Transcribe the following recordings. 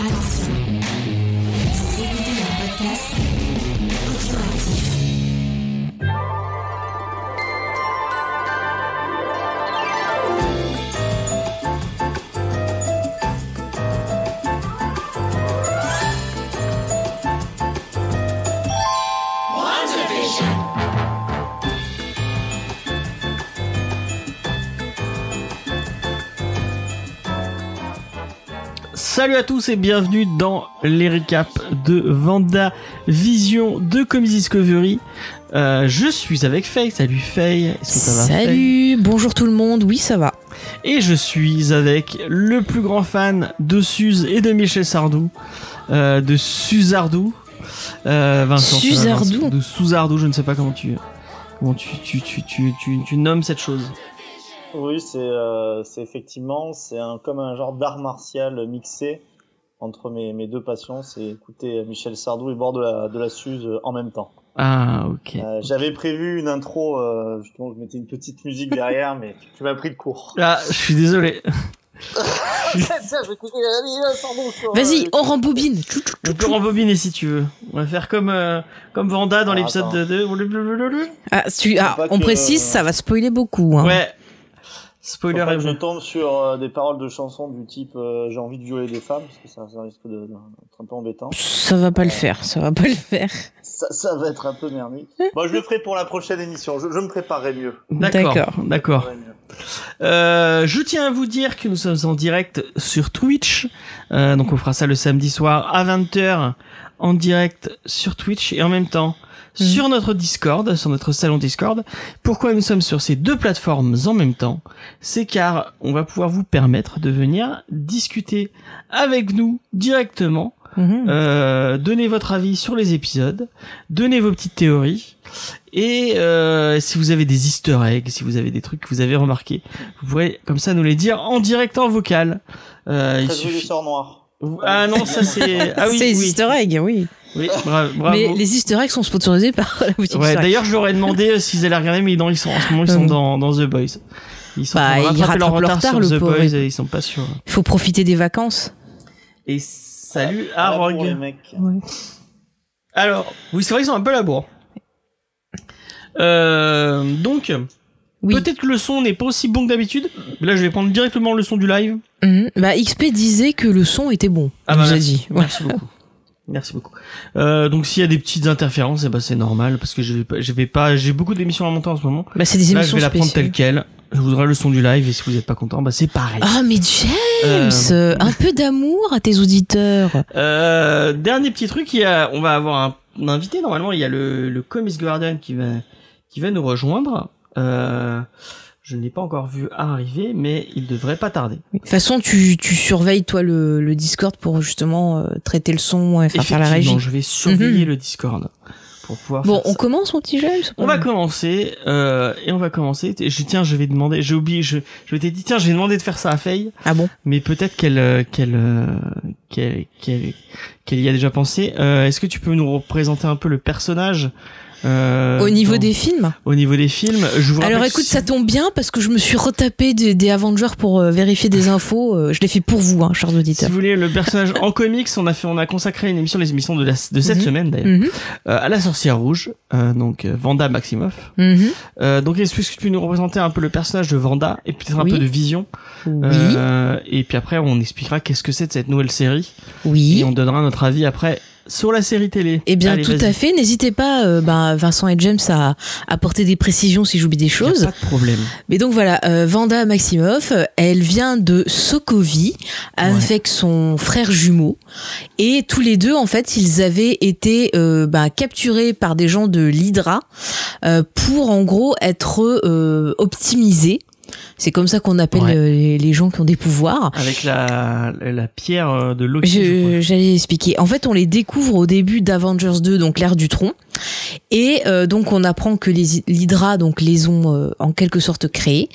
Attention, vous écoutez un podcast Salut à tous et bienvenue dans les récaps de Vanda Vision de Comics Discovery. Euh, je suis avec Faye. Salut Faye. Est-ce que ça va Faye Salut, bonjour tout le monde, oui ça va. Et je suis avec le plus grand fan de Suze et de Michel Sardou. Euh, de Suzardou. Euh, Vincent. Suzardou Vincent, De Souzardou, je ne sais pas comment tu, comment tu, tu, tu, tu nommes cette chose. Oui, c'est euh, c'est effectivement c'est un comme un genre d'art martial mixé entre mes, mes deux passions, c'est écouter Michel Sardou et boire de la de la Suze en même temps. Ah, ok. Euh, J'avais prévu une intro, euh, justement, je mettais une petite musique derrière, mais tu, m'as pris de court. Ah, je suis désolé. Vas-y, on rembobine. On peut rembobiner si tu veux. On va faire comme, euh, comme Vanda dans Ah, l'épisode de, de... Ah, tu- ah, on que- précise, ça va spoiler beaucoup. Hein. Ouais. Spoiler je tombe sur euh, des paroles de chansons du type euh, j'ai envie de violer des femmes, parce que ça, ça risque d'être un peu embêtant. Ça va pas le faire, ça va pas le faire. Ça, ça va être un peu merdique. Bon, je le ferai pour la prochaine émission, je, je me préparerai mieux. D'accord, D'accord. Euh, je tiens à vous dire que nous sommes en direct sur Twitch. Euh, donc on fera ça le samedi soir à 20h en direct sur Twitch et en même temps Mhm. sur notre Discord, sur notre salon Discord. Pourquoi nous sommes sur ces deux plateformes en même temps? C'est car on va pouvoir vous permettre de venir discuter avec nous directement Mhm. Euh, donnez votre avis sur les épisodes, donnez vos petites théories, et euh, si vous avez des easter eggs, si vous avez des trucs que vous avez remarqués, vous pourrez comme ça nous les dire en direct en vocal. Euh, il suffit... sort noir. Ah non, ça c'est... Ah oui, c'est les oui, easter eggs, oui. oui bra- bravo. Mais les easter eggs sont sponsorisés par la boutique Ouais, egg. d'ailleurs, je leur ai demandé euh, s'ils allaient regarder, mais non, ils sont en ce moment, ils sont Euh. dans, dans The Boys. Ils sont Bah, ils rattrapent leur retard retard, sur le The pauvre. Boys et ils sont pas sûrs. Il faut profiter des vacances. Et salut à Ah, Rogue. mecs. Alors, oui, c'est vrai qu'ils sont un peu labour. Euh, donc, Oui. peut-être que le son n'est pas aussi bon que d'habitude. Mais là, je vais prendre directement le son du live. Mhm. Bah, XP disait que le son était bon. Ah bah, merci. dit. Merci beaucoup. Merci beaucoup. Euh, donc, s'il y a des petites interférences, eh ben, c'est normal parce que je vais pas, je vais pas, j'ai beaucoup d'émissions à monter en ce moment. Bah, c'est des Là, je vais la prendre telle quelle. Je voudrais le son du live et si vous n'êtes pas content, bah, c'est pareil. Ah, mais James, Euh, un peu d'amour à tes auditeurs. Euh, dernier petit truc, il y a, on va avoir un, un invité normalement. Il y a le, le Comics Garden qui va, qui va nous rejoindre. Euh, je ne l'ai pas encore vu arriver, mais il devrait pas tarder. De toute façon, tu, tu surveilles toi le, le Discord pour justement euh, traiter le son et faire, faire la régie. Je vais surveiller Mhm. le Discord pour pouvoir. Bon, on ça. commence mon petit James On va commencer euh, et on va commencer. Je tiens, je vais demander. J'ai oublié. Je, je m'étais dit tiens, j'ai demandé de faire ça à Faye, Ah bon mais peut-être qu'elle, euh, qu'elle, euh, qu'elle, qu'elle, qu'elle y a déjà pensé. Euh, Est-ce que tu peux nous représenter un peu le personnage euh, Au niveau des films au niveau des films, je vous Alors écoute, ça tombe bien parce que je me suis retapé des, des Avengers pour euh, vérifier des infos. Euh, je l'ai fait pour vous, hein, chers si auditeurs. vous voulez le personnage en comics, on a fait, on a consacré une émission, les émissions de, la, de cette Mhm. semaine d'ailleurs, Mhm, euh, à la sorcière rouge, euh, donc Vanda Maximoff. mhm. Euh, donc est-ce que tu peux nous représenter un peu le personnage de Vanda et peut-être un Oui. peu de Vision Oui, Euh, Et puis après, on expliquera qu'est-ce que c'est de cette nouvelle série oui. et on donnera notre avis après sur la série télé. Eh bien, Allez, tout à fait. N'hésitez pas, euh, ben, Vincent et James, à apporter des précisions si j'oublie des choses. Pas de problème. Mais donc voilà, euh, Vanda Maximoff, elle vient de Sokovie avec son frère jumeau. Et tous les deux, en fait, ils avaient été euh, bah, capturés par des gens de l'Hydra euh, pour, en gros, être optimisés. C'est comme ça qu'on appelle Ouais. euh, les, les gens qui ont des pouvoirs. Avec la, la pierre euh, de Loki. J'allais expliquer. En fait, on les découvre au début d'Avengers 2, donc l'ère du tronc. Et euh, donc, on apprend que les l'Hydra donc les ont euh, en quelque sorte créés.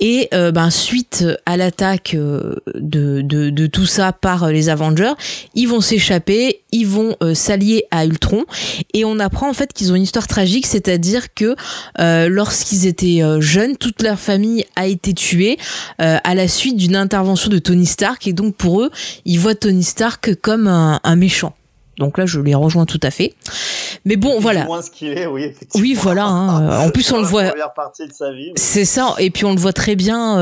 Et euh, ben, suite à l'attaque de, de, de tout ça par les Avengers, ils vont s'échapper ils vont euh, s'allier à Ultron et on apprend en fait qu'ils ont une histoire tragique, c'est-à-dire que euh, lorsqu'ils étaient euh, jeunes, toute leur famille a été tuée euh, à la suite d'une intervention de Tony Stark et donc pour eux, ils voient Tony Stark comme un, un méchant. Donc là, je les rejoins tout à fait. Mais bon, voilà. Moins ce qu'il est, oui, effectivement. Oui, voilà. hein. En plus, on le voit. C'est ça, et puis on le voit très bien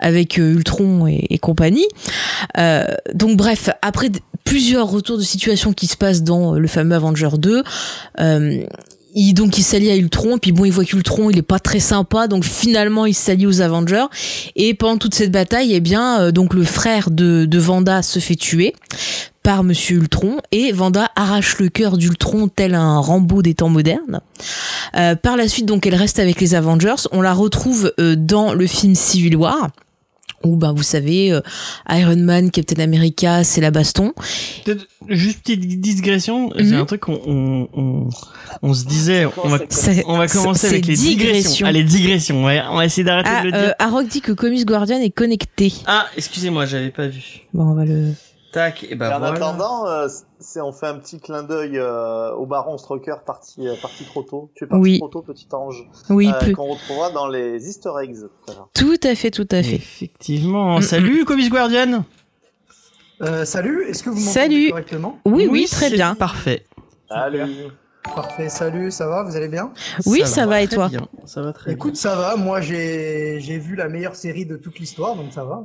avec Ultron et, et compagnie. Donc bref, après plusieurs retours de situation qui se passent dans euh, le fameux Avenger 2, euh, il, donc il s'allie à Ultron, puis bon, il voit qu'Ultron il est pas très sympa, donc finalement il s'allie aux Avengers. Et pendant toute cette bataille, eh bien, euh, donc le frère de, Vanda se fait tuer par Monsieur Ultron et Vanda arrache le cœur d'Ultron tel un Rambo des temps modernes. Par la suite, donc, elle reste avec les Avengers. On la retrouve dans le film Civil War. Où, ben, vous savez, euh, Iron Man, Captain America, c'est la baston. Juste petite digression, c'est Mhm. un truc qu'on on, on, on se disait, on va, on va commencer avec les digression. digressions. Allez, digressions, ouais, on va essayer d'arrêter Ah, de le euh, dire. Arok dit que Comics Guardian est connecté. Ah, excusez-moi, j'avais pas vu. Bon, on va le... Tac, et Et bah en voilà. attendant, euh, c'est on fait un petit clin d'œil euh, au Baron Stroker parti euh, parti trop tôt. Tu es parti Oui. trop tôt, petit ange. Oui, euh, peu. qu'on retrouvera dans les Easter eggs. tout à l'heure. Tout à fait, tout à fait. Effectivement. Mm, Salut, Comics Guardian. Euh, salut, est-ce que vous m'entendez Salut. correctement? Oui, oui, très c'est bien. Parfait. Salut. Parfait, salut, ça va, vous allez bien? Oui, ça va, et très toi? bien, Ça va très Écoute, ça va, moi j'ai vu la meilleure série de toute l'histoire, donc ça va.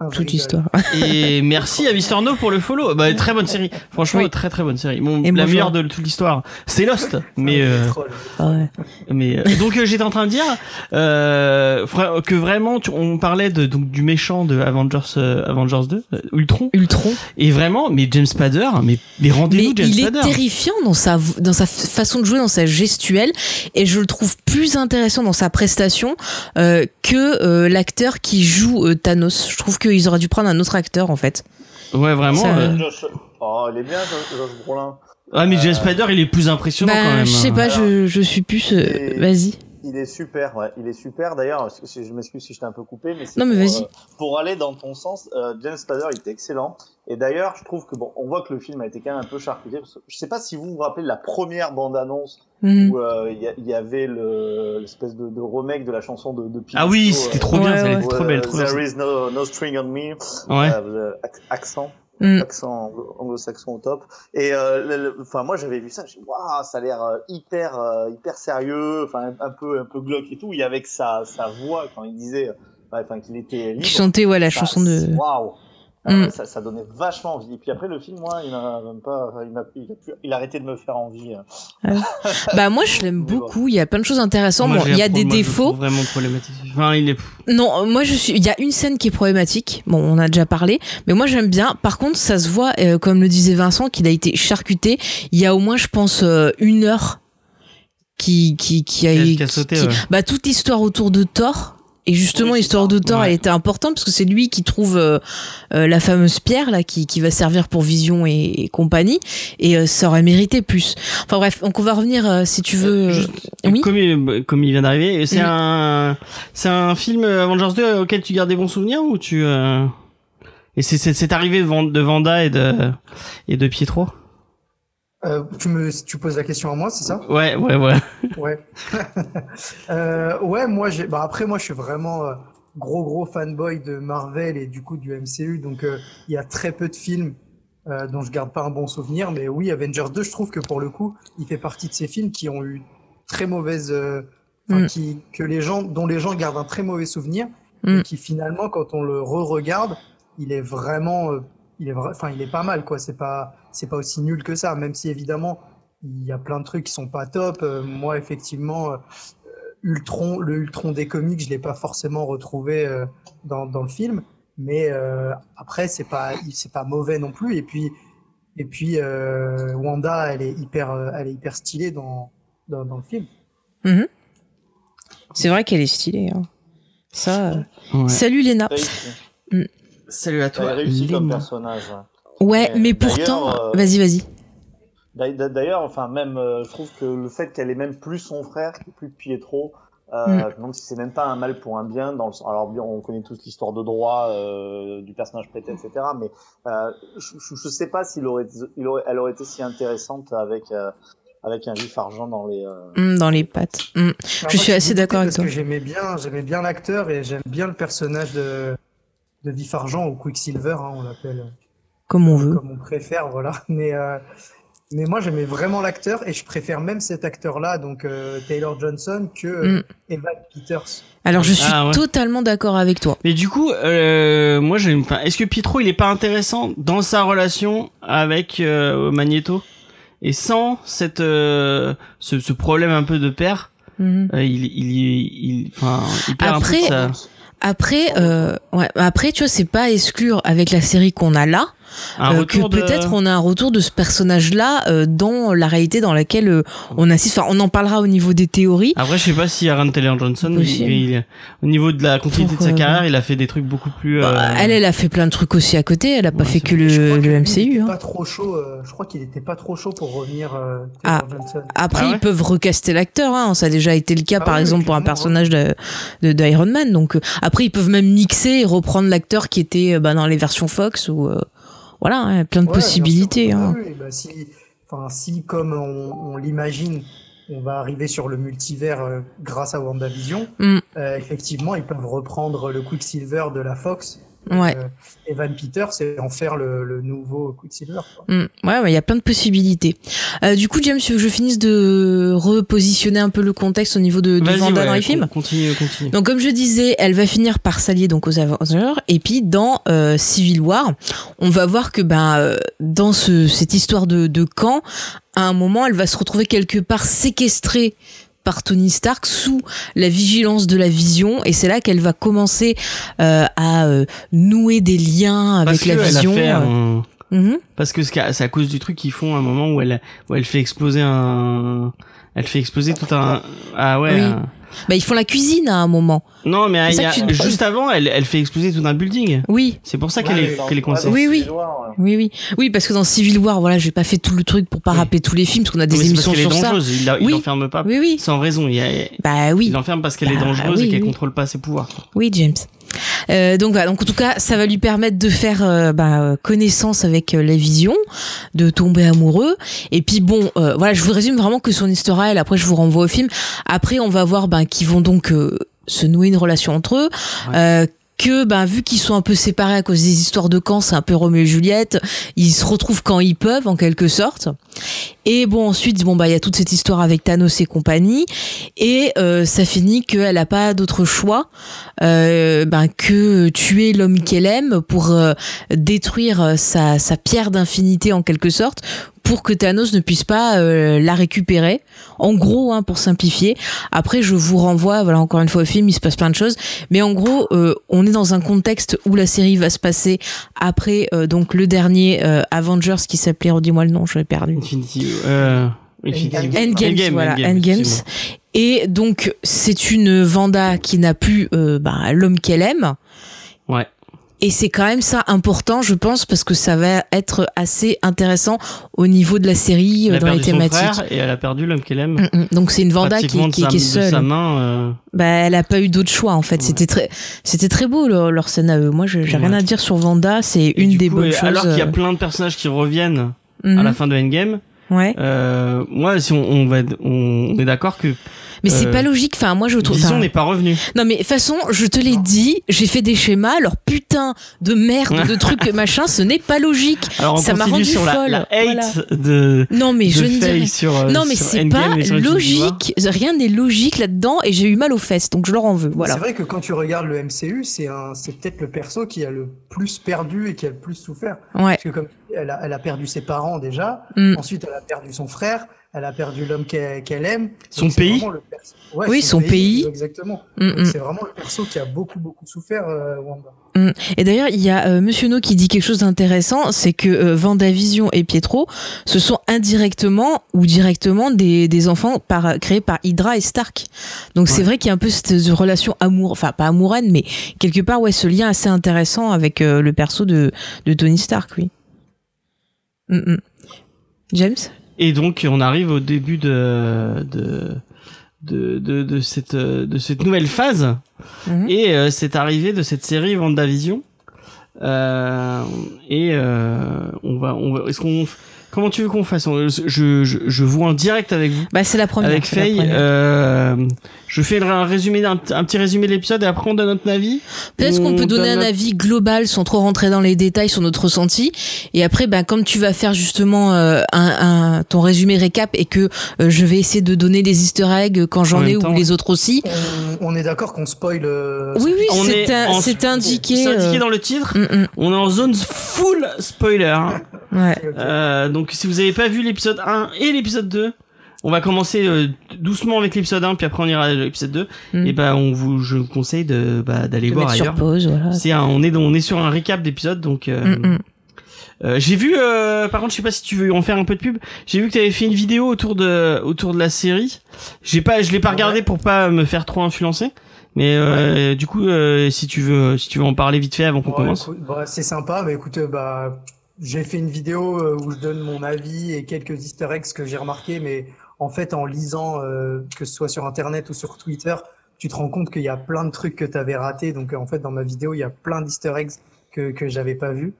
Ah, Toute bien. Et merci à Mister No pour le follow. Bah, très bonne série. Franchement, Oui. très très bonne série. Bon, la meilleure de toute l'histoire. C'est Lost. Mais, euh. Ah ouais. mais euh, donc euh, j'étais en train de dire euh, que vraiment tu- on parlait de donc du méchant de Avengers euh, Avengers 2 euh, Ultron Ultron. et vraiment mais James Spader mais mais rendez-vous James il est Spader terrifiant dans sa dans sa façon de jouer, dans sa gestuelle, et je le trouve plus intéressant dans sa prestation euh, que euh, l'acteur qui joue euh, Thanos. Je trouve qu'ils auraient dû prendre un autre acteur en fait. ouais vraiment Ça- euh, Josh- Oh, il est bien, Josh, Brolin. ah mais James Euh, Spader il est plus impressionnant quand Bah, même je sais pas, je, je suis plus. euh, et- Vas-y. Il est super, ouais. Il est super. D'ailleurs, je m'excuse si je t'ai un peu coupé, mais c'est Non, mais pour, vas-y. euh, pour aller dans ton sens, euh, James Spader, il était excellent. Et d'ailleurs, je trouve que bon, on voit que le film a été quand même un peu charcuté. Parce que je sais pas si vous vous rappelez de la première bande-annonce Mhm. où euh, il y, avait le- l'espèce de, de remake de la chanson de, de ah oui Pinocchio, c'était euh, trop bien Ouais, ouais. était trop belle euh, trop bien There is no, no string on me. ouais Euh, ac- accent Mm. accent anglo- anglo-saxon au top. Et euh, enfin moi j'avais vu ça, j'ai waouh, ça a l'air euh, hyper euh, hyper sérieux, enfin un, peu un peu glauque et tout. Et avec sa sa voix quand il disait, enfin qu'il était libre. Qui chantait ouais la chanson de. Waouh. Ah Mm. ça, ça donnait vachement envie. Et puis après le film, moi, il m'a même pas, il m'a, il a, pu- il a arrêté de me faire envie. euh. Bah moi je l'aime bon. beaucoup. Il y a plein de choses intéressantes. Moi, Bon, il y a des moi, défauts. vraiment problématique enfin il est Non, moi je suis. Il y a une scène qui est problématique. Bon, on a déjà parlé, mais moi j'aime bien. Par contre, ça se voit, euh, comme le disait Vincent, qu'il a été charcuté. Il y a au moins, je pense, euh, une heure qui qui qui a, Qui a- qui a sauté, qui- ouais. bah toute l'histoire autour de Thor. Et justement, Oui, ça. de Thor, Ouais. elle était importante parce que c'est lui qui trouve euh, euh, la fameuse pierre là, qui, qui va servir pour Vision et, et compagnie. Et euh, ça aurait mérité plus. Enfin bref, donc on va revenir euh, si tu veux. Juste, oui. comme il, comme il vient d'arriver c'est un c'est un film Avengers 2 auquel tu gardes des bons souvenirs ou tu et c'est c'est Van- de Vanda et de et de Pietro? Euh, tu me tu poses la question à moi, c'est ça? Ouais ouais ouais Ouais. euh, ouais, moi j'ai. Bah après moi je suis vraiment euh, gros gros fanboy de Marvel et du coup du MCU, donc euh, il y a très peu de films euh, dont je garde pas un bon souvenir. Mais oui, Avengers 2, je trouve que pour le coup, il fait partie de ces films qui ont eu très mauvaise, euh, Mm. qui que les gens dont les gens gardent un très mauvais souvenir, Mm. et qui finalement quand on le re-regarde, il est vraiment, euh, il est vrai, enfin il est pas mal quoi. C'est pas c'est pas aussi nul que ça, même si évidemment il y a plein de trucs qui sont pas top. Euh, moi, effectivement, euh, Ultron, le Ultron des comics, je l'ai pas forcément retrouvé euh, dans, dans le film, mais euh, après c'est pas c'est pas mauvais non plus. Et puis et puis euh, Wanda, elle est hyper elle est hyper stylée dans dans, dans le film. C'est vrai qu'elle est stylée. hein. Ça. euh. Ouais. Salut Léna. Réussi. Salut à Elle toi est réussi comme personnage. ouais. Ouais, mais d'ailleurs, pourtant, euh, vas-y, vas-y. D'a- d'a- D'ailleurs, enfin même, euh, je trouve que le fait qu'elle ait même plus son frère, plus Pietro, Euh, Mm. Je me demande si c'est même pas un mal pour un bien. Dans le... Alors bien, on connaît tous l'histoire de droit euh, du personnage prêté, etc. Mais euh, je, je sais pas s'il aurait, il aurait, elle aurait été si intéressante avec euh, avec un vif argent dans les. euh, Hum, dans les pattes. Alors Je moi, suis assez d'accord avec parce toi. que j'aimais bien, j'aimais bien l'acteur et j'aime bien le personnage de de Vif Argent ou Quicksilver, hein, on l'appelle Comme on veut. comme on préfère, voilà. Mais euh, mais moi j'aimais vraiment l'acteur et je préfère même cet acteur-là, donc euh, Taylor Johnson, que Mm. Evan Peters. Alors je suis Ah, ouais. totalement d'accord avec toi. Mais du coup, euh, moi, est-ce que Pietro, il est pas intéressant dans sa relation avec euh, Magneto? Et sans cette, euh, ce, ce problème un peu de père, Mhm. euh, il, il, il, enfin, il perd un peu Après, de sa... Après, euh, ouais, après, tu vois, c'est pas exclure avec la série qu'on a là euh, que de- peut-être on a un retour de ce personnage-là euh, dans la réalité dans laquelle euh, on assiste. Enfin, on en parlera au niveau des théories. Après, je sais pas si Aaron Taylor Johnson, il, il- au niveau de la continuité de sa carrière, il a fait des trucs beaucoup plus. euh, Bah, elle, elle a fait plein de trucs aussi à côté. Elle a pas fait que je le, que MCU. était hein. Pas trop chaud. euh, je crois qu'il était pas trop chaud pour revenir. Euh, Ah. Après, Ah ouais ils peuvent recaster l'acteur. Hein. Ça a déjà été le cas, Ah par oui, exemple, pour un personnage de de- d'Iron Man. Donc, euh, après, ils peuvent même mixer et reprendre l'acteur qui était euh, bah, dans les versions Fox ou euh, voilà, hein, plein de Ouais, possibilités. sûr. Hein. Ah oui, bah si, enfin si comme on, on l'imagine, on va arriver sur le multivers euh, grâce à WandaVision. Mm. euh, effectivement, ils peuvent reprendre le Quicksilver de la Fox. Ouais. euh, Evan Peters et en faire le, le nouveau Quicksilver. quoi. Mm. Ouais, ouais, il y a plein de possibilités. Euh, du coup, James, tu veux que je finisse de repositionner un peu le contexte au niveau de, de ouais, dans les films Continue, continue. Donc, comme je disais, elle va finir par s'allier donc aux Avengers. Et puis, dans euh, Civil War, on va voir que ben euh, dans ce, cette histoire de, de camp, à un moment, elle va se retrouver quelque part séquestrée par Tony Stark sous la vigilance de la vision et c'est là qu'elle va commencer euh, à euh, nouer des liens avec Parce la que elle a vision. fait un- Mhm. Parce que c'est à- à cause du truc qu'ils font un moment où elle, où elle fait exploser un, elle fait exploser tout un, ah ouais. Oui. un- Bah, ils font la cuisine à un moment. Non, mais y a- tu- juste avant, elle, elle fait exploser tout un building. Oui, C'est pour ça qu'elle est, qu'elle est Oui, oui. Civil War, ouais. oui, oui, oui, parce que dans Civil War, voilà, j'ai pas fait tout le truc pour pas Oui. tous les films, parce qu'on a Mais des parce émissions est sur ça. dangereuse. Il, la- il Oui. l'enferme pas Oui, oui, sans raison. Il, a- bah oui, il l'enferme parce qu'elle est Bah, dangereuse oui, et qu'elle oui. contrôle pas ses pouvoirs. oui, James. Euh, donc voilà, donc en tout cas, ça va lui permettre de faire euh, bah, connaissance avec euh, la vision, de tomber amoureux. Et puis bon, euh, voilà, je vous résume vraiment que son histoire elle. Après, je vous renvoie au film. Après, on va voir ben qu'ils vont donc euh, se nouer une relation entre eux. Ouais. Que ben vu qu'ils sont un peu séparés à cause des histoires de camp, c'est un peu Roméo et Juliette, ils se retrouvent quand ils peuvent en quelque sorte. Et bon ensuite bon bah il y a toute cette histoire avec Thanos et compagnie et euh, ça finit qu'elle a pas d'autre choix euh, ben, que tuer l'homme qu'elle aime pour euh, détruire sa, sa pierre d'infinité en quelque sorte pour que Thanos ne puisse pas euh, la récupérer. En gros, hein, pour simplifier. Après, je vous renvoie, voilà, encore une fois au film, il se passe plein de choses. Mais en gros, euh, on est dans un contexte où la série va se passer après euh, donc le dernier euh, Avengers qui s'appelait, redis-moi le nom, je l'ai perdu. Infinity, euh, Infinity- Endgame. Endgames, voilà, Endgames. Et donc, c'est une Vanda qui n'a plus euh, bah, l'homme qu'elle aime. Ouais. Et c'est quand même ça important, je pense, parce que ça va être assez intéressant au niveau de la série, euh, dans les son thématiques. frère et elle a perdu l'homme qu'elle aime. Mm, mm. Donc c'est une Vanda qui, qui, sa- qui est seule. sa main. euh, Bah, elle a pas eu d'autre choix en fait. Ouais. C'était très, c'était très beau leur, leur scène à eux. Moi, j'ai Ouais. rien à dire sur Vanda. C'est une des coup, bonnes choses. Alors qu'il y a euh, plein de personnages qui reviennent à la fin de Endgame, Ouais. euh, moi, si on, on va, on est d'accord que Mais c'est euh, pas logique. Enfin, moi, je trouve. Vision n'est pas revenu. Non mais de toute façon, je te l'ai dit, j'ai fait des schémas, leur putain de merde de trucs machin, ce n'est pas logique. Alors on Ça m'a rendu sur folle, la hate de, Non mais de je ne rien. sur euh, Non mais c'est pas logique, rien n'est logique là-dedans et j'ai eu mal aux fesses, donc je leur en veux. Voilà. C'est vrai que quand tu regardes le MCU, c'est un, c'est peut-être le perso qui a le plus perdu et qui a le plus souffert. Ouais. Parce que comme elle a, elle a perdu ses parents déjà, Mm. ensuite elle a perdu son frère, elle a perdu l'homme qu'elle aime. Son pays. Ouais, Oui, son pays. Exactement. Mm, mm. C'est vraiment le perso qui a beaucoup beaucoup souffert, euh, Wanda. Et d'ailleurs, il y a euh, Monsieur No qui dit quelque chose d'intéressant, c'est que euh, Vendavision et Pietro, ce sont indirectement ou directement des, des enfants par, créés par Hydra et Stark. Donc c'est vrai qu'il y a un peu cette relation amour, enfin pas amoureuse, mais quelque part ouais ce lien assez intéressant avec euh, le perso de, de Tony Stark, oui. Mm, mm. James? Et donc on arrive au début de de de, de, de cette de cette nouvelle phase Mhm. et euh, cette arrivée de cette série Vendavision. Euh, et euh, on va on va est-ce qu'on comment tu veux qu'on fasse? Je, je je vous en direct avec vous Bah, c'est la première. avec Faye première. euh, je fais un résumé un, un petit résumé de l'épisode et après on donne notre avis Peut-être qu'on on peut donner un avis global sans trop rentrer dans les détails sur notre ressenti. Et après, ben, comme tu vas faire justement euh, un, un- ton résumé récap et que euh, je vais essayer de donner les easter eggs quand En j'en ai temps, ou les autres aussi. On, on est d'accord qu'on spoil. euh, Oui, oui, c'est indiqué. c'est indiqué dans le titre mm, on est en zone full spoiler hein. mm, ouais. ok. Donc si vous avez pas vu l'épisode 1 et l'épisode 2, on va commencer euh, doucement avec l'épisode 1 puis après on ira à l'épisode 2 Mm. et ben on vous je vous conseille de bah, d'aller voir mettre sur ailleurs. pause, voilà. C'est un- on est on est sur un récap d'épisode donc euh, Mm, mm. euh, j'ai vu euh, par contre je sais pas si tu veux en faire un peu de pub, j'ai vu que tu avais fait une vidéo autour de autour de la série. J'ai pas je l'ai pas Ouais. regardé pour pas me faire trop influencer. Mais euh, du coup, euh, si tu veux, si tu veux en parler vite fait avant qu'on Ouais, commence. bah, c'est sympa, mais écoute, euh, bah, j'ai fait une vidéo euh, où je donne mon avis et quelques easter eggs que j'ai remarqué, mais en fait, en lisant, euh, que ce soit sur Internet ou sur Twitter, tu te rends compte qu'il y a plein de trucs que tu avais ratés. Donc, euh, en fait, dans ma vidéo, il y a plein d'easter eggs que, que j'avais pas vu.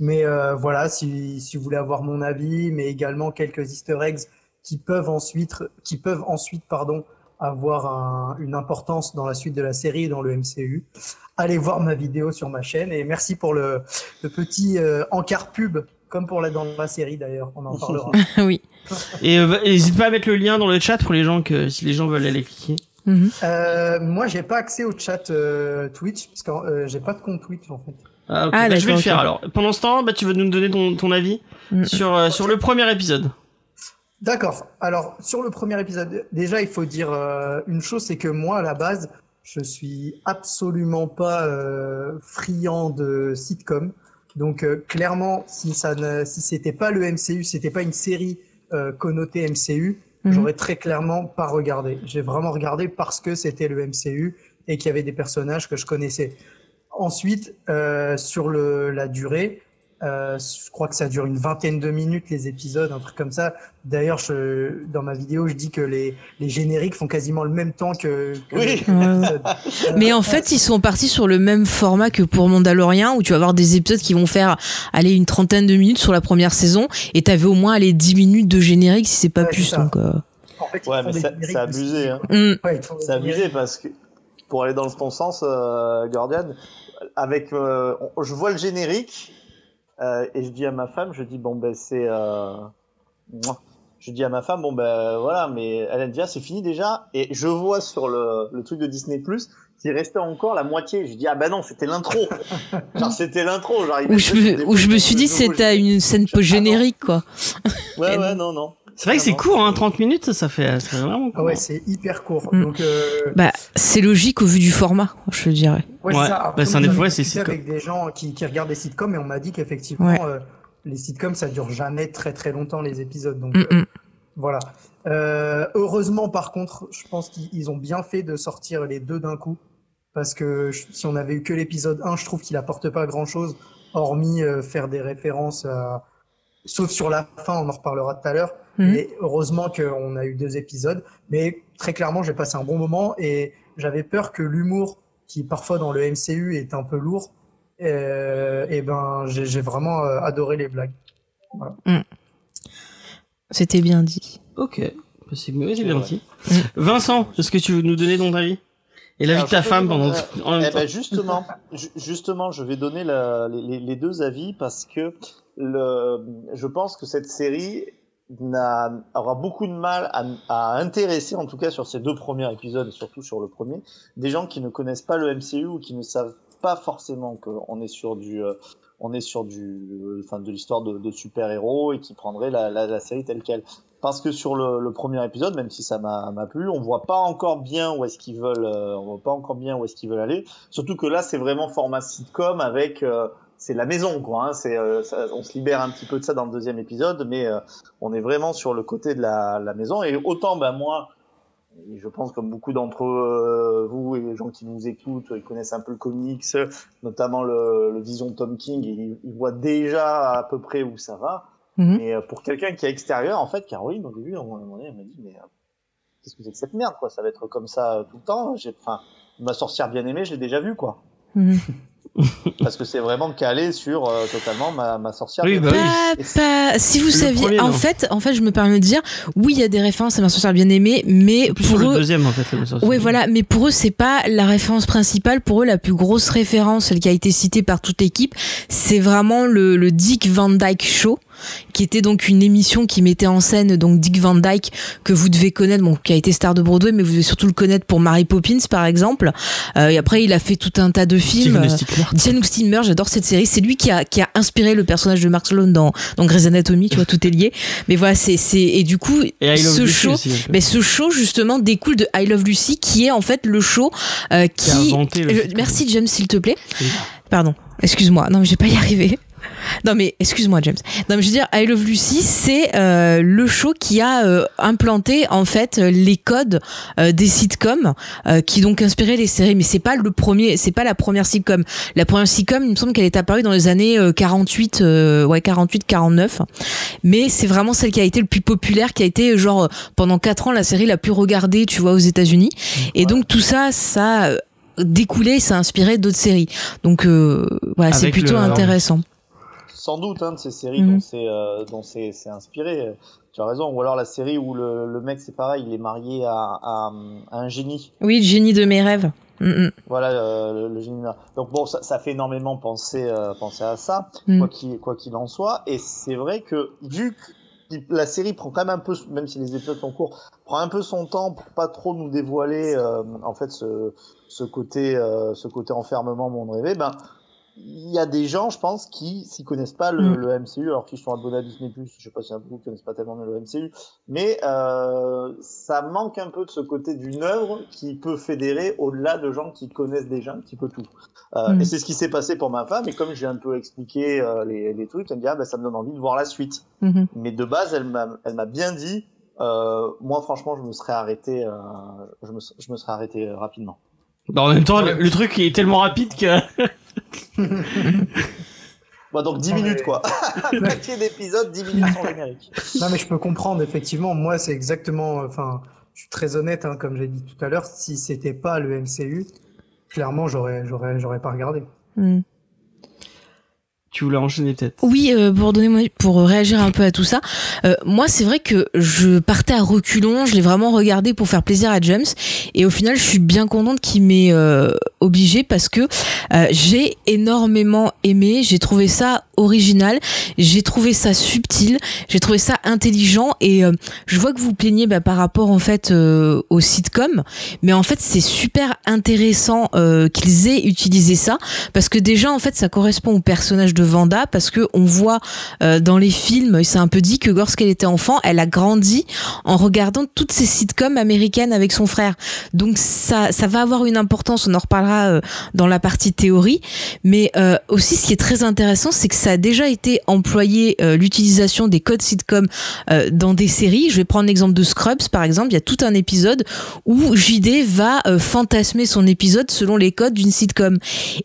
Mais euh, voilà, si, si vous voulez avoir mon avis, mais également quelques easter eggs qui peuvent ensuite, qui peuvent ensuite, pardon, avoir un- une importance dans la suite de la série et dans le MCU allez voir ma vidéo sur ma chaîne et merci pour le, le petit euh, encart pub comme pour la dans la série d'ailleurs on en parlera oui. Et euh, n'hésite pas à mettre le lien dans le chat pour les gens que si les gens veulent aller cliquer. Mhm. euh, moi j'ai pas accès au chat euh, Twitch parce que euh, j'ai pas de compte Twitch en fait Ah, ok. Ah, Bah, je vais le faire alors. Pendant ce temps, bah, tu veux nous donner ton, ton avis Mm. sur, euh, sur le premier épisode. D'accord. Alors, sur le premier épisode, déjà, il faut dire euh, une chose, c'est que moi, à la base, je suis absolument pas euh, friand de sitcom. Donc, euh, clairement, si ça ne, si c'était pas le MCU, c'était pas une série euh, connotée MCU, Mhm. j'aurais très clairement pas regardé. J'ai vraiment regardé parce que c'était le MCU et qu'il y avait des personnages que je connaissais. Ensuite, euh, sur le, la durée, euh, je crois que ça dure une vingtaine de minutes les épisodes, un truc comme ça. D'ailleurs, je, dans ma vidéo, je dis que les, les génériques font quasiment le même temps que, que Oui. les-. Euh, Mais en fait, ils sont partis sur le même format que pour Mandalorian, où tu vas avoir des épisodes qui vont faire aller une trentaine de minutes sur la première saison, et t'avais au moins aller 10 minutes de générique si c'est pas Ouais, plus. Donc, euh, en fait, ils Ouais, mais c'est génériques c'est abusé. Hein. mm. Ouais, C'est abusé parce que pour aller dans ton sens, euh, Gordian, avec, euh, on- je vois le générique euh, et je dis à ma femme, je dis bon ben c'est, euh, je dis à ma femme bon ben voilà, mais elle a dit ah, c'est fini déjà et je vois sur le, le truc de Disney Plus qu'il restait encore la moitié. Je dis ah ben non c'était l'intro, genre c'était l'intro, genre où, je me, où je me suis dit c'était générique. une scène non. post-générique, quoi. Ouais ouais non non. C'est vrai que Ah c'est court, hein, 30 minutes, ça fait, ça fait vraiment Ah court. ouais, c'est hyper court. Mm. Donc, euh, Bah, c'est logique au vu du format, je dirais. Ouais, Ouais, c'est ça. bah, c'est un fois, c'est avec des gens qui, qui regardent des sitcoms et on m'a dit qu'effectivement, Ouais. euh, les sitcoms, ça dure jamais très très longtemps les épisodes. Donc, Mm, euh, mm. Voilà. Euh, heureusement, par contre, je pense qu'ils ont bien fait de sortir les deux d'un coup. Parce que si on avait eu que l'épisode 1, je trouve qu'il apporte pas grand chose, hormis euh, faire des références à... Sauf sur la fin, on en reparlera tout à l'heure. Mhm. Mais heureusement qu'on a eu deux épisodes. Mais très clairement, j'ai passé un bon moment et j'avais peur que l'humour, qui parfois dans le MCU est un peu lourd, euh, et ben j'ai vraiment euh, adoré les blagues. C'était bien dit. Ok, Bah, c'est bien dit. Mm. Vincent, est-ce que tu veux nous donner ton avis? Et l'avis Alors, de ta femme pendant en même Eh temps. ben justement, ju- justement, je vais donner la- les, les deux avis parce que le, je pense que cette série aura beaucoup de mal à, à intéresser, en tout cas sur ces deux premiers épisodes et surtout sur le premier, des gens qui ne connaissent pas le MCU ou qui ne savent pas forcément qu'on est sur du, euh, on est sur du, euh, enfin de l'histoire de, de super héros et qui prendraient la, la, série telle quelle. Parce que sur le, le premier épisode, même si ça m'a plu, on voit pas encore bien où est-ce qu'ils veulent, euh, on voit pas encore bien où est-ce qu'ils veulent aller. Surtout que là, c'est vraiment format sitcom avec, euh, c'est la maison quoi. Hein, c'est, euh, ça- on se libère un petit peu de ça dans le deuxième épisode, mais euh, on est vraiment sur le côté de la, la maison. Et autant, ben moi, et je pense comme beaucoup d'entre euh, vous et les gens qui nous écoutent, ils connaissent un peu le comics, notamment le, le Vision Tom King, et ils, ils voient déjà à peu près où ça va. Mhm. Mais euh, pour quelqu'un qui est extérieur, en fait, Caroline, au début, à un moment donné, elle m'a dit, mais euh, qu'est-ce que c'est que cette merde, quoi? Ça va être comme ça tout le temps. J'ai, enfin, ma sorcière bien aimée, je l'ai déjà vue, quoi. Mhm. Parce que c'est vraiment calé sur euh, totalement ma, ma sorcière. Oui, bien bah aimée. oui. Pas, pas- si vous Le saviez, premier, en non. fait, en fait, je me permets de dire, oui, il y a des références à ma sorcière bien aimée, mais Plus pour le eux, deuxième, en fait. la Ouais, voilà, mais pour eux, c'est pas la référence principale. Pour eux, la plus grosse référence, celle qui a été citée par toute l'équipe, c'est vraiment le, le Dick Van Dyke Show, qui était donc une émission qui mettait en scène donc Dick Van Dyke que vous devez connaître, bon, qui a été star de Broadway, mais vous devez surtout le connaître pour Mary Poppins, par exemple. Euh, et après, il a fait tout un tas de films. Euh. Jane Steamer, j'adore cette série. C'est lui qui a, qui a inspiré le personnage de Mark Sloan dans, dans Grey's Anatomy, tu vois, tout est lié. Mais voilà, c'est, c'est, et du coup, Et ce Lucy show, peu. mais ce show justement découle de I Love Lucy, qui est en fait le show euh, Qui a inventé le merci James, s'il te plaît. Oui. Pardon, excuse-moi. Non, mais je vais pas y arriver. Non mais excuse-moi James. Non mais je veux dire I Love Lucy c'est euh, le show qui a euh, implanté en fait euh, les codes euh, des sitcoms euh, qui donc inspiré les séries. Mais c'est pas le premier c'est pas la première sitcom. La première sitcom il me semble qu'elle est apparue dans les années euh, 48 euh, ouais 48 49 mais c'est vraiment celle qui a été le plus populaire qui a été genre euh, pendant quatre ans la série la plus regardée tu vois aux États-Unis. Et donc tout ça ça a découlé ça a inspiré d'autres séries. Donc euh, voilà c'est plutôt le- intéressant Sans doute, hein, de ces séries Mhm. dont c'est euh, c'est inspiré. Tu as raison. Ou alors la série où le, le mec, c'est pareil, il est marié à, à, à un génie. oui le génie de mes rêves Mm, mm. Voilà euh, le, le génie. Donc bon, ça, ça fait énormément penser euh, penser à ça, Mm. quoi qu'il quoi qu'il en soit. Et c'est vrai que vu que la série prend quand même un peu, même si les épisodes sont courts, prend un peu son temps pour pas trop nous dévoiler euh, en fait ce, ce côté euh, ce côté enfermement monde rêvé. Ben il y a des gens, je pense, qui s'y connaissent pas le, Mm. le MCU, alors qu'ils sont abonnés à Disney+, je sais pas en a beaucoup qui connaissent pas tellement le MCU, mais euh, ça manque un peu de ce côté d'une œuvre qui peut fédérer au-delà de gens qui connaissent déjà un petit peu tout. Euh, Mm. Et c'est ce qui s'est passé pour ma femme, et comme j'ai un peu expliqué euh, les, les trucs, elle me dit, ah, ben, ça me donne envie de voir la suite. Mhm. Mais de base, elle m'a elle m'a bien dit, euh, moi franchement, je me serais arrêté, euh, je, me, je me serais arrêté euh, rapidement. Bah, en même temps, le, le truc est tellement rapide que. Bon, donc 10 Non, minutes mais- quoi. Moitié d'épisode, 10 minutes sans générique. Non, mais je peux comprendre, effectivement. Moi, c'est exactement. Enfin, je suis très honnête, hein, comme j'ai dit tout à l'heure. Si c'était pas le MCU, clairement, j'aurais, j'aurais, j'aurais pas regardé. Mm. Tu voulais enchaîner peut-être. Oui, euh, pour donner pour réagir un peu à tout ça, euh, moi c'est vrai que je partais à reculons, je l'ai vraiment regardé pour faire plaisir à James, et au final je suis bien contente qu'il m'ait euh, obligé parce que euh, j'ai énormément aimé, j'ai trouvé ça original, j'ai trouvé ça subtil, j'ai trouvé ça intelligent, et euh, je vois que vous plaignez bah, par rapport en fait euh, au sitcom, mais en fait c'est super intéressant euh, qu'ils aient utilisé ça parce que déjà en fait ça correspond au personnage de Vanda parce que on voit euh, dans les films c'est un peu dit que lorsqu'elle était enfant elle a grandi en regardant toutes ces sitcoms américaines avec son frère. Donc ça ça va avoir une importance on en reparlera euh, dans la partie théorie mais euh, aussi ce qui est très intéressant c'est que ça a déjà été employé euh, l'utilisation des codes sitcom euh, dans des séries. Je vais prendre l'exemple de Scrubs par exemple. Il y a tout un épisode où JD va euh, fantasmer son épisode selon les codes d'une sitcom.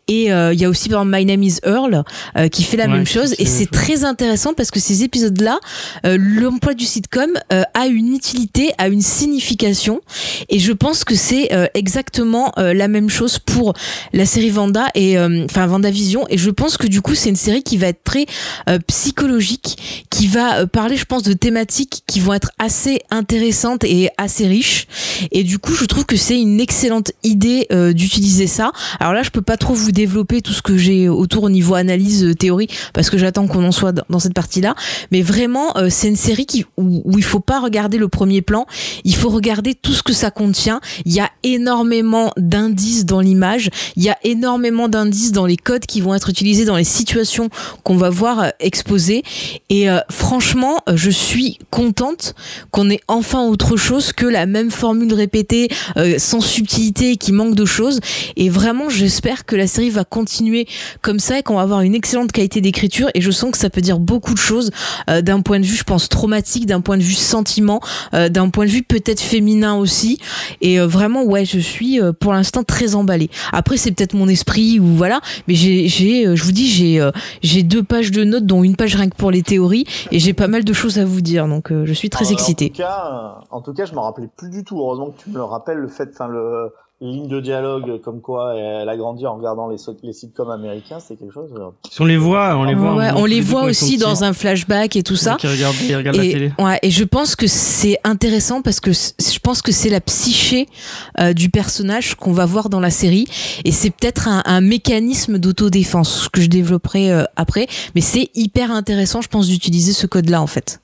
Et il y a aussi par exemple My Name is Earl qui fait la Ouais, même chose. et c'est très intéressant parce que ces épisodes-là, l'emploi du sitcom a une utilité, a une signification. Et je pense que c'est exactement la même chose pour la série Vanda et enfin Vendavision. Et je pense que du coup c'est une série qui va être très euh, psychologique, qui va euh, parler je pense de thématiques qui vont être assez intéressantes et assez riches et du coup je trouve que c'est une excellente idée euh, d'utiliser ça. Alors là je peux pas trop vous développer tout ce que j'ai autour au niveau analyse théorie parce que j'attends qu'on en soit dans cette partie-là. Mais vraiment, c'est une série qui où il faut pas regarder le premier plan, il faut regarder tout ce que ça contient. Il y a énormément d'indices dans l'image, il y a énormément d'indices dans les codes qui vont être utilisés dans les situations qu'on va voir euh, exposées. Et euh, franchement, euh, je suis contente qu'on ait enfin autre chose que la même formule répétée sans subtilité qui manque de choses. Et vraiment, j'espère que la série va continuer comme ça et qu'on va avoir une excellente qualité d'écriture et je sens que ça peut dire beaucoup de choses d'un point de vue je pense traumatique d'un point de vue sentiment d'un point de vue peut-être féminin aussi et vraiment ouais je suis pour l'instant très emballée après c'est peut-être mon esprit ou voilà mais j'ai je vous dis j'ai j'ai deux pages de notes, dont une page rien que pour les théories, et j'ai pas mal de choses à vous dire, donc euh, je suis très Alors, excitée. En tout cas, en tout cas, je me rappelais plus du tout. Heureusement que tu me le rappelles, le fait, enfin le ligne de dialogue comme quoi elle a grandi en regardant les, so- les sitcoms américains, c'est quelque chose. euh, Si on les voit, on les voit. Ouais, on les voit aussi dans un flashback et tout ça. Qui regardent, ils regardent la Et, télé. ouais, et je pense que c'est intéressant parce que je pense que c'est la psyché euh, du personnage qu'on va voir dans la série et c'est peut-être un, un mécanisme d'autodéfense que je développerai euh, après mais c'est hyper intéressant je pense d'utiliser ce code là en fait.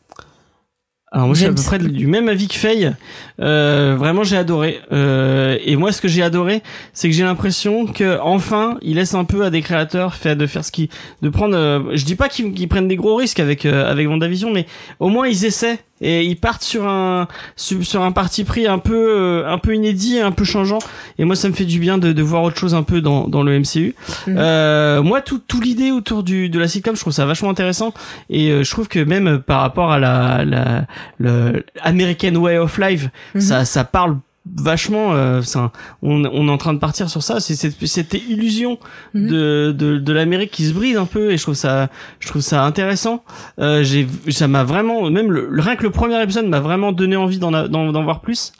Alors moi je suis à peu près du même avis que Faye. Euh, vraiment j'ai adoré. Euh, et moi ce que j'ai adoré, c'est que j'ai l'impression que enfin il laisse un peu à des créateurs fait de faire ce qui, de prendre. euh, je dis pas qu'ils prennent des gros risques avec euh, avec Vendavision, mais au moins ils essaient et ils partent sur un sur, un parti pris un peu euh, un peu inédit, un peu changeant. Et moi ça me fait du bien de, de voir autre chose un peu dans dans le MCU. Mhm. Euh, moi tout tout l'idée autour du de la sitcom, je trouve ça vachement intéressant et euh, je trouve que même euh, par rapport à la la le American Way of Life, Mhm. ça ça parle vachement euh, ça, on, on est en train de partir sur ça c'est cette, cette illusion Mhm. de, de, de l'Amérique qui se brise un peu et je trouve ça je trouve ça intéressant euh, j'ai ça m'a vraiment même le, rien que le premier épisode m'a vraiment donné envie d'en d'en voir plus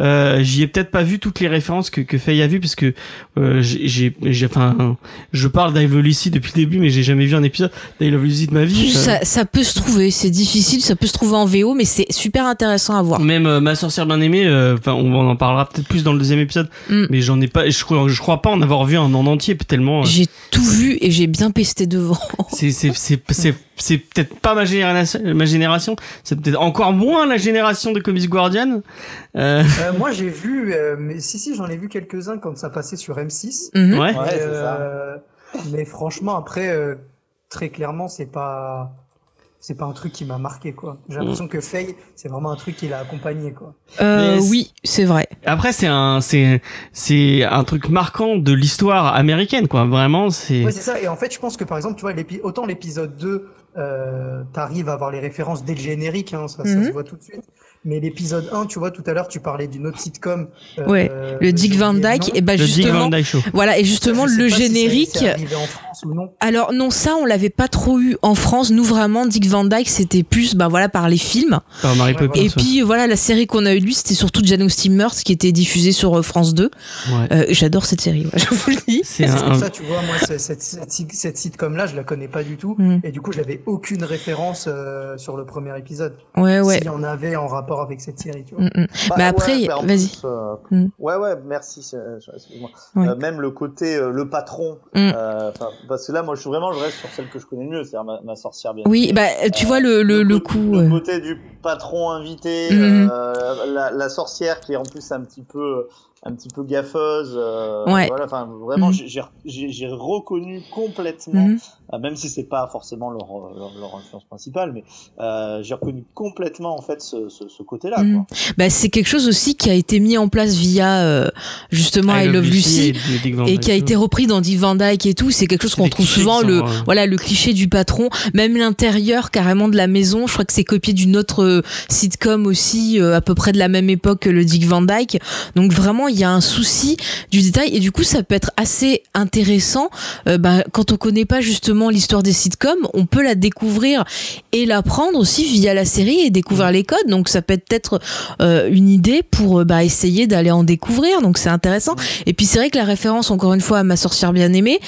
euh, j'y ai peut-être pas vu toutes les références que que Faye a vu parce que euh, j'ai j'ai j'ai- enfin je parle d'I Love Lucy depuis le début mais j'ai jamais vu un épisode d'I Love Lucy de ma vie Euh, Ça, ça peut se trouver, c'est difficile, ça peut se trouver en VO mais c'est super intéressant à voir. Même euh, ma sorcière bien aimée, euh, enfin on en parlera peut-être plus dans le deuxième épisode, Mm. mais j'en ai pas, je crois, je crois pas en avoir vu un en entier tellement. euh, J'ai tout vu et j'ai bien pesté devant. c'est c'est c'est c'est c'est peut-être pas ma génération, ma génération, c'est peut-être encore moins la génération de Comics Guardian. Euh, Euh, moi, j'ai vu, euh, mais si, si, j'en ai vu quelques-uns quand ça passait sur M6. Mhm. ouais. Euh, mais franchement, après, euh, très clairement, c'est pas, c'est pas un truc qui m'a marqué, quoi. J'ai l'impression que Faye, c'est vraiment un truc qui l'a accompagné, quoi. Euh, oui, c'est vrai. Après c'est un c'est c'est un truc marquant de l'histoire américaine quoi. Vraiment c'est. Ouais, c'est ça. Et en fait, je pense que par exemple, tu vois, autant l'épisode 2, euh, t'arrives à avoir les références dès le générique, hein, ça, ça Mhm. se voit tout de suite. Mais l'épisode 1, tu vois, tout à l'heure, tu parlais d'une autre sitcom. euh, Ouais, euh, Le Dick Van Dyke, et le Dick justement, Van Dyke Show. voilà, et justement le pas si ça- générique. Ou non? Alors non, ça on l'avait pas trop eu en France. Nous vraiment, Dick Van Dyke c'était plus, bah voilà, par les films. Par Mary Ouais, Poppins. Et puis voilà, la série qu'on a eu de lui, c'était surtout Jane Austen Meurtre, qui était diffusée sur euh, France 2. Ouais. Euh, J'adore cette série, ouais, je vous le dis. C'est un, ça, tu vois, moi, cette, cette, cette, sit- cette sitcom-là, je la connais pas du tout. Mm. Et du coup, j'avais aucune référence euh, sur le premier épisode. Ouais, ouais. S'il y en avait en rapport avec cette série, tu vois. Mm, mm. Bah, après, vas-y. euh, Mm. Ouais, ouais, merci. euh, Excuse-moi. Euh, même le côté euh, le patron. Mm. Parce que là, moi, je suis vraiment, je reste sur celle que je connais mieux, c'est-à-dire ma, ma sorcière bien. Oui, bah tu vois le le, le co- coup. Le euh, côté du patron invité, Mhm. euh, la, la sorcière qui est en plus un petit peu, un petit peu gaffeuse. euh, Ouais. Voilà, enfin, vraiment, Mhm. j'ai- j'ai- j'ai j'ai reconnu complètement, Mhm. euh, même si c'est pas forcément leur, leur, leur influence principale, mais euh, j'ai reconnu complètement en fait ce, ce, ce côté-là. Quoi. Bah c'est quelque chose aussi qui a été mis en place via euh, justement I, Love Lucy. et qui a été repris dans Dick Van Dyke et tout, c'est quelque chose qu'on trouve souvent le sont, euh, voilà le cliché du patron, même l'intérieur carrément de la maison. Je crois que c'est copié d'une autre sitcom aussi euh, à peu près de la même époque que le Dick Van Dyke. Donc vraiment il y a un souci du détail et du coup ça peut être assez intéressant euh, bah, quand on connaît pas justement l'histoire des sitcoms, on peut la découvrir et l'apprendre aussi via la série et découvrir les codes. Donc ça peut être euh, une idée pour euh, bah, essayer d'aller en découvrir. Donc c'est intéressant. Et puis c'est vrai que la référence, encore une fois, à ma sorcière bien-aimée,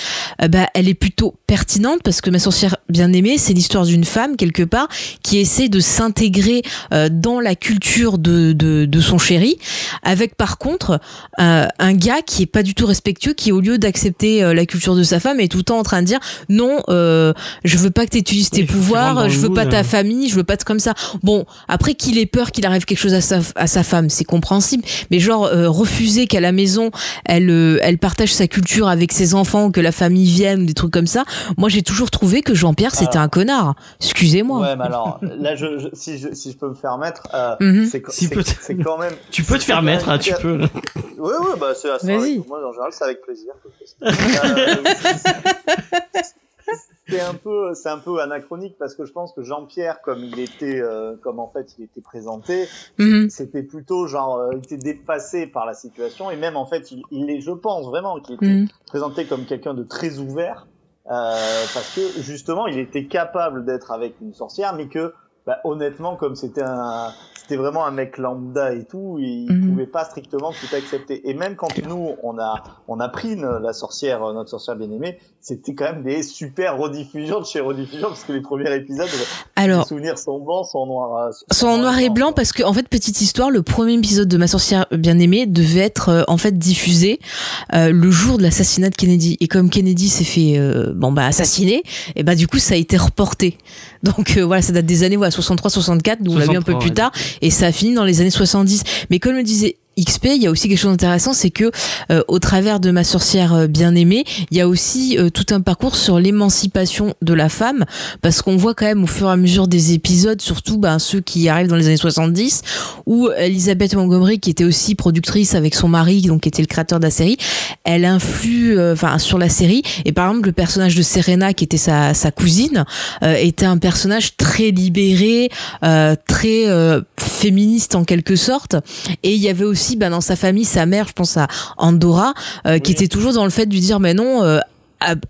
euh, bah, elle est plutôt pertinente parce que ma sorcière bien-aimée, c'est l'histoire d'une femme quelque part qui essaie de s'intégrer dans la culture de, de, de son chéri, avec par contre euh, un gars qui est pas du tout respectueux, qui au lieu d'accepter euh, la culture de sa femme est tout le temps en train de dire non, euh, je veux pas que tu utilises tes pouvoirs, je veux pas ta hein. famille, je veux pas être comme ça. Bon, après qu'il ait peur qu'il arrive quelque chose à sa, à sa femme, c'est compréhensible. Mais genre euh, refuser qu'à la maison elle euh, elle partage sa culture avec ses enfants, que la famille vienne des trucs comme ça. Moi j'ai toujours trouvé que Jean-Pierre c'était un connard. Excusez-moi. Ouais, mais alors là, je, je- si, je, si je peux me faire mettre, euh, Mhm. Si c'est quand même. Tu peux te faire mettre, hein, tu peux. Ouais, ouais, bah c'est assez. Vas-y. Moi, en général, c'est avec plaisir. que je fais ça. C'est un peu, c'est un peu anachronique parce que je pense que Jean-Pierre, comme il était, euh, comme en fait il était présenté, Mhm. c'était plutôt genre, euh, il était dépassé par la situation et même en fait, il, il est, je pense vraiment qu'il était Mhm. présenté comme quelqu'un de très ouvert. euh, parce que justement, il était capable d'être avec une sorcière, mais que bah, honnêtement, comme c'était un, c'était vraiment un mec lambda et tout, il Mhm. pouvait pas strictement tout accepter. Et même quand nous, on a, on a pris la sorcière, euh, notre sorcière bien aimée, c'était quand même des super rediffusions de chez rediffusions, parce que les premiers épisodes, Alors, les souvenirs sont blancs, sont noirs, euh, sont en noir et blanc parce que en fait petite histoire le premier épisode de ma sorcière bien aimée devait être euh, en fait diffusé euh, le jour de l'assassinat de Kennedy. Et comme Kennedy s'est fait euh, bon bah assassiner et bah du coup ça a été reporté. Donc euh, voilà ça date des années voilà 63 64 nous on l'a vu un peu 63, plus ouais. tard et ça a fini dans les années 70 mais comme le disait XP, il y a aussi quelque chose d'intéressant, c'est que euh, au travers de ma sorcière euh, bien aimée, il y a aussi euh, tout un parcours sur l'émancipation de la femme, parce qu'on voit quand même au fur et à mesure des épisodes, surtout ben, ceux qui arrivent dans les années 70, où Elisabeth Montgomery, qui était aussi productrice avec son mari, donc qui était le créateur de la série, elle influe euh, enfin sur la série. Et par exemple, le personnage de Serena, qui était sa, sa cousine, euh, était un personnage très libéré, très féministe en quelque sorte. Et il y avait aussi ben, dans sa famille sa mère, je pense à Andorra, euh, qui était toujours dans le fait de lui dire mais non. euh,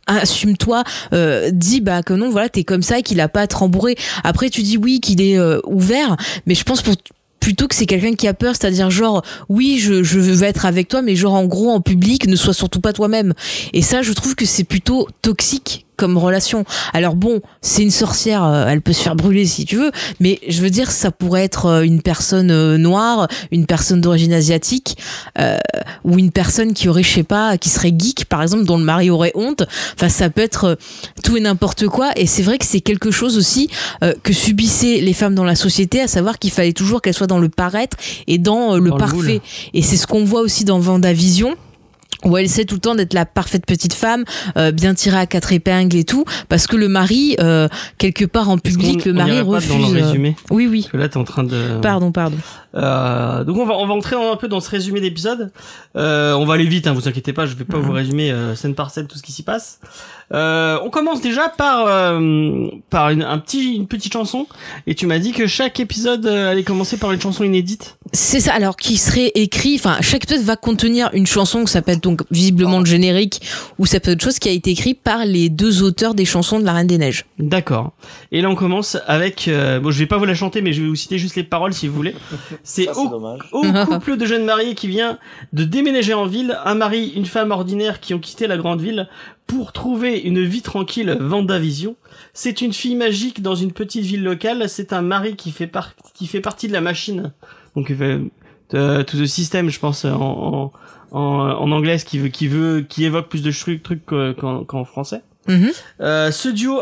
assume-toi euh, dis bah que non voilà t'es comme ça qu'il a pas à te rembourrer après tu dis oui qu'il est euh, ouvert mais je pense pour plutôt que c'est quelqu'un qui a peur c'est-à-dire genre oui je, je veux être avec toi mais genre en gros en public ne sois surtout pas toi-même et ça je trouve que c'est plutôt toxique comme relation. Alors bon c'est une sorcière euh, elle peut se faire brûler si tu veux mais je veux dire ça pourrait être euh, une personne euh, noire une personne d'origine asiatique euh, ou une personne qui aurait je sais pas qui serait geek par exemple dont le mari aurait honte. Enfin ça peut être tout et n'importe quoi. Et c'est vrai que c'est quelque chose aussi euh, que subissaient les femmes dans la société à savoir qu'il fallait toujours qu'elles soient dans le paraître et dans euh, le Dans parfait. Et c'est ce qu'on voit aussi dans Vendavision où elle essaie tout le temps d'être la parfaite petite femme, euh, bien tirée à quatre épingles et tout, parce que le mari, euh, quelque part en public, le mari pas refuse. dans le euh, résumé Oui, oui. Parce que là, t'es en train de. Pardon, pardon. Euh, donc on va on va entrer un peu dans ce résumé d'épisode. Euh, on va aller vite, hein, vous inquiétez pas, je vais pas vous résumer euh, scène par scène tout ce qui s'y passe. Euh, on commence déjà par euh, par une, un petit une petite chanson et tu m'as dit que chaque épisode allait commencer par une chanson inédite. C'est ça, alors qui serait écrit, enfin, chaque épisode va contenir une chanson que ça peut être donc visiblement le générique, ou ça peut être autre chose qui a été écrit par les deux auteurs des chansons de la Reine des Neiges. D'accord. Et là on commence avec euh, bon je vais pas vous la chanter mais je vais vous citer juste les paroles si vous voulez. C'est au couple de jeunes mariés qui vient de déménager en ville, un mari, une femme ordinaire qui ont quitté la grande ville pour trouver une vie tranquille, Vendavision. C'est une fille magique dans une petite ville locale, c'est un mari qui fait, par- qui fait partie de la machine. Donc, euh, euh, tout ce système, je pense, en, en, en, en anglais, qui veut, qui veut, qui évoque plus de trucs, trucs qu'en qu'en- qu'en français. Mhm. Euh, ce duo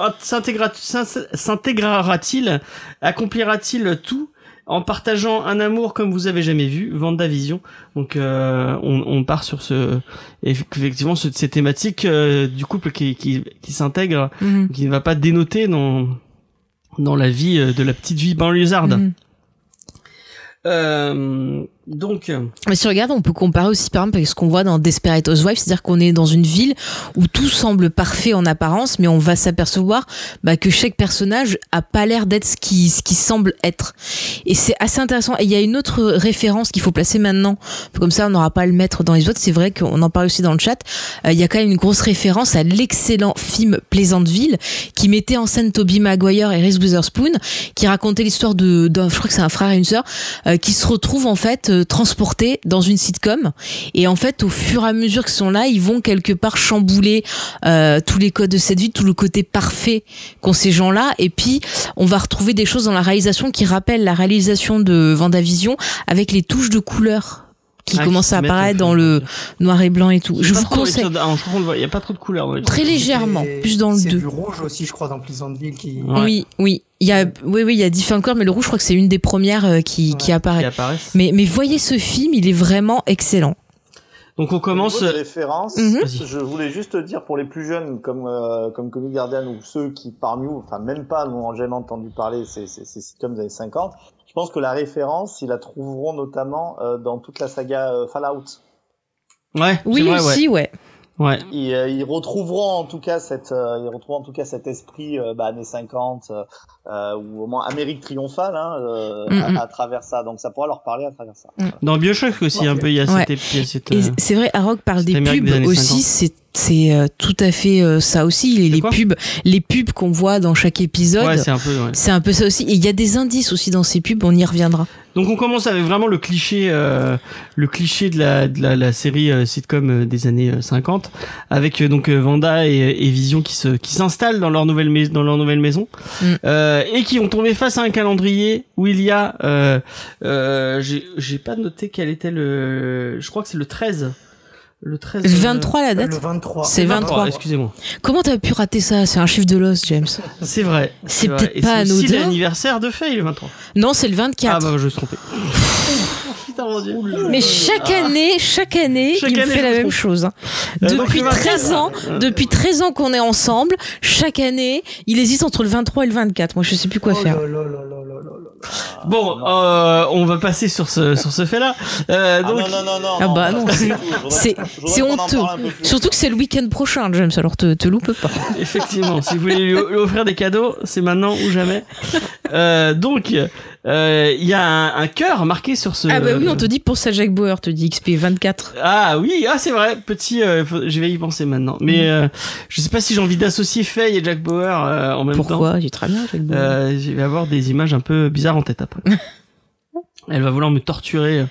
s'intégrera-t-il, accomplira-t-il tout en partageant un amour comme vous avez jamais vu, Vendavision. Donc euh, on, on part sur ce effectivement ce, ces thématiques euh, du couple qui, qui, qui s'intègre, Mhm. qui ne va pas dénoter dans dans la vie euh, de la petite vie banlieusarde. Mhm. Euh, donc Mais si tu regardes, on peut comparer aussi par exemple avec ce qu'on voit dans Desperate Housewives, c'est-à-dire qu'on est dans une ville où tout semble parfait en apparence, mais on va s'apercevoir bah, que chaque personnage a pas l'air d'être ce qui, ce qui semble être. Et c'est assez intéressant. Et il y a une autre référence qu'il faut placer maintenant, comme ça on n'aura pas à le mettre dans les autres. C'est vrai qu'on en parle aussi dans le chat. Euh, Il y a quand même une grosse référence à l'excellent film Pleasantville qui mettait en scène Toby Maguire et Reese Witherspoon, qui racontait l'histoire de, d'un, je crois que c'est un frère et une sœur, euh, qui se retrouvent en fait transportés dans une sitcom. Et en fait au fur et à mesure qu'ils sont là ils vont quelque part chambouler euh, tous les codes de cette vie tout le côté parfait qu'ont ces gens là et puis on va retrouver des choses dans la réalisation qui rappellent la réalisation de Vendavision avec les touches de couleur qui ah, commencent se à apparaître dans le noir et blanc et tout. Je vous conseille. l'épisode un, je crois qu'on le voit, il y a pas trop de couleurs très légèrement plus dans le C'est 2 du rouge aussi, je crois, dans Pleasantville qui. Ouais. oui oui il y a oui oui il y a différentes couleurs mais le rouge je crois que c'est une des premières euh, qui, qui Ouais. apparaît qui mais mais voyez ce film il est vraiment excellent Donc on commence. Au niveau de référence, Mhm. Vas-y. je voulais juste dire pour les plus jeunes comme euh, comme Comic Guardian ou ceux qui parmi nous, enfin même pas n'ont jamais entendu parler ces ces ces sitcoms des années 50, je pense que la référence, ils la trouveront notamment euh, dans toute la saga euh, Fallout. Ouais. oui vrai, aussi ouais Ouais. Ils, euh, ils retrouveront en tout cas cette euh, ils retrouveront en tout cas cet esprit euh, bah, années 50 euh, ou au moins Amérique triomphale hein, euh, Mhm. à, à travers ça. Donc ça pourra leur parler à travers ça. Mm. Dans Bioshock aussi Ouais. un peu il y a Ouais. cette, il y a cette, Et euh, c'est vrai, Harold parle des pubs des aussi, 50. c'est C'est euh, tout à fait euh, ça aussi. Les, pubs, les pubs qu'on voit dans chaque épisode, Ouais, c'est un peu. ouais. c'est un peu ça aussi. Et il y a des indices aussi dans ces pubs. On y reviendra. Donc on commence avec vraiment le cliché, euh, le cliché de la, de la, la série euh, sitcom euh, des années euh, 50, avec euh, donc euh, Vanda et, et Vision qui se qui s'installent dans leur nouvelle mais- dans leur nouvelle maison Mm. Euh, et qui ont tombé face à un calendrier où il y a, euh, euh, j'ai pas noté quel était le, je crois que c'est le 13, le 13. euh, 23 la Le date. 23. C'est 23. Excusez-moi. Comment t'as pu rater ça? C'est un chiffre de l'os, James. C'est vrai. C'est peut-être pas c'est anodin. l'anniversaire de Faye le 23. Non, c'est le 24. Ah bah je me suis trompé. Putain mon dieu. Mais chaque année, chaque année, Chaque il année, fait la me même chose. hein. Euh, Depuis le 24, 13 ans, euh, depuis 13 ans qu'on est ensemble, chaque année, il hésite entre le 23 et le 24. Moi, je sais plus quoi Oh faire. là là là. Bon, euh, on va passer sur ce sur ce fait-là. Euh, Ah donc, non, non, non, non. Ah bah non, c'est- honteux. Surtout que c'est le week-end prochain, James, alors te, te loupe pas. effectivement, si vous voulez lui, lui offrir des cadeaux, c'est maintenant ou jamais. Euh, donc, euh, il y a un, un cœur marqué sur ce. Ah bah oui, on te dit pour ça Jack Bauer, te dit XP 24. Ah oui, ah c'est vrai, petit. euh, faut- je vais y penser maintenant. Mm. Mais euh, je sais pas si j'ai envie d'associer Faye et Jack Bauer euh, en même temps. Pourquoi J'ai très bien Jack Bauer. Euh, je vais avoir des images un peu bizarres en tête après. Elle va vouloir me torturer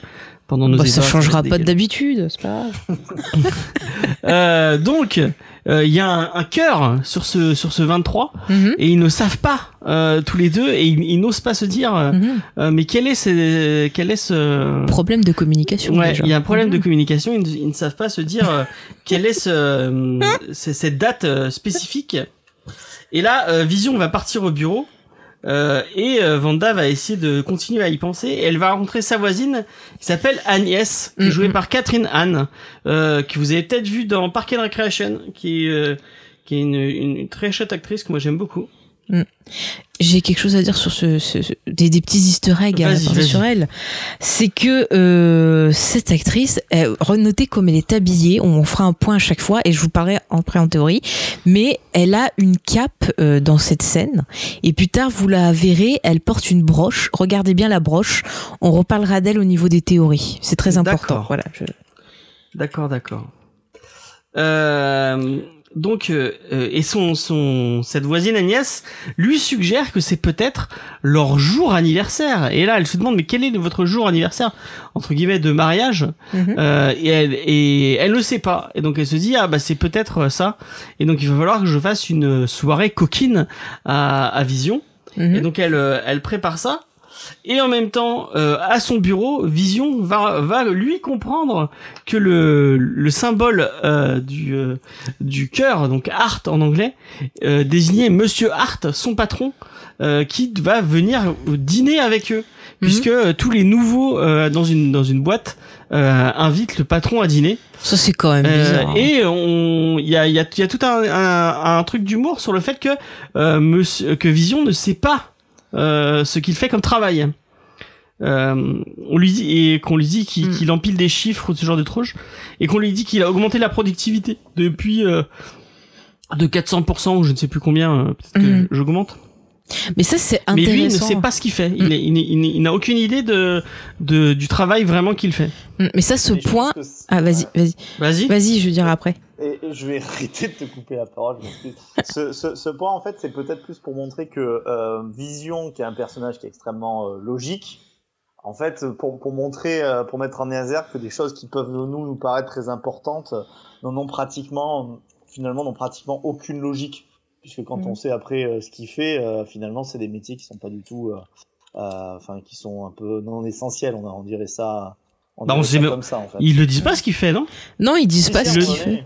pendant nos Bah, ça changera pas d'habitude, c'est pas. Euh, donc, il y a un, un cœur sur ce sur ce 23 Mhm, et ils ne savent pas euh, tous les deux et ils, ils n'osent pas se dire euh, mhm. euh, mais quel est ce quel est ce Problème de communication. Ouais, il y a un problème de Mhm. communication. Ils, ne- ils ne savent pas se dire euh, quelle est ce, euh, cette date euh, spécifique. Et là, euh, Vision va partir au bureau euh, et euh, Vanda va essayer de continuer à y penser. Et elle va rencontrer sa voisine qui s'appelle Agnès, qui est jouée par Catherine Anne, euh, que vous avez peut-être vu dans Park and Recreation, qui est euh, qui est une, une, une très chouette actrice que moi j'aime beaucoup. J'ai quelque chose à dire sur ce, ce- ce- des, des petits Easter eggs à sur elle. C'est que euh, cette actrice, euh, renotez comme elle est habillée. On fera un point à chaque fois et je vous parlerai après en théorie. Mais elle a une cape euh, dans cette scène et plus tard vous la verrez. Elle porte une broche. Regardez bien la broche. On reparlera d'elle au niveau des théories. C'est très important. D'accord. Voilà. je- D'accord, d'accord. Euh, donc, euh, euh, et son, son, cette voisine Agnès lui suggère que c'est peut-être leur jour anniversaire. Et là, elle se demande mais quel est votre jour anniversaire entre guillemets de mariage? Mhm. Euh, Et elle, et elle ne sait pas. Et donc elle se dit ah bah c'est peut-être ça. Et donc il va falloir que je fasse une soirée coquine à, à Vision. Mhm. Et donc elle, euh, elle prépare ça. Et en même temps, euh, à son bureau, Vision va, va lui comprendre que le, le symbole euh, du, euh, du cœur, donc Hart en anglais, euh, désignait Monsieur Hart, son patron, euh, qui va venir dîner avec eux, puisque euh, tous les nouveaux euh, dans une dans une boîte euh, invitent le patron à dîner. Ça c'est quand même bizarre. hein. et on, il y a, il y a, y a tout un, un, un truc d'humour sur le fait que euh, monsieur, que Vision ne sait pas ce qu'il fait comme travail. Euh, on lui dit et qu'on lui dit qu'il Mm. qu'il empile des chiffres ou ce genre de trucs et qu'on lui dit qu'il a augmenté la productivité depuis euh, de 400% ou je ne sais plus combien euh, peut-être que Mhm. j'augmente Mais ça c'est mais intéressant. lui il ne sait pas ce qu'il fait il, Mm. est- il, est- il n'est- il n'a aucune idée de, de du travail vraiment qu'il fait Mais ça ce Mais point. Ah vas-y, vas-y, vas-y vas-y, je veux dire après. Et et je vais arrêter de te couper la parole. ce, ce, ce point, en fait, c'est peut-être plus pour montrer que euh, Vision, qui est un personnage qui est extrêmement euh, logique, en fait, pour, pour montrer, euh, pour mettre en exergue que des choses qui peuvent nous, nous paraître très importantes, euh, n'en ont pratiquement, finalement, n'ont pratiquement aucune logique. Puisque quand Mhm. on sait après euh, ce qu'il fait, euh, finalement, c'est des métiers qui sont pas du tout, euh, euh, enfin, qui sont un peu non essentiels. On, on dirait ça, on Bah, on ça comme ça, en fait. ils le disent pas ce qu'il fait non? Non, ils disent pas ce qu'il fait.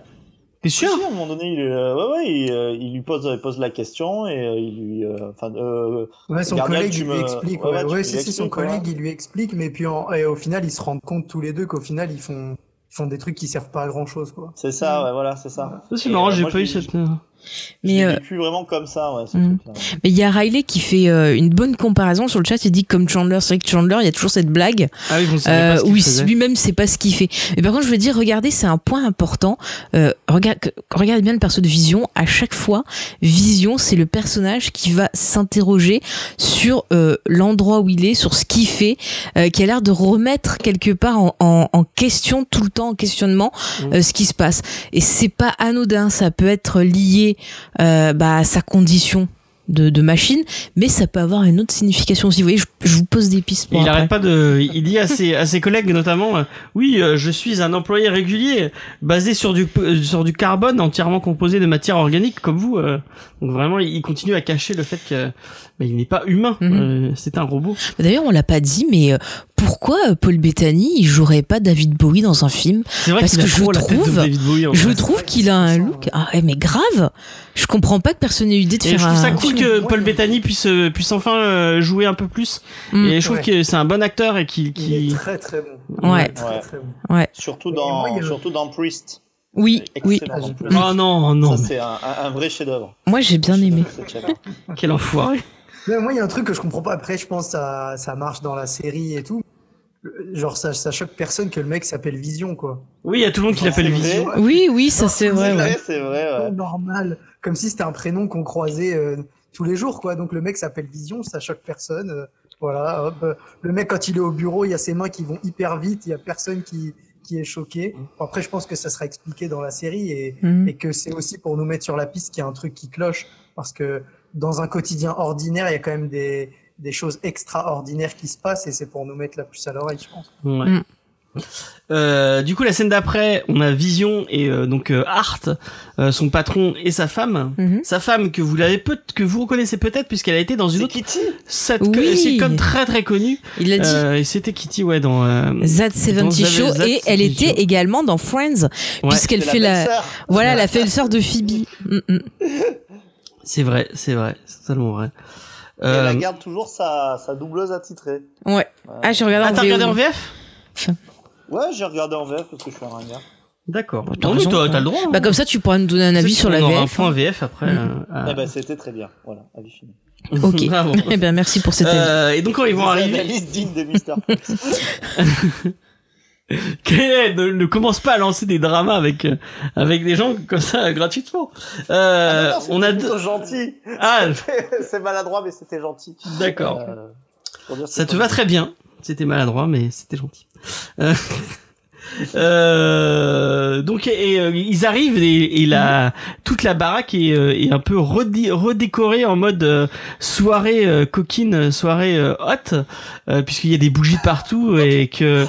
T'es sûr à un moment donné, il, euh, ouais, ouais, il, euh, il lui pose, il pose la question et euh, il lui, enfin, euh, Ouais, son Gardien, collègue il lui me- explique. ouais, Ouais, si, si, son collègue il lui explique, mais puis en- et au final ils se rendent compte tous les deux qu'au final ils font, ils font des trucs qui servent pas à grand chose quoi. c'est ça, ouais, voilà, c'est ça. C'est marrant, euh, j'ai pas eu cette. Mais euh, vécu vraiment comme ça, ouais. ce truc-là. mais il y a Riley qui fait euh, une bonne comparaison sur le chat. Il dit que comme Chandler, c'est vrai que Chandler, il y a toujours cette blague Ah oui, euh, où lui-même sait pas ce qu'il fait. Mais par contre, je veux dire, regardez, c'est un point important. Euh, regarde, regardez bien le perso de Vision. À chaque fois, Vision, c'est le personnage qui va s'interroger sur euh, l'endroit où il est, sur ce qu'il fait, euh, qui a l'air de remettre quelque part en, en- en question tout le temps, en questionnement, Mm. euh, ce qui se passe. Et c'est pas anodin. Ça peut être lié euh, bah, sa condition. De, de machine, mais ça peut avoir une autre signification aussi. Vous voyez, je, je vous pose des pistes pour il après. arrête pas de, il dit à ses, à ses collègues notamment, euh, oui, euh, je suis un employé régulier, basé sur du, euh, sur du carbone entièrement composé de matière organique comme vous. Donc vraiment, il continue à cacher le fait que, bah, il n'est pas humain. Mhm. euh, c'est un robot. D'ailleurs, on l'a pas dit, mais euh, pourquoi euh, Paul Bettany il jouerait pas David Bowie dans un film? C'est vrai Parce que je trouve- David Bowie. en Je trouve qu'il a un look. Ah, eh, mais grave Je comprends pas que personne n'ait eu l'idée de Et faire je trouve un. ça cool film. que Ouais, Paul mais- Bettany puisse, euh, puisse enfin euh, jouer un peu plus. Mm. Et je trouve Ouais. que c'est un bon acteur et qu'il, Il qui, est très très bon. Ouais. Très, Ouais. très bon. Ouais. Surtout dans, moi, a- surtout dans Priest. Oui, oui. Ah, oh non, non, c'est un, un, vrai chef-d'œuvre. Moi, j'ai bien aimé. Quel enfoiré. Mais moi, il y a un truc que je comprends pas. Après, je pense que ça, ça marche dans la série et tout. Le- Genre, ça, ça choque personne que le mec s'appelle Vision, quoi. Oui, il y a tout le monde qui l'appelle Vision. vrai. Oui, oui, ça c'est C'est vrai. vrai, Ouais. c'est vrai, ouais. Pas normal. Comme si c'était un prénom qu'on croisait euh, tous les jours, quoi. Donc, le mec s'appelle Vision, ça choque personne. euh, voilà, hop. Euh, Le mec, quand il est au bureau, il y a ses mains qui vont hyper vite. Il y a personne qui, qui est choqué. Bon, après, je pense que ça sera expliqué dans la série et, Mm. et que c'est aussi pour nous mettre sur la piste qu'il y a un truc qui cloche. Parce que dans un quotidien ordinaire, il y a quand même des, des choses extraordinaires qui se passent et c'est pour nous mettre la puce à l'oreille, je pense. Ouais. Mm. Euh, du coup, la scène d'après, on a Vision et euh, donc euh, Art, euh, son patron et sa femme. Mhm. Sa femme que vous l'avez peut que vous reconnaissez peut-être puisqu'elle a été dans une C'est autre Kitty. set- Oui. sitcom très très connue. Il l'a dit. Euh, et c'était Kitty, ouais, dans. Euh, That dans 70 That Show 70 et elle était Show. également dans Friends Ouais, puisqu'elle fait la belle-sœur. voilà elle a fait le sœur de Phoebe. Mm, mm. C'est vrai, c'est vrai, c'est totalement vrai. Et elle Euh, garde toujours sa, sa doubleuse attitrée. Ouais. Ah j'ai regardé ah, en regardé en VF Ouais, j'ai regardé en VF parce que je suis un ringard. D'accord. Bah, t'as le droit. hein. Bah comme ça tu pourras nous donner un avis sur la on aura un VF. point VF après. Mm. euh, Eh ben, c'était très bien. Voilà, avis fini. Ok. Bravo. Eh bien merci pour cet avis. Euh, et donc quand ils vont arriver, dignes de Mister ne, ne commence pas à lancer des dramas avec euh, avec des gens comme ça gratuitement. Euh, Ah non, on a deux. gentil. Ah, c'est maladroit, mais c'était gentil. d'accord. Euh, Ça te va très bien. C'était maladroit, mais c'était gentil. Euh, euh, donc et, euh, ils arrivent et, et la toute la baraque est, est un peu redé- redécorée en mode euh, soirée euh, coquine, soirée euh, hot, euh, puisqu'il y a des bougies partout et que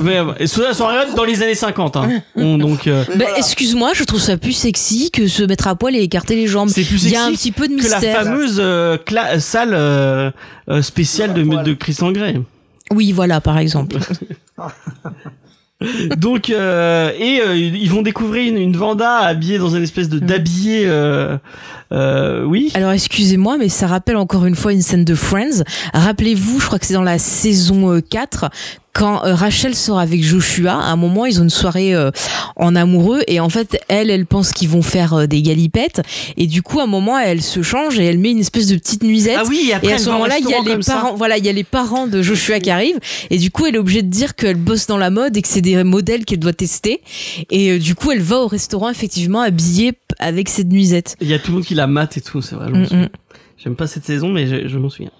ouais, ouais. Hot dans les années 50. Hein. On- donc euh, Bah, voilà. excuse-moi, je trouve ça plus sexy que se mettre à poil et écarter les jambes. c'est plus Il y a un sexy petit peu de que la mystère. fameuse euh, cla- salle euh, euh, spéciale de, Voilà. de Christian Grey. Oui, voilà, par exemple. Donc euh, et euh, ils vont découvrir une, une Vanda habillée dans une espèce de Mm. d'habillé euh, euh, oui Alors excusez-moi, mais ça rappelle encore une fois une scène de Friends. Rappelez-vous, je crois que c'est dans la saison euh, 4, quand euh, Rachel sort avec Joshua. À un moment, ils ont une soirée euh, en amoureux et en fait, elle, elle pense qu'ils vont faire euh, des galipettes et du coup, à un moment, elle se change et elle met une espèce de petite nuisette. ah oui et après Et à ce moment-là, il y a les ça. parents, voilà, il y a les parents de Joshua qui arrivent, et du coup, elle est obligée de dire qu'elle bosse dans la mode et que c'est des modèles qu'elle doit tester. Et euh, du coup, elle va au restaurant effectivement habillée avec cette nuisette. il y a tout le monde qui la mate et tout c'est vrai Mm, mm. J'aime pas cette saison mais je, je m'en souviens.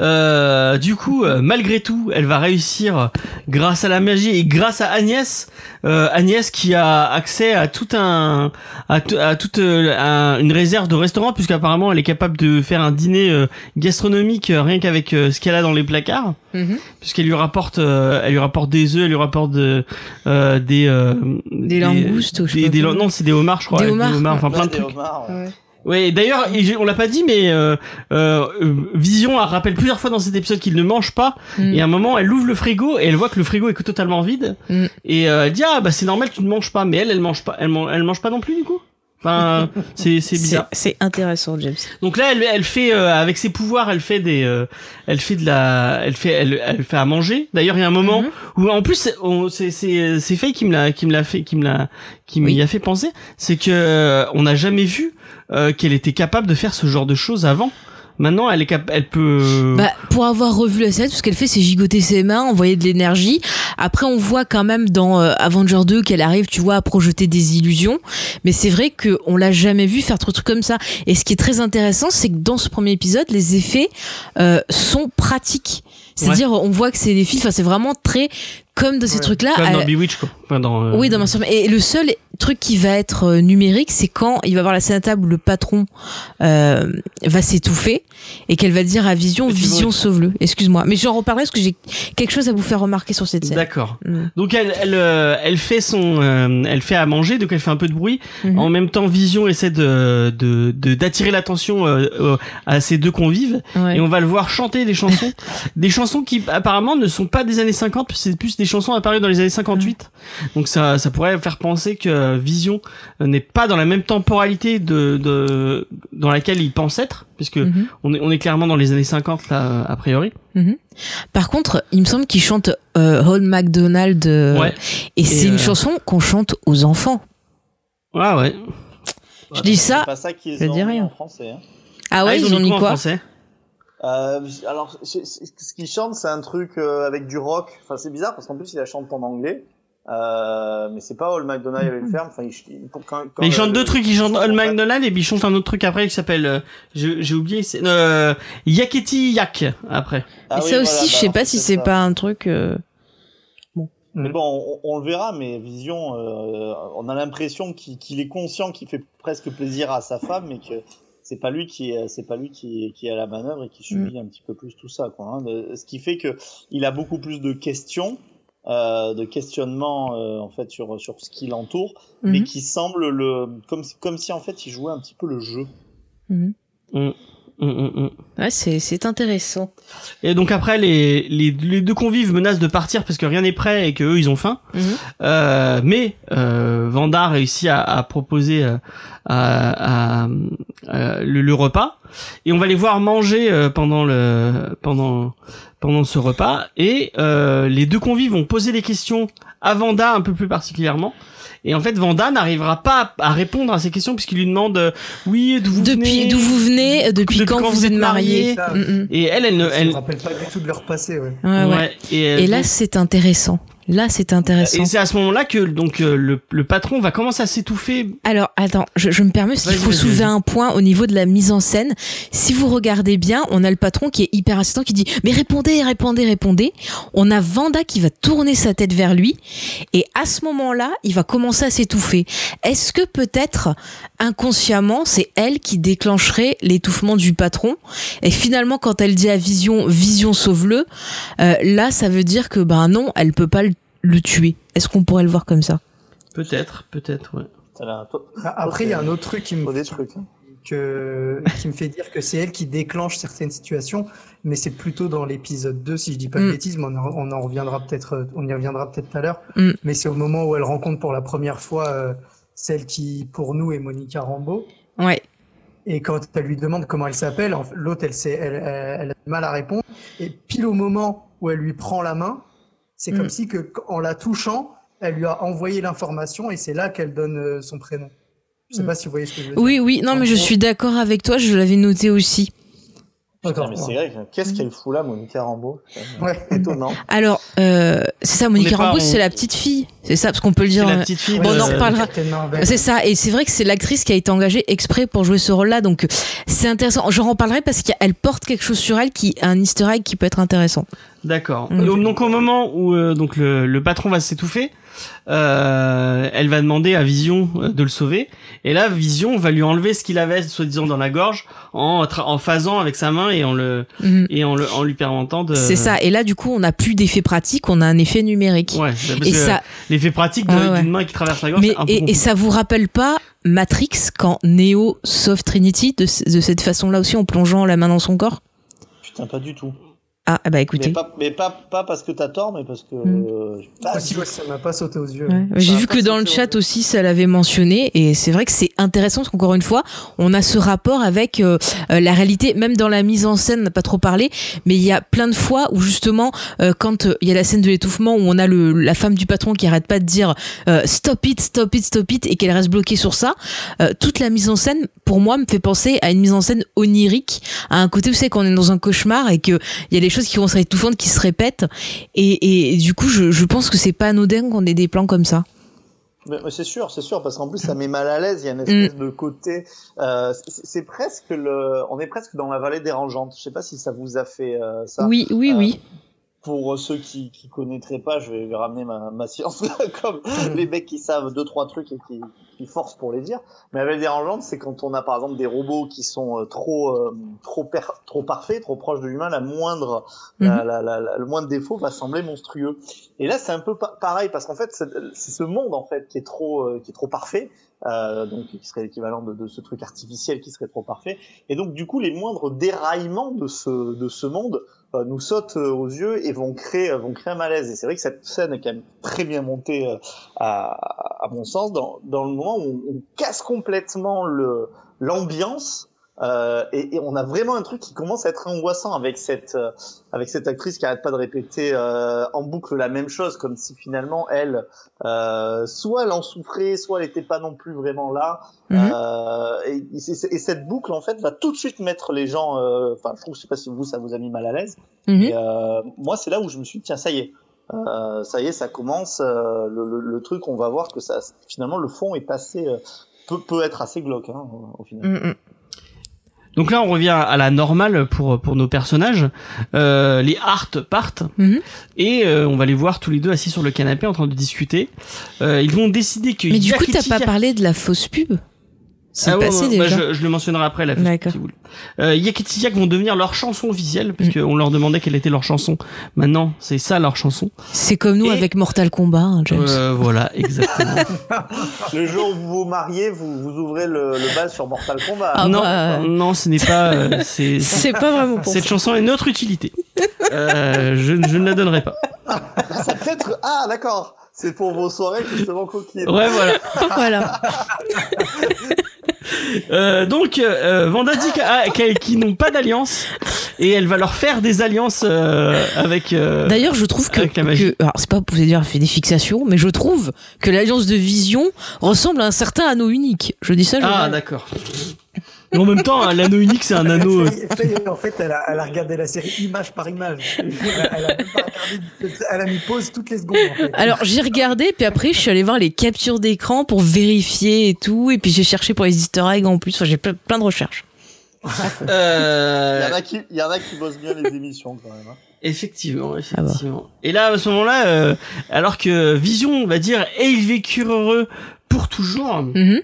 Euh, du coup euh, malgré tout elle va réussir grâce à la magie et grâce à Agnès. Euh, Agnès qui a accès à tout un à, tout- à toute euh, un- une réserve de restaurants puisqu'apparemment elle est capable de faire un dîner euh, gastronomique euh, rien qu'avec euh, ce qu'elle a dans les placards. Mhm. puisqu'elle lui rapporte euh, elle lui rapporte des œufs elle lui rapporte de, euh, des euh, Des langoustes, ou je sais des, des non c'est des homards je crois Des avec homards, enfin Ouais, plein de des trucs. homards, ouais. Ouais et d'ailleurs on l'a pas dit mais euh, euh, Vision elle rappelle plusieurs fois dans cet épisode qu'il ne mange pas Mm. et à un moment elle ouvre le frigo et elle voit que le frigo est totalement vide Mm. et euh, elle dit ah bah c'est normal tu ne manges pas mais elle elle mange pas elle mange pas non plus du coup? Enfin, c'est c'est bizarre. C'est intéressant, James. Donc là, elle, elle fait euh, avec ses pouvoirs, elle fait des, euh, elle fait de la, elle fait, elle, elle fait à manger. D'ailleurs, il y a un moment Mhm. où, en plus, on- c'est c'est c'est Faye qui me l'a, qui me l'a fait, qui me l'a, qui m'y Oui. a fait penser, c'est que euh, on n'a jamais vu euh, qu'elle était capable de faire ce genre de choses avant. Maintenant, elle est cap, elle peut. Bah, pour avoir revu la scène, tout ce qu'elle fait, c'est gigoter ses mains, envoyer de l'énergie. Après, on voit quand même dans euh, Avenger 2 qu'elle arrive, tu vois, à projeter des illusions. Mais c'est vrai qu'on l'a jamais vu faire trop de trucs comme ça. Et ce qui est très intéressant, c'est que dans ce premier épisode, les effets euh, sont pratiques. C'est-à-dire, on voit que c'est des filles, enfin, c'est vraiment très comme de ces Ouais. trucs-là. Comme dans Bewitch, quoi. Enfin, dans, euh, Oui, dans. Et le seul truc qui va être euh, numérique, c'est quand il va avoir la scène à table où le patron euh, va s'étouffer et qu'elle va dire à Vision, Vision sauve-le. Excuse-moi, mais j'en reparlerai parce que j'ai quelque chose à vous faire remarquer sur cette scène. D'accord. Mm. Donc elle, elle, euh, elle fait son, euh, elle fait à manger, donc elle fait un peu de bruit. Mhm. En même temps, Vision essaie de de de- d'attirer l'attention euh, euh, à ces deux convives, Ouais. et on va le voir chanter des chansons, des chansons qui apparemment ne sont pas des années 50, c'est plus des chansons apparues dans les années 58. Donc ça, ça pourrait faire penser que Vision n'est pas dans la même temporalité de, de dans laquelle il pense être, puisque Mhm. on est on est clairement dans les années 50 là a priori. Par contre, il me semble qu'il chante euh, Old MacDonald euh, Ouais. et c'est euh, une chanson qu'on chante aux enfants. Ouais ouais. Je dis ça. C'est pas ça qu'ils ont rien. en français. hein. Ah ouais, ils, ont mis quoi en quoi? français? Euh, alors, ce qu'il chante, c'est un truc euh, avec du rock. Enfin, c'est bizarre parce qu'en plus, il la chante en anglais. Euh, mais c'est pas All McDonald et le ferme. Enfin, il, il- pour- quand, quand Mais il chante deux trucs, il chante All McDonald et puis il chante un autre truc après qui s'appelle, euh, j'ai oublié, c'est euh, Yaketi Yak après. Ah Et oui, ça voilà, aussi, je bah sais pas si c'est pas un truc. euh, Mais bon, on, on le verra, mais Vision, euh, on a l'impression qu'il qu'il est conscient qu'il fait presque plaisir à sa femme, mais que c'est pas lui qui est, c'est pas lui qui est, qui est à la manœuvre et qui subit un petit peu plus tout ça, quoi. hein. De- ce qui fait que il a beaucoup plus de questions, euh, de questionnements euh, en fait sur sur ce qui l'entoure, mais Mhm. qui semble le comme si, comme si en fait il jouait un petit peu le jeu. Hum, hum, hum. Ouais, c'est c'est intéressant. Et donc après les, les, les deux convives menacent de partir parce que rien n'est prêt et que eux ils ont faim. Mhm. Euh, mais euh, Vanda réussit à, à proposer euh, à- à le, le repas et on va les voir manger euh, pendant le pendant pendant ce repas et euh, les deux convives vont poser des questions à Vanda un peu plus particulièrement. Et en fait, Vanda n'arrivera pas à répondre à ces questions puisqu'il lui demande euh, oui d'où vous Depuis venez? d'où vous venez, euh, depuis, Depuis quand, vous êtes mariés? mariés? Mm, mm. et elle elle ne elle me rappelle pas du tout de leur passé, ouais. Ouais, ouais. ouais, et, euh, Et là, donc- c'est intéressant. Là, c'est intéressant. Et c'est à ce moment-là que donc le, le patron va commencer à s'étouffer. Alors, attends, je, je me permets parce qu'il faut soulever un point au niveau de la mise en scène. Si vous regardez bien, on a le patron qui est hyper insistant, qui dit mais répondez, répondez, répondez. On a Vanda qui va tourner sa tête vers lui et à ce moment-là, il va commencer à s'étouffer. Est-ce que peut-être inconsciemment, c'est elle qui déclencherait l'étouffement du patron? Et finalement, quand elle dit à Vision, Vision sauve-le, euh, là, ça veut dire que ben non, elle peut pas le, le tuer. Est-ce qu'on pourrait le voir comme ça? Peut-être, peut-être, ouais. Après, il y a un autre truc qui me, des trucs. hein. Que, qui me fait dire que c'est elle qui déclenche certaines situations, mais c'est plutôt dans l'épisode 2, si je dis pas Mm. de bêtises, mais on, en- on en reviendra peut-être, euh, on y reviendra peut-être tout à l'heure. Mm. Mais c'est au moment où elle rencontre pour la première fois euh, celle qui, pour nous, est Monica Rambeau. Ouais. Et quand elle lui demande comment elle s'appelle, l'autre, elle, elle, elle a du mal à répondre. Et pile au moment où elle lui prend la main, c'est Mm. comme si que, en la touchant, elle lui a envoyé l'information et c'est là qu'elle donne euh, son prénom. Je sais Mm. pas si vous voyez ce que je veux dire. Oui, oui, non, mais je suis d'accord avec toi, je l'avais noté aussi. D'accord. mais c'est vrai, que- qu'est-ce qu'elle fout là, Monica Rambeau? C'est Ouais. Étonnant. Alors, euh, c'est ça, On Monica Rambeau, c'est la petite fille. C'est ça, parce qu'on peut le C'est dire. la euh, petite fille. Bon, on en reparlera. C'est ça, et c'est vrai que c'est l'actrice qui a été engagée exprès pour jouer ce rôle-là, donc c'est intéressant. J'en reparlerai parce qu'elle porte quelque chose sur elle qui un Easter egg qui peut être intéressant. D'accord. Mm. Donc, donc, au moment où euh, donc le, le patron va s'étouffer, euh, elle va demander à Vision euh, de le sauver. Et là, Vision va lui enlever ce qu'il avait soi-disant dans la gorge en en phasant avec sa main et en le Mhm. et en le en lui permettant de. C'est ça, et là du coup on n'a plus d'effet pratique, on a un effet numérique. Ouais. Parce et que ça, l'effet pratique ouais. d'une main qui traverse la gorge. mais un peu et, et ça vous rappelle pas Matrix quand Neo sauve Trinity de, de cette façon-là aussi en plongeant la main dans son corps? Putain, pas du tout. Ah, bah Mais, écoutez. pas, mais pas, pas parce que t'as tort, mais parce que. Mm. euh, bah, Ah, si, ouais, ça m'a pas sauté aux yeux. Ouais. J'ai vu que dans le chat aussi, ça l'avait mentionné, et c'est vrai que c'est intéressant parce qu'encore une fois, on a ce rapport avec euh, euh, la réalité, même dans la mise en scène, on n'a pas trop parlé, mais il y a plein de fois où justement, euh, quand euh, il y a la scène de l'étouffement où on a le, la femme du patron qui arrête pas de dire euh, stop it, stop it, stop it, et qu'elle reste bloquée sur ça, euh, toute la mise en scène, pour moi, me fait penser à une mise en scène onirique, à un côté où c'est qu'on est dans un cauchemar et que il y a des choses qui vont se étouffantes, qui se répètent, et, et du coup, je, je pense que c'est pas anodin qu'on ait des plans comme ça. C'est sûr, c'est sûr, parce qu'en plus ça met mal à l'aise. Il y a une Mm. espèce de côté. Euh, c'est c'est presque le. On est presque dans la vallée dérangeante. Je sais pas si ça vous a fait euh, ça. Oui, oui, Euh, oui. Pour ceux qui qui connaîtraient pas, je vais ramener ma, ma science comme les mecs qui savent deux trois trucs et qui, qui forcent pour les dire. Mais la vallée dérangeante, c'est quand on a par exemple des robots qui sont euh, trop euh, trop trop parfaits, trop proches de l'humain. La moindre la, la, la- la- le moindre défaut va sembler monstrueux. Et là, c'est un peu pa- pareil parce qu'en fait, c'est ce monde en fait qui est trop euh, qui est trop parfait. Euh, donc qui serait l'équivalent de, de ce truc artificiel qui serait trop parfait et donc du coup les moindres déraillements de ce de ce monde nous sautent euh, aux yeux et vont créer euh, vont créer un malaise. Et c'est vrai que cette scène est quand même très bien montée euh, à, à mon sens dans dans le moment où on, on casse complètement le l'ambiance euh, et, et on a vraiment un truc qui commence à être angoissant avec cette euh, avec cette actrice qui arrête pas de répéter euh, en boucle la même chose comme si finalement elle euh, soit elle en souffrait soit elle était pas non plus vraiment là. Euh, et, et- et cette boucle en fait va tout de suite mettre les gens euh, enfin je trouve je sais pas si vous ça vous a mis mal à l'aise et euh, moi c'est là où je me suis dit tiens ça y est. Euh, ça y est ça commence euh, le, le, le truc on va voir que ça finalement le fond est assez euh, peut, peut être assez glauque hein, au final. Mm, mm. Donc là, on revient à la normale pour pour nos personnages. Euh, les Art partent Mhm. et euh, on va les voir tous les deux assis sur le canapé en train de discuter. Euh, ils vont décider que Mais du coup, t'as pas parlé de la fausse pub? C'est Ah ouais, passé ouais, bah, déjà. je, je le mentionnerai après la D'accord. si vous voulez. Euh, Yak et Yak vont devenir leur chanson officielle parce Mm. qu'on leur demandait quelle était leur chanson. Maintenant, c'est ça leur chanson. C'est comme nous Et- avec Mortal Kombat, hein, James. Euh, voilà, exactement. le jour où vous vous mariez vous, vous ouvrez le, le bal sur Mortal Kombat Ah non, bah, euh, non, ce n'est pas. euh, c'est C'est pas vraiment pour cette ça. chanson est notre utilité. Euh, je, je ne la donnerai pas. Ah, ça peut être ah d'accord c'est pour vos soirées justement coquines Ouais, voilà. voilà. Euh, donc, euh, Vanda dit qu'ils n'ont pas d'alliance et elle va leur faire des alliances euh, avec. euh, D'ailleurs, je trouve que, que alors c'est pas pour vous dire fait des fixations, mais je trouve que l'alliance de Vision ressemble à un certain anneau unique. Je dis ça. Je ah, d'accord. Mais en même temps, l'anneau unique, c'est un anneau. euh, Faye- Faye, en fait, elle a, elle a regardé la série image par image. Elle, elle a, pas regardé, elle a mis pause toutes les secondes. En fait. Alors j'ai regardé, puis après je suis allée voir les captures d'écran pour vérifier et tout, et puis j'ai cherché pour les Easter eggs en plus. Enfin, j'ai ple- plein de recherches. il euh, y en a qui il y en a qui bossent bien les émissions quand même hein. Effectivement, Ah effectivement. Et là, à ce moment-là, euh, alors que Vision, on va dire, et ils vécurent heureux pour toujours, Mhm.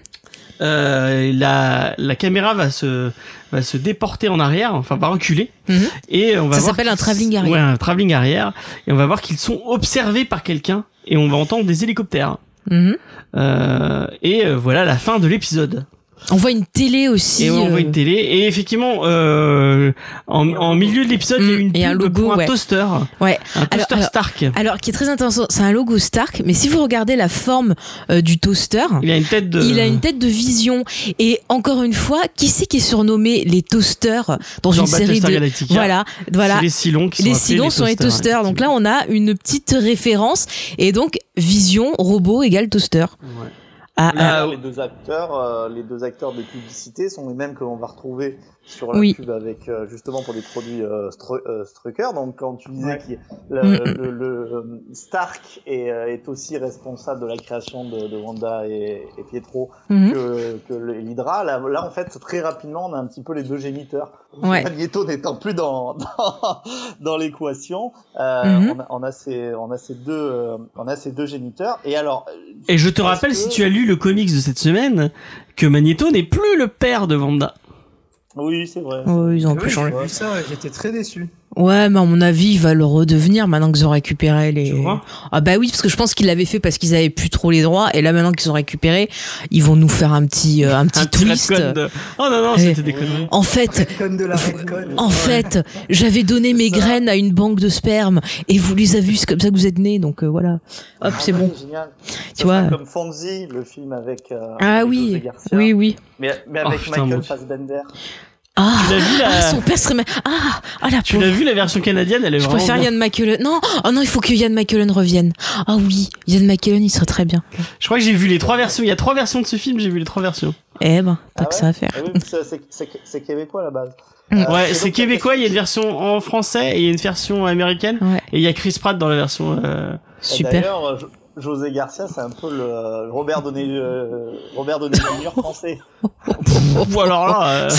Euh, la, la caméra va se, va se déporter en arrière, enfin va reculer, Mhm. et on va Ça s'appelle un travelling arrière. Ouais, un travelling arrière, et on va voir qu'ils sont observés par quelqu'un, et on va entendre des hélicoptères. Mhm. Euh, et euh, voilà la fin de l'épisode. On voit une télé aussi. Et on voit euh, une télé. Et effectivement, euh, en, en milieu de l'épisode, il y a Mm, une et un pub logo, pour un ouais. toaster, Ouais. un toaster alors- Stark. Alors, qui est très intéressant, c'est un logo Stark, mais si vous regardez la forme euh, du toaster, Il a une tête de. il a une tête de vision. Et encore une fois, qui c'est qui est surnommé les toasters dans, une série de Galactica. voilà, voilà. Les Silons qui sont Les Silons sont les toasters. Donc là, on a une petite référence. Et donc, vision, robot égale toaster. Ouais. Ah, Là, ah, les deux acteurs, euh, les deux acteurs de publicité sont les mêmes que l'on va retrouver sur la Oui. pub avec euh, justement pour les produits euh, Stru- euh, Strucker. Donc quand tu disais Ouais. que le, Mm. le- le, Stark est, est aussi responsable de la création de, de Wanda et, et Pietro mhm. que, que l'Hydra, là, là en fait très rapidement on a un petit peu les deux géniteurs. Ouais. Magneto n'étant plus dans dans, dans l'équation, euh, Mhm. on, a, on a ces on a ces deux euh, on a ces deux géniteurs. Et alors Et je te rappelle, que- si tu as lu le comics de cette semaine, que Magneto n'est plus le père de Wanda. Oui c'est vrai. Oh, ils ont un Oui, vu ça, j'étais très déçu. Ouais, mais à mon avis, il va le redevenir maintenant qu'ils ont récupéré les. Tu vois ah bah oui, parce que je pense qu'ils l'avaient fait parce qu'ils avaient plus trop les droits, et là maintenant qu'ils ont récupéré, ils vont nous faire un petit, euh, un petit Un twist. de- Oh non, non, c'était des conneries. En fait, en fait, j'avais donné mes graines à une banque de sperme et vous les avez vus, c'est comme ça que vous êtes nés, donc euh, voilà. Hop, c'est Ah bon. Génial. Tu vois. Comme Fonzie, le film avec. euh, Ah avec oui, oui, oui. Mais, mais Oh, avec putain, mon Michael. Fassbender. Ah, Tu l'as vu ah, la, son père serait ma- Ah, ah la tu l'as vu la version canadienne, elle est Je vraiment préfère bien. Ian McKellen. Non, oh non, il faut que Ian McKellen revienne. Ah oui, Ian McKellen, il serait très bien. Je crois que j'ai vu les trois versions. Il y a trois versions de ce film, j'ai vu les trois versions. Eh ben, t'as Ah que ouais ça à faire. Ah oui, c'est- québécois à la base. Mm. Euh, Ouais, c'est québécois, il y a une version en français et il y a une version américaine. Ouais, Et il y a Chris Pratt dans la version. euh, super. Euh, José Garcia, c'est un peu le Robert Downey, euh, Robert Downey Jr. français. Ou alors là, euh,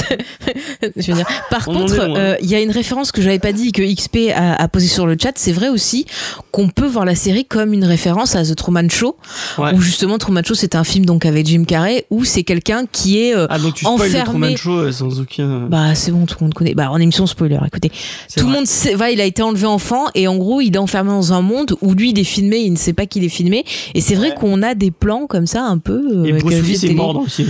Je veux dire. Par On contre, euh, il y a une référence que j'avais pas dit que XP a, a posé sur le chat. C'est vrai aussi qu'on peut voir la série comme une référence à The Truman Show, Ouais. où justement Truman Show c'est un film donc avec Jim Carrey où c'est quelqu'un qui est euh, ah donc tu le Enfermé. Truman Show euh, sans aucun. bah c'est bon tout le monde connaît. Bah en émission spoiler, écoutez. Tout le monde sait, va, il a été enlevé enfant et en gros, il est enfermé dans un monde où lui, il est filmé, il ne sait pas qu'il est filmé. Et c'est vrai Ouais. qu'on a des plans comme ça un peu. euh, Et Bruce Willis est mort dans le film.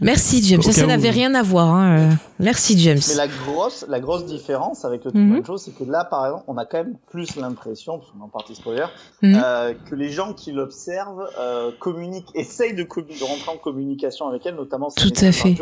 Merci James. Ça, ça n'avait rien à voir. Hein. euh. Merci James. Mais la grosse, la grosse différence avec le. Truman Show, c'est que là, par exemple, on a quand même plus l'impression, parce qu'on est en partie spoiler, Mhm. euh, que les gens qui l'observent euh, communiquent, essayent de, de rentrer en communication avec elle, notamment. Tout à fait.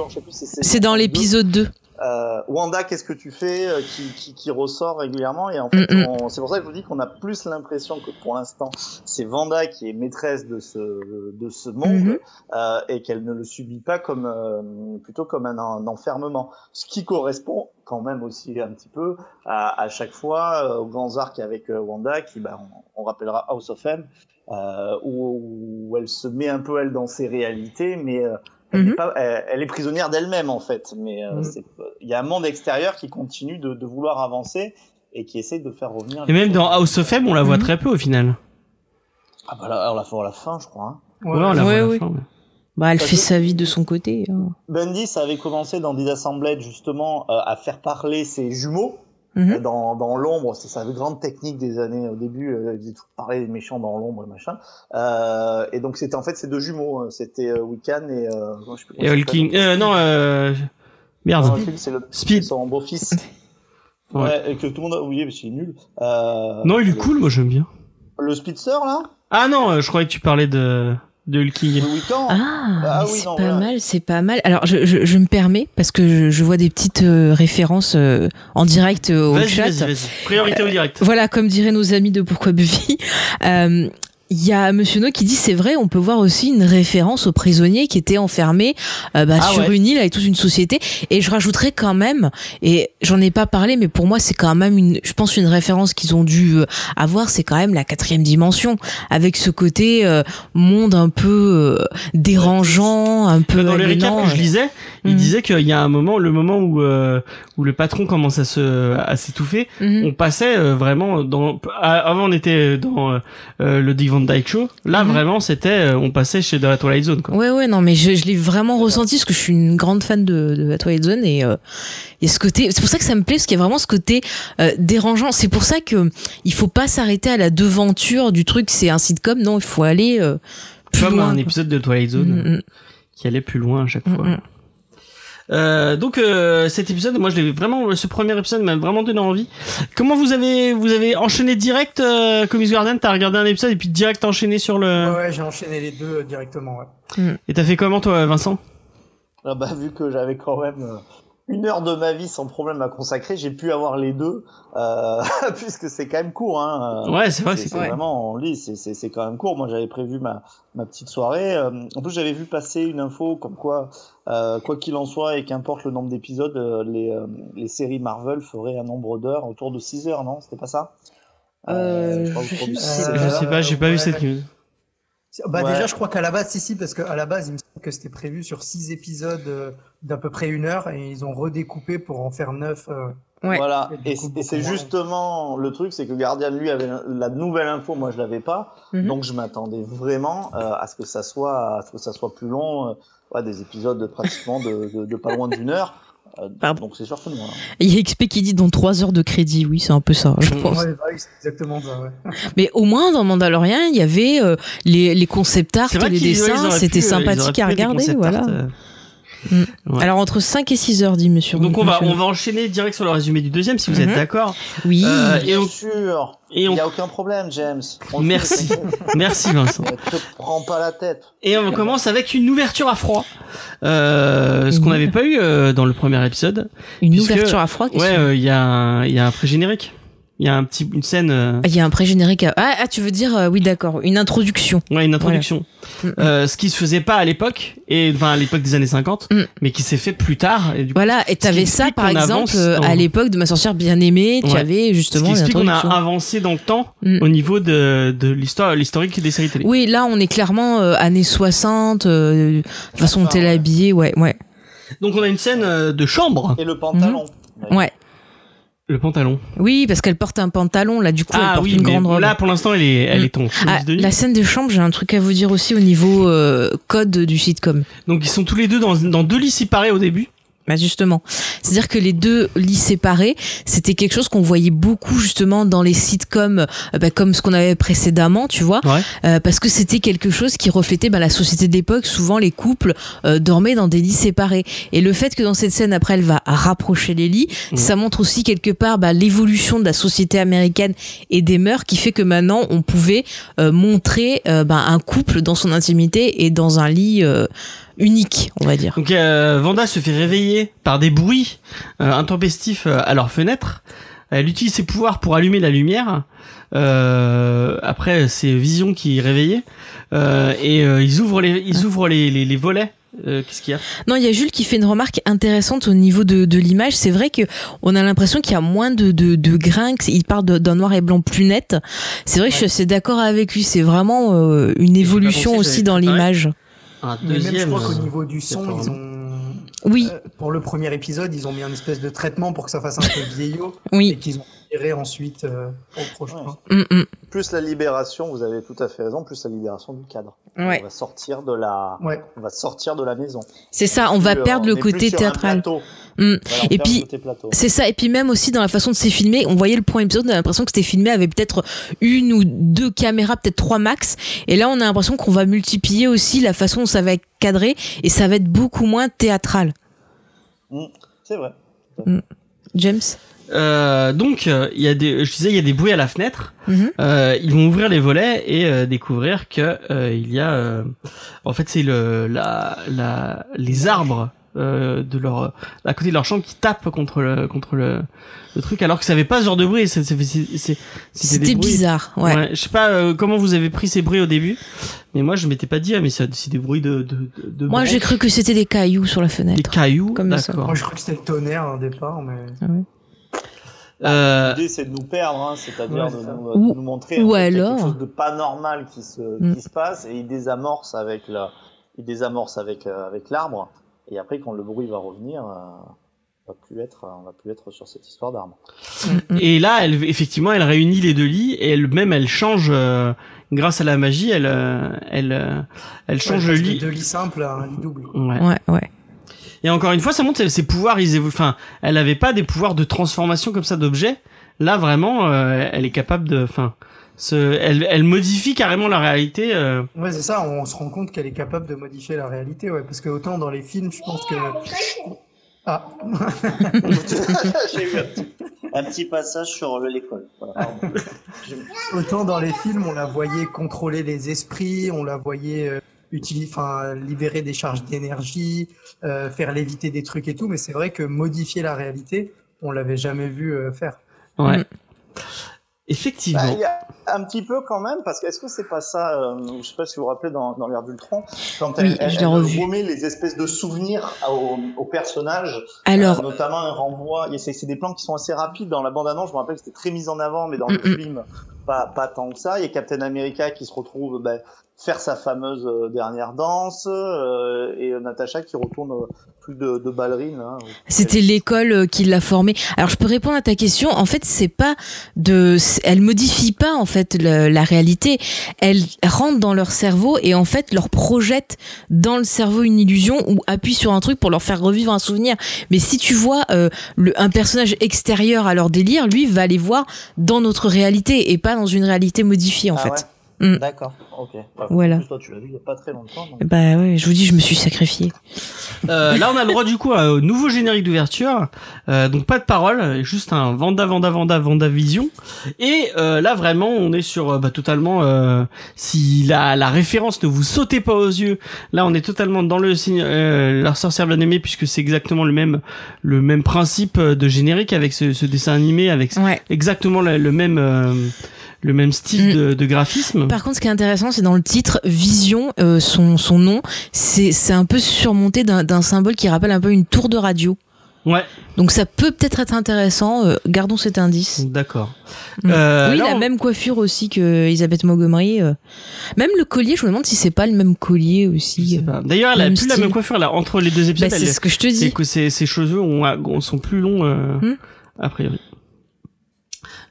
C'est dans l'épisode 2. Euh, Wanda, qu'est-ce que tu fais euh, qui, qui, qui ressort régulièrement et en fait, Mm, mm. on- c'est pour ça que je vous dis qu'on a plus l'impression que pour l'instant, c'est Wanda qui est maîtresse de ce de ce monde Mhm. euh, et qu'elle ne le subit pas comme euh, plutôt comme un, un enfermement, ce qui correspond quand même aussi un petit peu à, à chaque fois euh, aux grands arcs avec Wanda qui, bah, on, on rappellera House of M, euh, où, où elle se met un peu elle dans ses réalités, mais elle, Mhm. pas, elle, elle est prisonnière d'elle-même en fait. Mais euh, Mhm. il y a un monde extérieur qui continue de, de vouloir avancer et qui essaye de faire revenir. Et même dans House of M, on la voit Mhm. très peu au final. Ah bah là, on la fait à la fin, je crois. hein. Ouais, on la voit Ouais, à la ouais. fin, ouais. Bah, elle Parce fait sa vie de son côté. hein. Bundy, ça avait commencé dans Disassembled justement euh, à faire parler ses jumeaux. Mhm. Euh, dans, dans l'ombre, c'est sa grande technique des années au début, euh, il faisait tout parler des méchants dans l'ombre et machin. Euh, et donc c'était en fait ces deux jumeaux, hein. c'était euh, Wiccan et euh, je sais plus comment Et Hulking. Euh, non, euh... Merde. Non, c'est le Speed. son beau-fils. Ouais. Ouais. et que tout le monde a oublié parce qu'il est nul. Euh, Non, il est le- cool, moi j'aime bien. Le Speedster là, Ah non, euh, je croyais que tu parlais de de Hulking. Ah, Ah oui, c'est pas voilà. mal, c'est pas mal. Alors, je, je, je me permets, parce que je, je vois des petites euh, références euh, en direct euh, au chat. vas-y, vas-y. Priorité au direct. Voilà, comme diraient nos amis de Pourquoi Buffy. Il y a Monsieur No qui dit c'est vrai, on peut voir aussi une référence aux prisonniers qui étaient enfermés euh, bah, Ah sur ouais. une île avec toute une société. Et je rajouterais quand même, et j'en ai pas parlé, mais pour moi c'est quand même une, je pense une référence qu'ils ont dû euh, avoir, c'est quand même la quatrième dimension, avec ce côté euh, monde un peu euh, dérangeant, un peu Dans les récaps que je lisais, il Mhm. disait qu'il y a un moment, le moment où euh, où le patron commence à se à s'étouffer, Mhm. on passait vraiment dans avant on était dans le Dick Van Dyke Show là Mhm. vraiment c'était euh, on passait chez de la Twilight Zone quoi Ouais, ouais, non, mais je, je l'ai vraiment ressenti parce que je suis une grande fan de, de la Twilight Zone et euh, a ce côté. C'est pour ça que ça me plaît parce qu'il y a vraiment ce côté euh, dérangeant. C'est pour ça que il faut pas s'arrêter à la devanture du truc. C'est un sitcom, non, il faut aller euh, plus comme loin. un quoi. épisode de Twilight Zone Mm, mm, qui allait plus loin à chaque mm, fois mm. Euh, donc euh, cet épisode moi je l'ai vraiment ce premier épisode m'a vraiment donné envie comment vous avez vous avez enchaîné direct euh, Comics Garden? T'as regardé un épisode et puis direct enchaîné sur le Ouais, ouais, j'ai enchaîné les deux euh, directement. Ouais. et t'as fait comment toi Vincent? Ah bah, vu que j'avais quand même euh, une heure de ma vie sans problème à consacrer, j'ai pu avoir les deux, euh, puisque c'est quand même court. Hein. ouais c'est vrai c'est vraiment, on lit, c'est- c'est c'est quand même court. Moi, j'avais prévu ma, ma petite soirée. euh, en plus, j'avais vu passer une info comme quoi, euh, quoi qu'il en soit, et qu'importe le nombre d'épisodes, euh, les, euh, les séries Marvel feraient un nombre d'heures autour de 6 heures, non? C'était pas ça? Euh, je produisez- sais je sais pas j'ai pas vu cette news Bah Ouais. déjà, je crois qu'à la base, si si, parce qu'à la base, il me semble que c'était prévu sur six épisodes euh, d'à peu près une heure et ils ont redécoupé pour en faire neuf. euh, Ouais. Voilà, Et c'est justement le truc, c'est que Guardian lui avait la nouvelle info, moi je l'avais pas, Mhm. donc je m'attendais vraiment euh, à ce que ça soit, à ce que ça soit plus long, euh, ouais, des épisodes de pratiquement de, de, de pas loin d'une heure, Euh, Pardon. donc c'est sûr que non. hein. Il y a XP qui dit dans 3 heures de crédit, oui, c'est un peu ça, je pense. Ouais, bah c'est exactement ça, ouais. Mais au moins, dans Mandalorian, il y avait euh, les, les concept art les dessins, c'était sympathique à regarder, voilà. art, Mm. Ouais. Alors entre 5 et 6 heures, dit monsieur. Donc on va, on va enchaîner direct sur le résumé du deuxième, si vous êtes d'accord. Oui. Euh, et Bien on, sûr. et Il on, n'y a aucun problème, James. On Merci. merci Vincent. Ne te prends pas la tête. Et on commence avec une ouverture à froid, euh, ce qu'on Une- n'avait pas eu euh, dans le premier épisode. Une puisque- ouverture à froid. qu'est-ce Ouais, euh, il y a un, il y a un pré-générique. Il y a un petit, une scène, euh, Ah, Il y a un pré-générique. à- Ah, ah, tu veux dire, euh, oui, d'accord, une introduction. ouais, une introduction. Voilà. Euh, ce qui se faisait pas à l'époque, et enfin à l'époque des années 50, Mm. mais qui s'est fait plus tard. Et du coup, Voilà, et t'avais qui ça, par exemple, euh, dans- à l'époque de ma sorcière bien aimée, tu Ouais. avais ce justement qui explique qu'on a avancé dans le temps Mm. au niveau de, de l'histoire, l'historique des séries télé. Oui, là, on est clairement euh, années 60, euh, de façon, D'accord, t'es ouais. habillé, ouais, ouais. Donc on a une scène euh, de chambre, Et le pantalon. Ouais. Le pantalon. Oui, parce qu'elle porte un pantalon, là, du coup, elle Ah porte oui, une grande robe. là pour l'instant elle est, elle Mm. est en chemise Ah, de la scène de chambre, j'ai un truc à vous dire aussi au niveau euh, code du sitcom. Donc ils sont tous les deux dans, dans deux lits séparés au début. Bah justement, c'est-à-dire que les deux lits séparés, c'était quelque chose qu'on voyait beaucoup justement dans les sitcoms, euh, bah, comme ce qu'on avait précédemment, tu vois, Ouais. Euh, parce que c'était quelque chose qui reflétait bah, la société d'époque. Souvent, les couples euh, dormaient dans des lits séparés, et le fait que dans cette scène après, elle va rapprocher les lits, Mhm. ça montre aussi quelque part bah, l'évolution de la société américaine et des mœurs, qui fait que maintenant on pouvait euh, montrer un couple dans son intimité et dans un lit euh, unique, on va dire. Donc euh, Vanda se fait réveiller par des bruits euh, intempestifs euh, à leur fenêtre. Elle utilise ses pouvoirs pour allumer la lumière. Euh, après, c'est Vision qui est réveillée. Euh, et euh, ils ouvrent les, ils ouvrent les, les, les volets. Euh, Qu'est-ce qu'il y a? Non, il y a Jules qui fait une remarque intéressante au niveau de, de l'image. C'est vrai que on a l'impression qu'il y a moins de, de, de grains, il parle de- d'un noir et blanc plus net. C'est vrai que je suis assez d'accord avec lui. C'est vraiment euh, une évolution aussi dans l'image. Un Mais même, je deuxième. crois qu'au euh, niveau du son, pardon. ils ont. Oui, euh, pour le premier épisode, ils ont mis un espèce de traitement pour que ça fasse un peu vieillot et oui. qu'ils ont tiré ensuite euh, au prochain. Ouais. Mm, mm. Plus la libération, vous avez tout à fait raison, plus la libération du cadre. Ouais. On va sortir de la, Ouais. on va sortir de la maison. C'est ça. On va Plus, perdre le côté théâtral. Mm. Voilà, Et puis. C'est ça, et puis même aussi dans la façon de c'est filmé, on voyait le point épisode, on a l'impression que c'était filmé avec peut-être une ou deux caméras, peut-être trois max, et là on a l'impression qu'on va multiplier aussi la façon dont ça va être cadré, et ça va être beaucoup moins théâtral. C'est vrai. James? Euh, donc, il y a des, je disais, il y a des bruits à la fenêtre. Mhm. Euh, ils vont ouvrir les volets et euh, découvrir que euh, il y a, euh, en fait, c'est le, la, la, les arbres euh, de leur, à côté de leur chambre qui tapent contre le, contre le, le truc, alors que ça avait pas ce genre de bruit. C'était des bizarre, ouais. Ouais, je sais pas euh, comment vous avez pris ces bruits au début, mais moi je m'étais pas dit ah mais c'est des bruits de de, de, de Moi j'ai cru que c'était des cailloux sur la des fenêtre. cailloux, Comme ça. d'accord. Moi, je crois que c'était le tonnerre au départ, mais. Euh, L'idée, c'est de nous perdre, hein, c'est-à-dire Ouais, de, nous, Ou- de nous montrer ou alors- quelque chose de pas normal qui se, Mm. qui se passe, et il désamorce avec la, il désamorce avec, euh, avec l'arbre, et après, quand le bruit va revenir, euh, on va plus être, on va plus être sur cette histoire d'arbre. Mm. Et là, elle, effectivement, elle réunit les deux lits et elle même elle change euh, grâce à la magie, elle euh, elle euh, elle change Ouais, le passe de lit. deux lits simples à un lit double. Ouais. Ouais, ouais. Et encore une fois, ça montre ses pouvoirs. Ils évoluent. Enfin, elle avait pas des pouvoirs de transformation comme ça d'objets. Là, vraiment, euh, elle est capable de. Enfin, se, elle, elle modifie carrément la réalité. euh. Ouais, c'est ça, on se rend compte qu'elle est capable de modifier la réalité, ouais, parce que autant dans les films, je pense que. Ah, J'ai eu un petit, un petit passage sur le- l'école. Voilà, autant dans les films, on la voyait contrôler les esprits, on la voyait euh, utiliser, enfin, libérer des charges d'énergie, euh, faire léviter des trucs et tout, mais c'est vrai que modifier la réalité, on l'avait jamais vu euh, faire. Ouais. Effectivement. Bah, il y a un petit peu quand même, parce que est-ce que c'est pas ça, euh, je sais pas si vous vous rappelez dans, dans l'ère d'Ultron, quand Oui, elle, l'ai elle remet les espèces de souvenirs au, au personnage, Alors, euh, notamment un renvoi, c'est des plans qui sont assez rapides dans la bande-annonce, je me rappelle que c'était très mis en avant, mais dans le Mm, mm. film, pas, pas tant que ça. Il y a Captain America qui se retrouve ben, faire sa fameuse euh, dernière danse euh, et Natacha qui retourne euh, plus de, de ballerine. Hein, C'était l'école euh, qui l'a formée. Alors je peux répondre à ta question. En fait, c'est pas de, elle modifie pas en fait le- la réalité. Elle rentre dans leur cerveau et en fait leur projette dans le cerveau une illusion ou appuie sur un truc pour leur faire revivre un souvenir. Mais si tu vois euh, le, un personnage extérieur à leur délire, lui va les voir dans notre réalité et pas dans une réalité modifiée en Ah fait. ouais Mm. D'accord, ok. Bah, Voilà. en plus, toi, tu l'as vu il y a pas très longtemps. donc- Bah ouais, je vous dis, je me suis sacrifiée. Euh, là, on a le droit du coup à- au nouveau générique d'ouverture. Euh, donc pas de parole, juste un Vanda, Vanda, Vanda, Vanda Vision. Et euh, là, vraiment, on est sur euh, bah, totalement. euh, si la, la référence ne vous sautez pas aux yeux, là, on est totalement dans le signe. Euh, la sorcière bien aimée, puisque c'est exactement le même le même principe euh, de générique avec ce, ce dessin animé, avec Ouais. exactement le, le même euh, le même style Mm. de, de graphisme. Par contre, ce qui est intéressant, c'est dans le titre, Vision, euh, son, son nom, c'est c'est un peu surmonté d'un d'un symbole qui rappelle un peu une tour de radio. Ouais, Donc ça peut peut-être être intéressant. euh, gardons cet indice. d'accord. Mm. Euh, oui, la on- même coiffure aussi que Elisabeth Montgomery. euh. Même le collier, je me demande si c'est pas le même collier aussi. pas. D'ailleurs, elle a plus la même coiffure là entre les deux Bah, épisodes. c'est ce que je te c'est dis. que ses, ses cheveux ont, ont- sont plus longs euh, Hmm. a priori.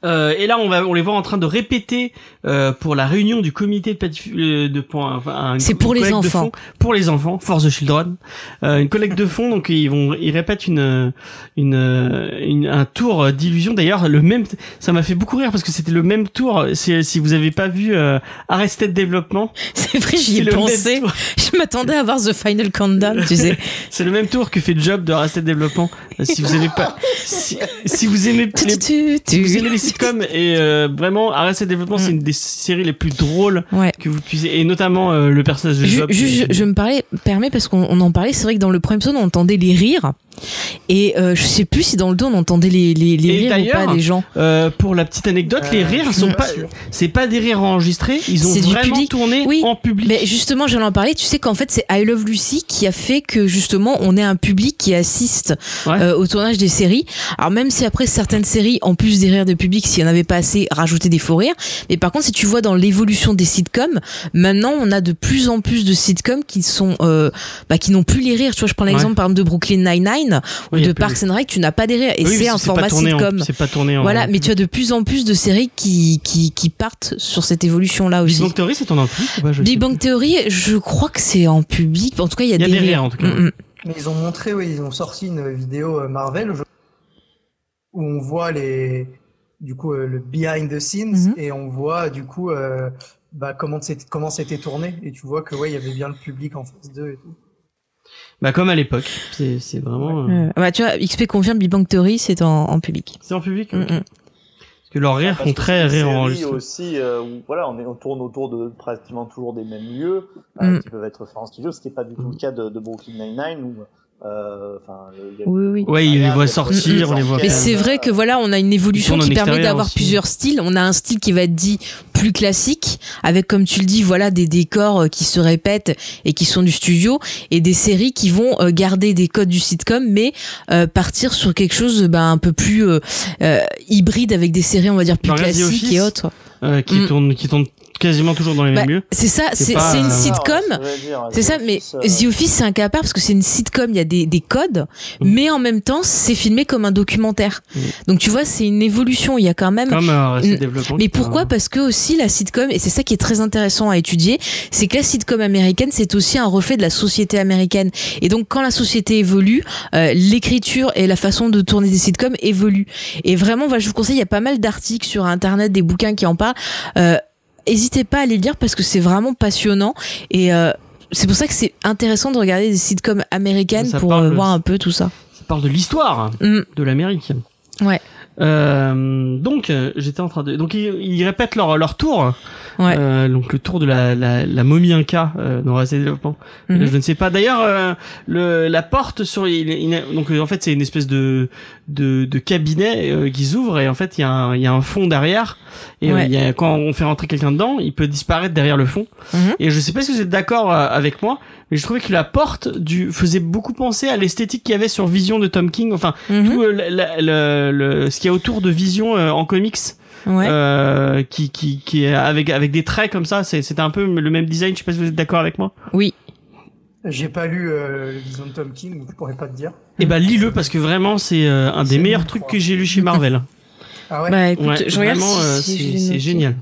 Euh, et là, on va, on les voit en train de répéter euh, pour la réunion du comité de, euh, de enfin, C'est pour les enfants. fonds pour les enfants, For the Children, euh, une collecte de fonds. Donc ils vont, ils répètent une, une, une un tour d'illusion. D'ailleurs, le même, ça m'a fait beaucoup rire parce que c'était le même tour. Si, si vous avez pas vu euh, Arrested Development, C'est vrai, j'y ai pensé. Je m'attendais à voir The Final Countdown, tu sais. C'est le même tour que fait Job de Arrested Development. Euh, Si vous avez pas, si, si vous aimez les, si vous aimez les sitcoms et euh, vraiment Arrested Development, c'est une des séries les plus drôles Ouais. que vous puissiez et notamment euh, le personnage de Je, Job. je, je, je me parlais, permets parce qu'on on en parlait. C'est vrai que dans le premier épisode, on entendait les rires. Et euh, je sais plus si dans le dos on entendait les, les, rires ou pas des gens. Euh, pour la petite anecdote, les rires sont pas c'est pas des rires enregistrés, ils ont du vraiment public. tourné Oui, en public. Mais justement, j'allais en parler. Tu sais qu'en fait, c'est I Love Lucy qui a fait que justement, on ait un public qui assiste Ouais. euh, au tournage des séries. Alors même si après certaines séries, en plus des rires s'il y en avait pas assez, rajoutaient des faux rires. Mais par contre, si tu vois dans l'évolution des sitcoms, maintenant, on a de plus en plus de sitcoms qui sont, euh, bah, qui n'ont plus les rires. Tu vois, je prends l'exemple par exemple de Brooklyn Nine-Nine ou Oui, de Parks and Rec, tu n'as pas des rires. Et Oui, c'est un format sitcom. C'est pas tourné en. Voilà, mais tu as de plus en plus de séries qui, qui, qui partent sur cette évolution-là Big aussi. Bang Theory, c'est en public Big. Bang Theory, je crois que c'est en public. En tout cas, il y a, y a des rires, en tout cas. Mm, mm. Mais ils ont montré, oui, ils ont sorti une vidéo euh, Marvel où on voit les, du coup, euh, le behind the scenes Mhm. et on voit du coup euh, bah, comment c'était comment c'était tourné et tu vois que ouais, il y avait bien le public en face d'eux et tout. Bah comme à l'époque, c'est vraiment. euh, Euh, bah, tu vois, XP confirme Big Bang Theory, c'est en, en public. C'est en public. Mm, mm. Parce que leurs rires font très rire enregistré. aussi euh, où voilà on, est, on tourne autour de pratiquement toujours des mêmes lieux euh, Mm. qui peuvent être faits en studio ce qui n'est pas du tout le cas de, de Brooklyn Nine-Nine où euh, le- Oui, oui. Ouais, il les voit sortir, on les voit Mais c'est vrai que voilà, on a une évolution qui permet d'avoir aussi. plusieurs styles. On a un style qui va être dit plus classique, avec comme tu le dis, voilà, des décors euh, qui se répètent et qui sont du studio, et des séries qui vont euh, garder des codes du sitcom, mais euh, partir sur quelque chose bah, un peu plus euh, euh, hybride avec des séries, on va dire plus classiques et autres. euh, qui Mm. tourne, qui tourne quasiment toujours dans les Bah, mêmes lieux. C'est ça, C'est une euh, sitcom. C'est ça, mais euh, The Office, c'est un cas à part parce que c'est une sitcom, il y a des, des codes, Mm. mais en même temps, c'est filmé comme un documentaire. Mm. Donc tu vois, c'est une évolution, il y a quand même... Comme euh. Mais pourquoi? Parce que aussi la sitcom, et c'est ça qui est très intéressant à étudier, c'est que la sitcom américaine, c'est aussi un reflet de la société américaine. Et donc quand la société évolue, euh, l'écriture et la façon de tourner des sitcoms évoluent. Et vraiment, voilà, je vous conseille, il y a pas mal d'articles sur Internet, des bouquins qui en parlent. Euh, Hésitez pas à les lire parce que c'est vraiment passionnant. Et... Euh, c'est pour ça que c'est intéressant de regarder des sitcoms américaines Ça pour euh, de- voir un peu tout ça. Ça parle de l'histoire Mm. de l'Amérique. Ouais. Euh, donc euh, j'étais en train de donc ils, ils répètent leur leur tour Ouais. Euh, donc le tour de la la, la momie inca euh, dans Et là, Mhm. je ne sais pas d'ailleurs euh, le la porte sur il, il- donc en fait c'est une espèce de de, de cabinet euh, qui s'ouvre et en fait il y a un il y a un fond derrière et Ouais. il y a, quand on fait rentrer quelqu'un dedans il peut disparaître derrière le fond Mhm. et je sais pas si vous êtes d'accord avec moi mais je trouvais que la porte du faisait beaucoup penser à l'esthétique qu'il y avait sur Vision de Tom King enfin Mhm. tout euh, la- la- le, le- ce qui y a autour de Vision euh, en comics, Ouais. euh, qui, qui, qui est avec, avec des traits comme ça. C'est, c'était un peu le même design. Je sais pas si vous êtes d'accord avec moi. Oui. J'ai pas lu euh, Vision de Tom King, donc je pourrais pas te dire. Et bah lis-le parce que vraiment c'est euh, un des meilleurs trucs que j'ai lu chez Marvel. Ah ouais. Bah écoute, Ouais, je regarde vraiment, si- euh, c'est, génial.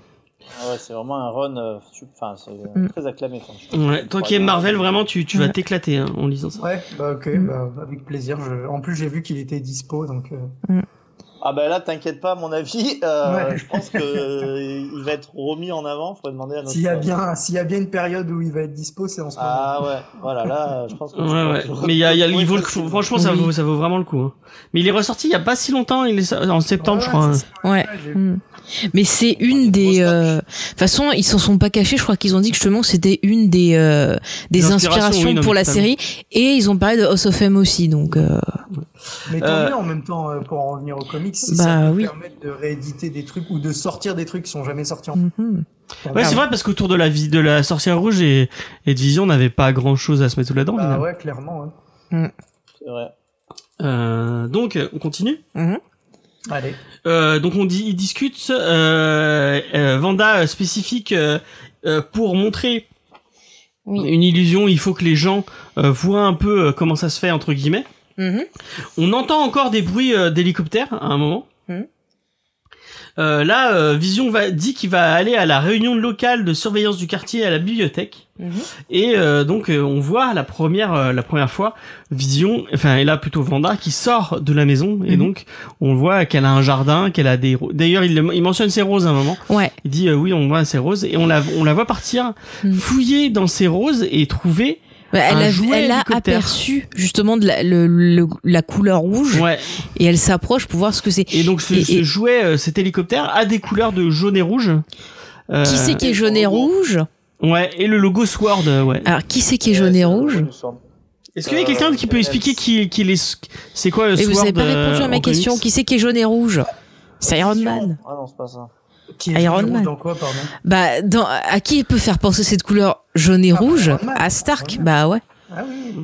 Ah ouais, c'est vraiment un run, euh, enfin, c'est euh, Mm. très acclamé. Quoi. Ouais, toi qui aimes Marvel, vraiment, tu, tu vas t'éclater hein, en lisant ça. Ouais, bah ok, Mm. bah, avec plaisir. Je... En plus, j'ai vu qu'il était dispo, donc. euh, Ah bah là, t'inquiète pas, à mon avis, euh, Ouais. je pense que il va être remis en avant. Faudrait demander à notre. S'il y a bien, s'il y a bien une période où il va être dispo, c'est en ce moment. Ah ouais, voilà, là, je pense que. Ouais, ouais. Mais il y a, il y a, il vaut le coup. Franchement, ça vaut, ça vaut vraiment le coup. hein. Mais il est ressorti il y a pas si longtemps. Il est en septembre, Ouais, je crois. hein. Ouais. Mais c'est une des. euh, De toute façon, ils s'en sont pas cachés. Je crois qu'ils ont dit que justement c'était une des euh, des inspirations, inspirations oui, non, pour la série. Et ils ont parlé de House of M aussi. Donc euh, Mais tant Euh, mieux en même temps pour en revenir aux comics, si Bah, ça peut oui. permettre de rééditer des trucs ou de sortir des trucs qui sont jamais sortis en mhm. Ouais, c'est vrai parce qu'autour de la vie de la sorcière rouge et, et de Vision, on n'avait pas grand chose à se mettre sous la dent. Bah ouais, clairement. ouais. C'est vrai. Euh, donc, on continue? Mhm. Allez. Euh, donc on dit, ils discutent euh, euh, Vanda spécifique euh, euh, pour montrer Oui. une illusion. Il faut que les gens euh, voient un peu comment ça se fait entre guillemets. Mhm. On entend encore des bruits euh, d'hélicoptères à un moment. Mhm. Euh, là, euh, Vision va, dit qu'il va aller à la réunion locale de surveillance du quartier à la bibliothèque. Mhm. Et euh, donc euh, on voit la première euh, la première fois Vision, enfin et là plutôt Vanda qui sort de la maison et Mhm. donc on voit qu'elle a un jardin, qu'elle a des ro- d'ailleurs il, mentionne ses roses à un moment. Ouais. Il dit euh, oui on voit ses roses et on la on la voit partir Mhm. fouiller dans ses roses et trouver elle Un a, jouet elle a aperçu justement de la, le- le- la couleur rouge ouais et elle s'approche pour voir ce que c'est. et donc ce, Et- ce et- jouet euh, cet hélicoptère a des couleurs de jaune et rouge. Euh, Qui c'est qui est jaune et rouge Ouais et le logo Sword euh, ouais. Alors qui c'est qui est jaune et rouge Est-ce qu'il y a Euh, quelqu'un qui peut euh, expliquer qui qui les c'est quoi le Et Sword vous avez pas euh, répondu à ma question. Qui c'est qui est jaune et rouge C'est Iron Man. Ah non, c'est pas ça. Qui est Iron Man. Dans quoi, pardon Bah, dans, à qui peut faire penser cette couleur jaune et Ah, rouge Iron Man. À Stark. Bah ouais. Ah oui.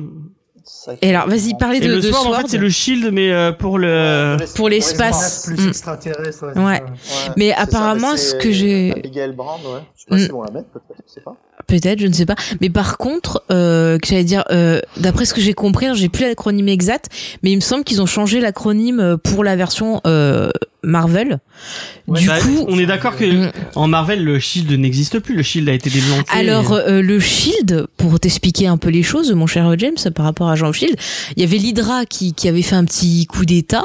Et alors, vas-y, parlez Et de, le de Sword, en fait c'est le shield mais euh, pour le pour l'espace. Plus Mm. extraterrestre. Ouais. ça. Mais apparemment, ce que j'ai- Abigail Brand, ouais. Je sais pas Mm. si on la met, peut-être, je sais pas. Peut-être, je ne sais pas. Mais par contre, euh, que j'allais dire, euh, d'après ce que j'ai compris, alors j'ai plus l'acronyme exact, mais il me semble qu'ils ont changé l'acronyme euh, pour la version euh, Marvel. Ouais, du Bah, coup, on est d'accord que Mm. en Marvel le shield n'existe plus. Le shield a été déblanqué. Alors euh, le Shield, pour t'expliquer un peu les choses, mon cher James, par rapport à Jean Shield, il y avait l'Hydra qui, qui avait fait un petit coup d'état.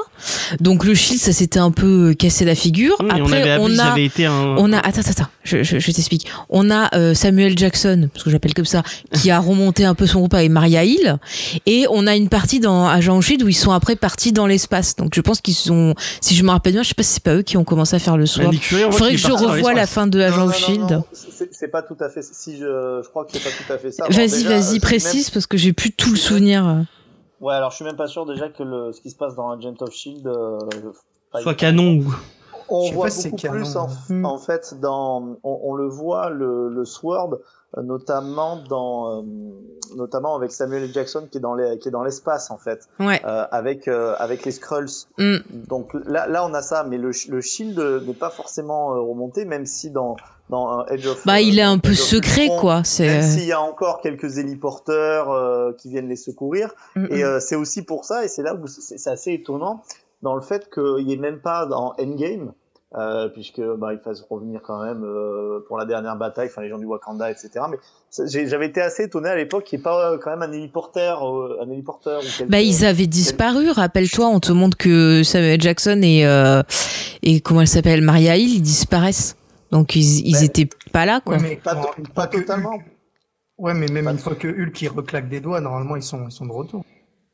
Donc le Shield, ça s'était un peu cassé la figure. Ah, on Après, avait on a avait été un. on a attends attends, attends, je, je, je t'explique. On a euh, Samuel Jackson, parce que j'appelle comme ça, qui a remonté un peu son groupe avec Maria Hill, et on a une partie dans Agent Shield où ils sont après partis dans l'espace. Donc je pense qu'ils sont, si je me rappelle bien, je sais pas si c'est pas eux qui ont commencé à faire le soir. Voit Faudrait que je revoie la fin de Agent non, non, Shield. non, c'est- C'est pas tout à fait. Si je, je crois que c'est pas tout à fait ça. Vas-y, vas-y, euh, précise parce que j'ai plus tout le souvenir. Ouais, alors je suis même pas sûr déjà que le, ce qui se passe dans Agent of Shield euh, Soit canon ou. On voit beaucoup canon. plus en, Hmm. en fait dans, on, on le voit le, le Sword euh, notamment dans, euh, notamment avec Samuel L. Jackson qui est dans les, qui est dans l'espace en fait, Ouais. euh, avec euh, avec les Skrulls. Mm. Donc là, là on a ça, mais le, le Shield n'est pas forcément euh, remonté, même si dans dans euh, Edge of Bah, il est un peu secret, quoi. Même C'est. s'il y a encore quelques héliporteurs euh, qui viennent les secourir, Mm, et c'est aussi pour ça, et c'est là où c'est c'est assez étonnant, dans le fait qu'il n'y ait même pas dans Endgame, euh, puisque bah, il fasse revenir quand même euh, pour la dernière bataille, enfin les gens du Wakanda, etc. Mais j'avais été assez étonné à l'époque qu'il n'y ait pas euh, quand même un héliporteur, euh, un héliporteur ou quelque Bah, ils avaient disparu. Rappelle-toi, on te montre que Samuel Jackson et euh, et comment elle s'appelle, Maria Hill, ils disparaissent. Donc ils ils Ouais. étaient pas là, quoi. Ouais, mais Pas, pas totalement, Hulk- Ouais, mais même Pas une fois que Hulk il reclaque des doigts, normalement ils sont, ils sont de retour.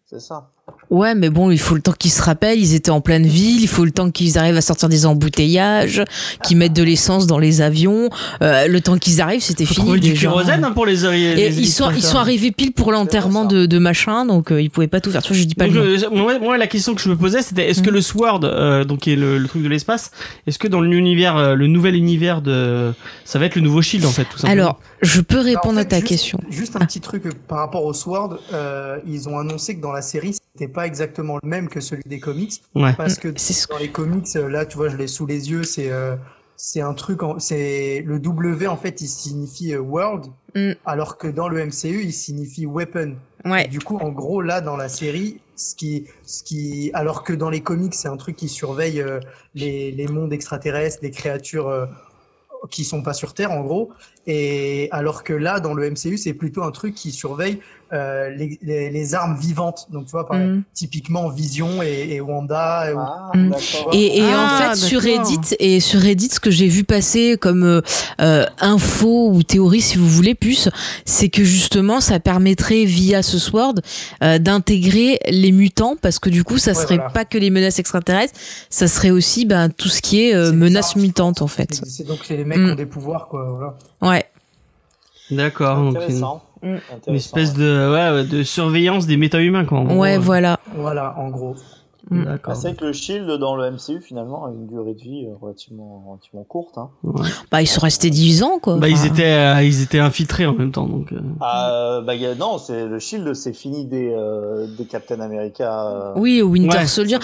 c'est ça. Ouais, mais bon, il faut le temps qu'ils se rappellent. Ils étaient en pleine ville. Il faut le temps qu'ils arrivent à sortir des embouteillages, qu'ils mettent de l'essence dans les avions. Euh, le temps qu'ils arrivent, c'était Faut fini. trouver du kérosène hein, pour les. les Et les ils sont, ils sont arrivés pile pour l'enterrement de, de machin, donc euh, ils pouvaient pas tout faire. Tu vois, je dis pas Donc, le nom. euh, moi, moi, la question que je me posais, c'était est-ce que Mhm. le Sword, euh, donc qui est le, le truc de l'espace, est-ce que dans l'univers, euh, le nouvel univers de, ça va être le nouveau Shield en fait, tout simplement? Alors, je peux Bah, en répondre à ta juste- question. Juste un Ah. petit truc euh, par rapport au Sword, euh, ils ont annoncé que dans la série, n'était pas exactement le même que celui des comics. Ouais. Parce que dans les comics, euh, là, tu vois, je l'ai sous les yeux, c'est euh, c'est un truc, en- c'est le W en fait, il signifie euh, world, Mm. alors que dans le MCU, il signifie weapon. Ouais. du coup, en gros, là, dans la série, ce qui, ce qui, alors que dans les comics, c'est un truc qui surveille euh, les, les mondes extraterrestres, les créatures euh, qui sont pas sur Terre, en gros. Et alors que là, dans le MCU, c'est plutôt un truc qui surveille euh, les, les, les armes vivantes. Donc, tu vois, par Mm. typiquement Vision et, et Wanda. et- Ah, Mm. Et, et Ah, en fait sur. Reddit et sur Reddit ce que j'ai vu passer comme euh, euh, info ou théorie si vous voulez plus c'est que justement ça permettrait via ce sword euh, d'intégrer les mutants parce que du coup ça Ouais, serait voilà. pas que les menaces extraterrestres ça serait aussi ben tout ce qui est euh, les menaces mutantes en fait C'est donc c'est les mecs Mm. qui ont des pouvoirs, quoi. Voilà. Ouais D'accord. Donc, une, espèce ouais. de, ouais, de surveillance des méta-humains, quoi. en gros. ouais voilà Voilà, en gros. Mm. Bah, D'accord. c'est vrai que le Shield dans le MCU finalement a une durée de vie euh, relativement, relativement courte. Hein. Ouais. bah ils sont restés 10 ans quoi Bah, ils étaient, euh, ils étaient infiltrés en même temps, donc. euh, Ah, bah, y a- non, c'est le Shield, c'est fini des, euh, des Captain America. Euh, oui au Winter Ouais. Soldier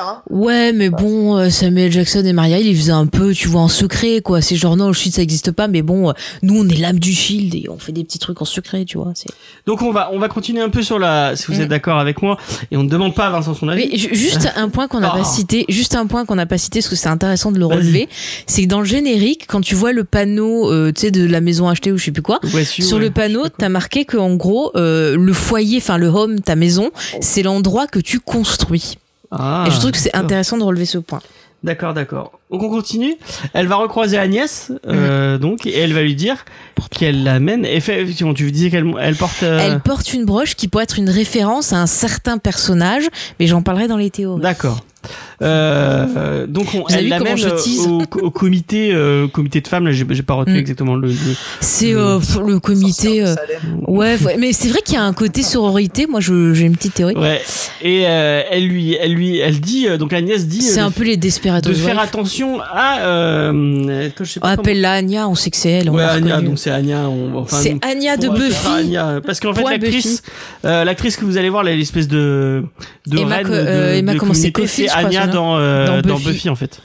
hein. Ouais, mais bon, euh, Samuel Jackson et Maria, ils faisaient un peu, tu vois, en secret, quoi. C'est genre, non, le Shield, ça existe pas, mais bon, euh, nous, on est l'âme du Shield et on fait des petits trucs en secret, tu vois. c'est- Donc on va, on va continuer un peu sur la, si vous Mm. êtes d'accord avec moi, et on ne demande pas à Vincent son avis. Mais juste un point qu'on n'a Ah. pas cité, juste un point qu'on n'a pas cité, parce que c'est intéressant de le relever, c'est que dans le générique, quand tu vois le panneau, euh, tu sais, de la maison achetée ou je sais plus quoi, Ouais, si, sur ouais. le panneau, t'as marqué que en gros, euh, le foyer, enfin le home, ta maison, c'est l'endroit que tu construis. Ah, et je trouve que c'est intéressant de relever ce point. D'accord, d'accord. Donc on continue. Elle va recroiser Agnès, euh, donc, et elle va lui dire qu'elle l'amène. Effectivement, tu disais qu'elle elle porte. euh, Elle porte une broche qui pourrait être une référence à un certain personnage, mais j'en parlerai dans les théories. D'accord. Euh, donc on, elle vu comment l'amène au, au comité, euh, comité de femmes. Là, j'ai pas retenu Mm. exactement le. le- C'est euh, pour le comité. euh. Ouais, ouais, mais c'est vrai qu'il y a un côté sororité. Moi, j'ai une petite théorie. Ouais. Et euh, elle lui, elle lui, elle dit donc Agnès dit C'est un de, peu les Desperados. de faire attention à. Euh, que je sais pas comment- Appelle-la Anya, on sait que c'est elle. on Ouais, l'a Anya, donc c'est Anya. On, enfin, c'est Anya de Buffy. Anya, parce qu'en fait l'actrice, euh, l'actrice que vous allez voir, l'espèce de de Emma reine de, Emma, de comment c'est, Cofield, c'est Anya dans, euh, Dans dans Buffy. En fait.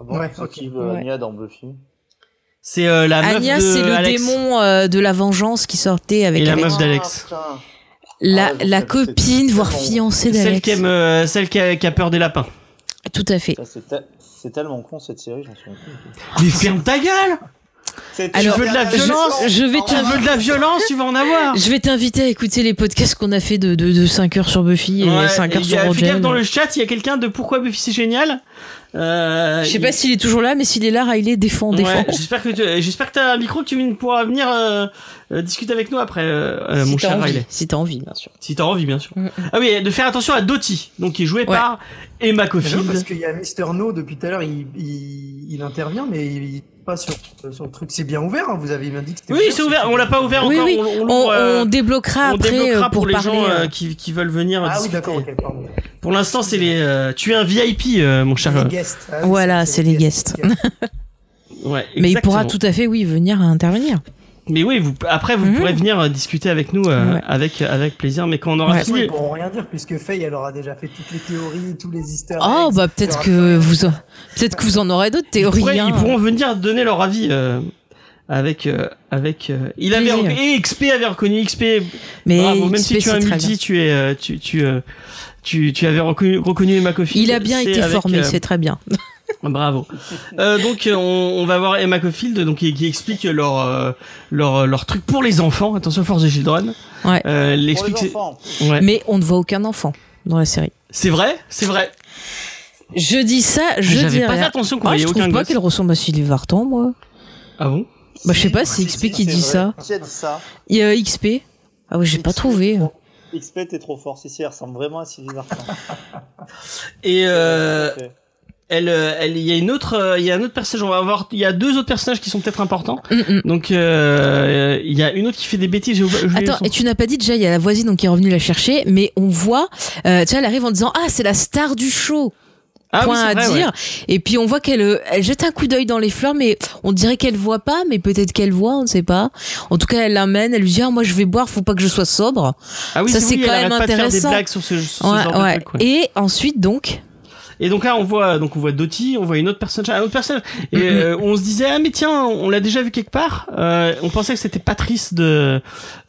Ah bon, Ouais, c'est ok. qui euh, Ouais. Anya dans Buffy C'est euh, la meuf Anya, de c'est le Alex. démon euh, de la vengeance qui sortait avec Et la Alex. meuf d'Alex. Ah, la, Ah, la copine, voire fiancée Celle d'Alex. qui aime, euh, celle qui a, qui a peur des lapins. Tout à fait. C'est te- c'est tellement con cette série, j'en plus. Mais ferme ta gueule Alors, Tu veux de la je- violence je vais Tu veux de la violence, tu vas en avoir. Je vais t'inviter à écouter les podcasts qu'on a fait de, de, de 5 heures sur Buffy et Ouais, 5 et heures y sur a- fais Roger. gaffe dans le chat, il y a quelqu'un de pourquoi Buffy c'est génial. Euh, Je sais il- pas s'il est toujours là, mais s'il est là, Riley défend, Ouais, défend. j'espère que tu, j'espère que t'as un micro que tu pourras venir euh, euh, discuter avec nous après, euh, euh, si mon t'as cher envie, Riley. si t'as envie, bien sûr. Si t'as envie, bien sûr. Mm, mm. Ah oui, de faire attention à Dottie, donc qui est joué par Emma non, parce qu'il y a Mister No depuis tout à l'heure, il, il, il intervient, mais il pas sur, sur le truc. C'est bien ouvert, hein, vous avez bien dit que c'était Oui, c'est ouvert. On l'a pas ouvert Oui, encore. oui. on, on On, l'ouvre, euh, on débloquera on après débloquera euh, pour, les parler. gens euh, euh, qui, qui veulent venir. Ah oui, discuter. d'accord, ok, pardon. Pour l'instant, c'est les. euh, tu es un VIP, euh, mon cher. Les guests. Ah oui, Voilà, c'est les guests. Ouais, Mais il pourra tout à fait, oui, venir intervenir. Mais oui, vous, après, vous Mhm. pourrez venir euh, discuter avec nous euh, Ouais. avec avec plaisir. Mais quand on aura Ouais. Fini, ils pourront rien dire puisque Faye, elle aura déjà fait toutes les théories, tous les easter Oh, eggs, bah il y peut-être que vous, en- peut-être que vous en aurez d'autres ils, théories. pourraient- hein. ils pourront venir donner leur avis. euh, avec euh, avec euh, il avait et XP avait reconnu XP Mais bravo même XP, si tu es un multi bien. tu es euh, tu tu tu, tu avais reconnu, reconnu Caulfield. Il a bien été avec, formé, euh, c'est très bien. Bravo. Euh, donc euh, on, on va voir Emma Caulfield donc qui, qui explique leur euh, leur leur truc pour les enfants. Attention Force the Children. Ouais. Euh, elle Pour les explique c'est- enfants. ouais. Mais on ne voit aucun enfant dans la série. C'est vrai, c'est vrai. Je dis ça, je J'avais dis pas fait rien. attention qu'on Moi, voyait je aucun trouve pas qu'elle ressemble à Sylvie Vartan, moi. Ah bon? Bah, je sais pas, Si, c'est XP qui dit vrai. ça. Qui a dit ça? Il y a XP. Ah ouais, j'ai pas trouvé. XP, t'es trop fort. Si, si, elle ressemble vraiment à Sylvie Vartan. Et euh. Elle, euh, elle, il y a une autre, euh, il y a un autre personnage. On va avoir, il y a deux autres personnages qui sont peut-être importants. Hum, hum. Donc euh, il y a une autre qui fait des bêtises. Attends, et tu n'as pas dit déjà, il y a la voisine donc qui est revenue la chercher, mais on voit, euh, tu vois, elle arrive en disant ah c'est la star du show. Ah point à vrai, dire. Et puis on voit qu'elle elle jette un coup d'œil dans les fleurs, mais on dirait qu'elle voit pas, mais peut-être qu'elle voit, on ne sait pas. En tout cas, elle l'amène, elle lui dit ah, moi je vais boire, faut pas que je sois sobre. Ah oui, Ça, c'est oui, quand elle même arrête pas de faire intéressant. des blagues sur ce, sur ce Ouais, genre de truc. Et ensuite donc, Et donc là, on voit, donc on voit Dottie, on voit une autre personne, un autre personnage, et euh, on se disait ah mais tiens, on l'a déjà vu quelque part. Euh, on pensait que c'était Patrice de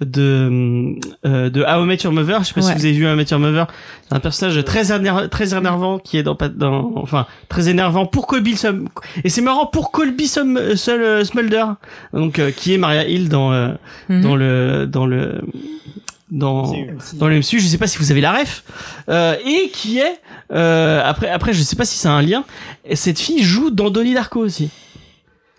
de euh, de How I Met Your Mother. Je sais pas si vous avez vu How I Met Your Mother. C'est un personnage très éner- très énervant qui est dans pas dans enfin très énervant pour Colby Sum et c'est marrant pour Colby Sum, seul Smulder donc euh, qui est Maria Hill dans euh, Mhm. dans le dans le dans C'est- dans le MCU, je sais pas si vous avez la ref, euh, et qui est euh, après après je sais pas si c'est un lien. Et cette fille joue dans Donnie Darko aussi.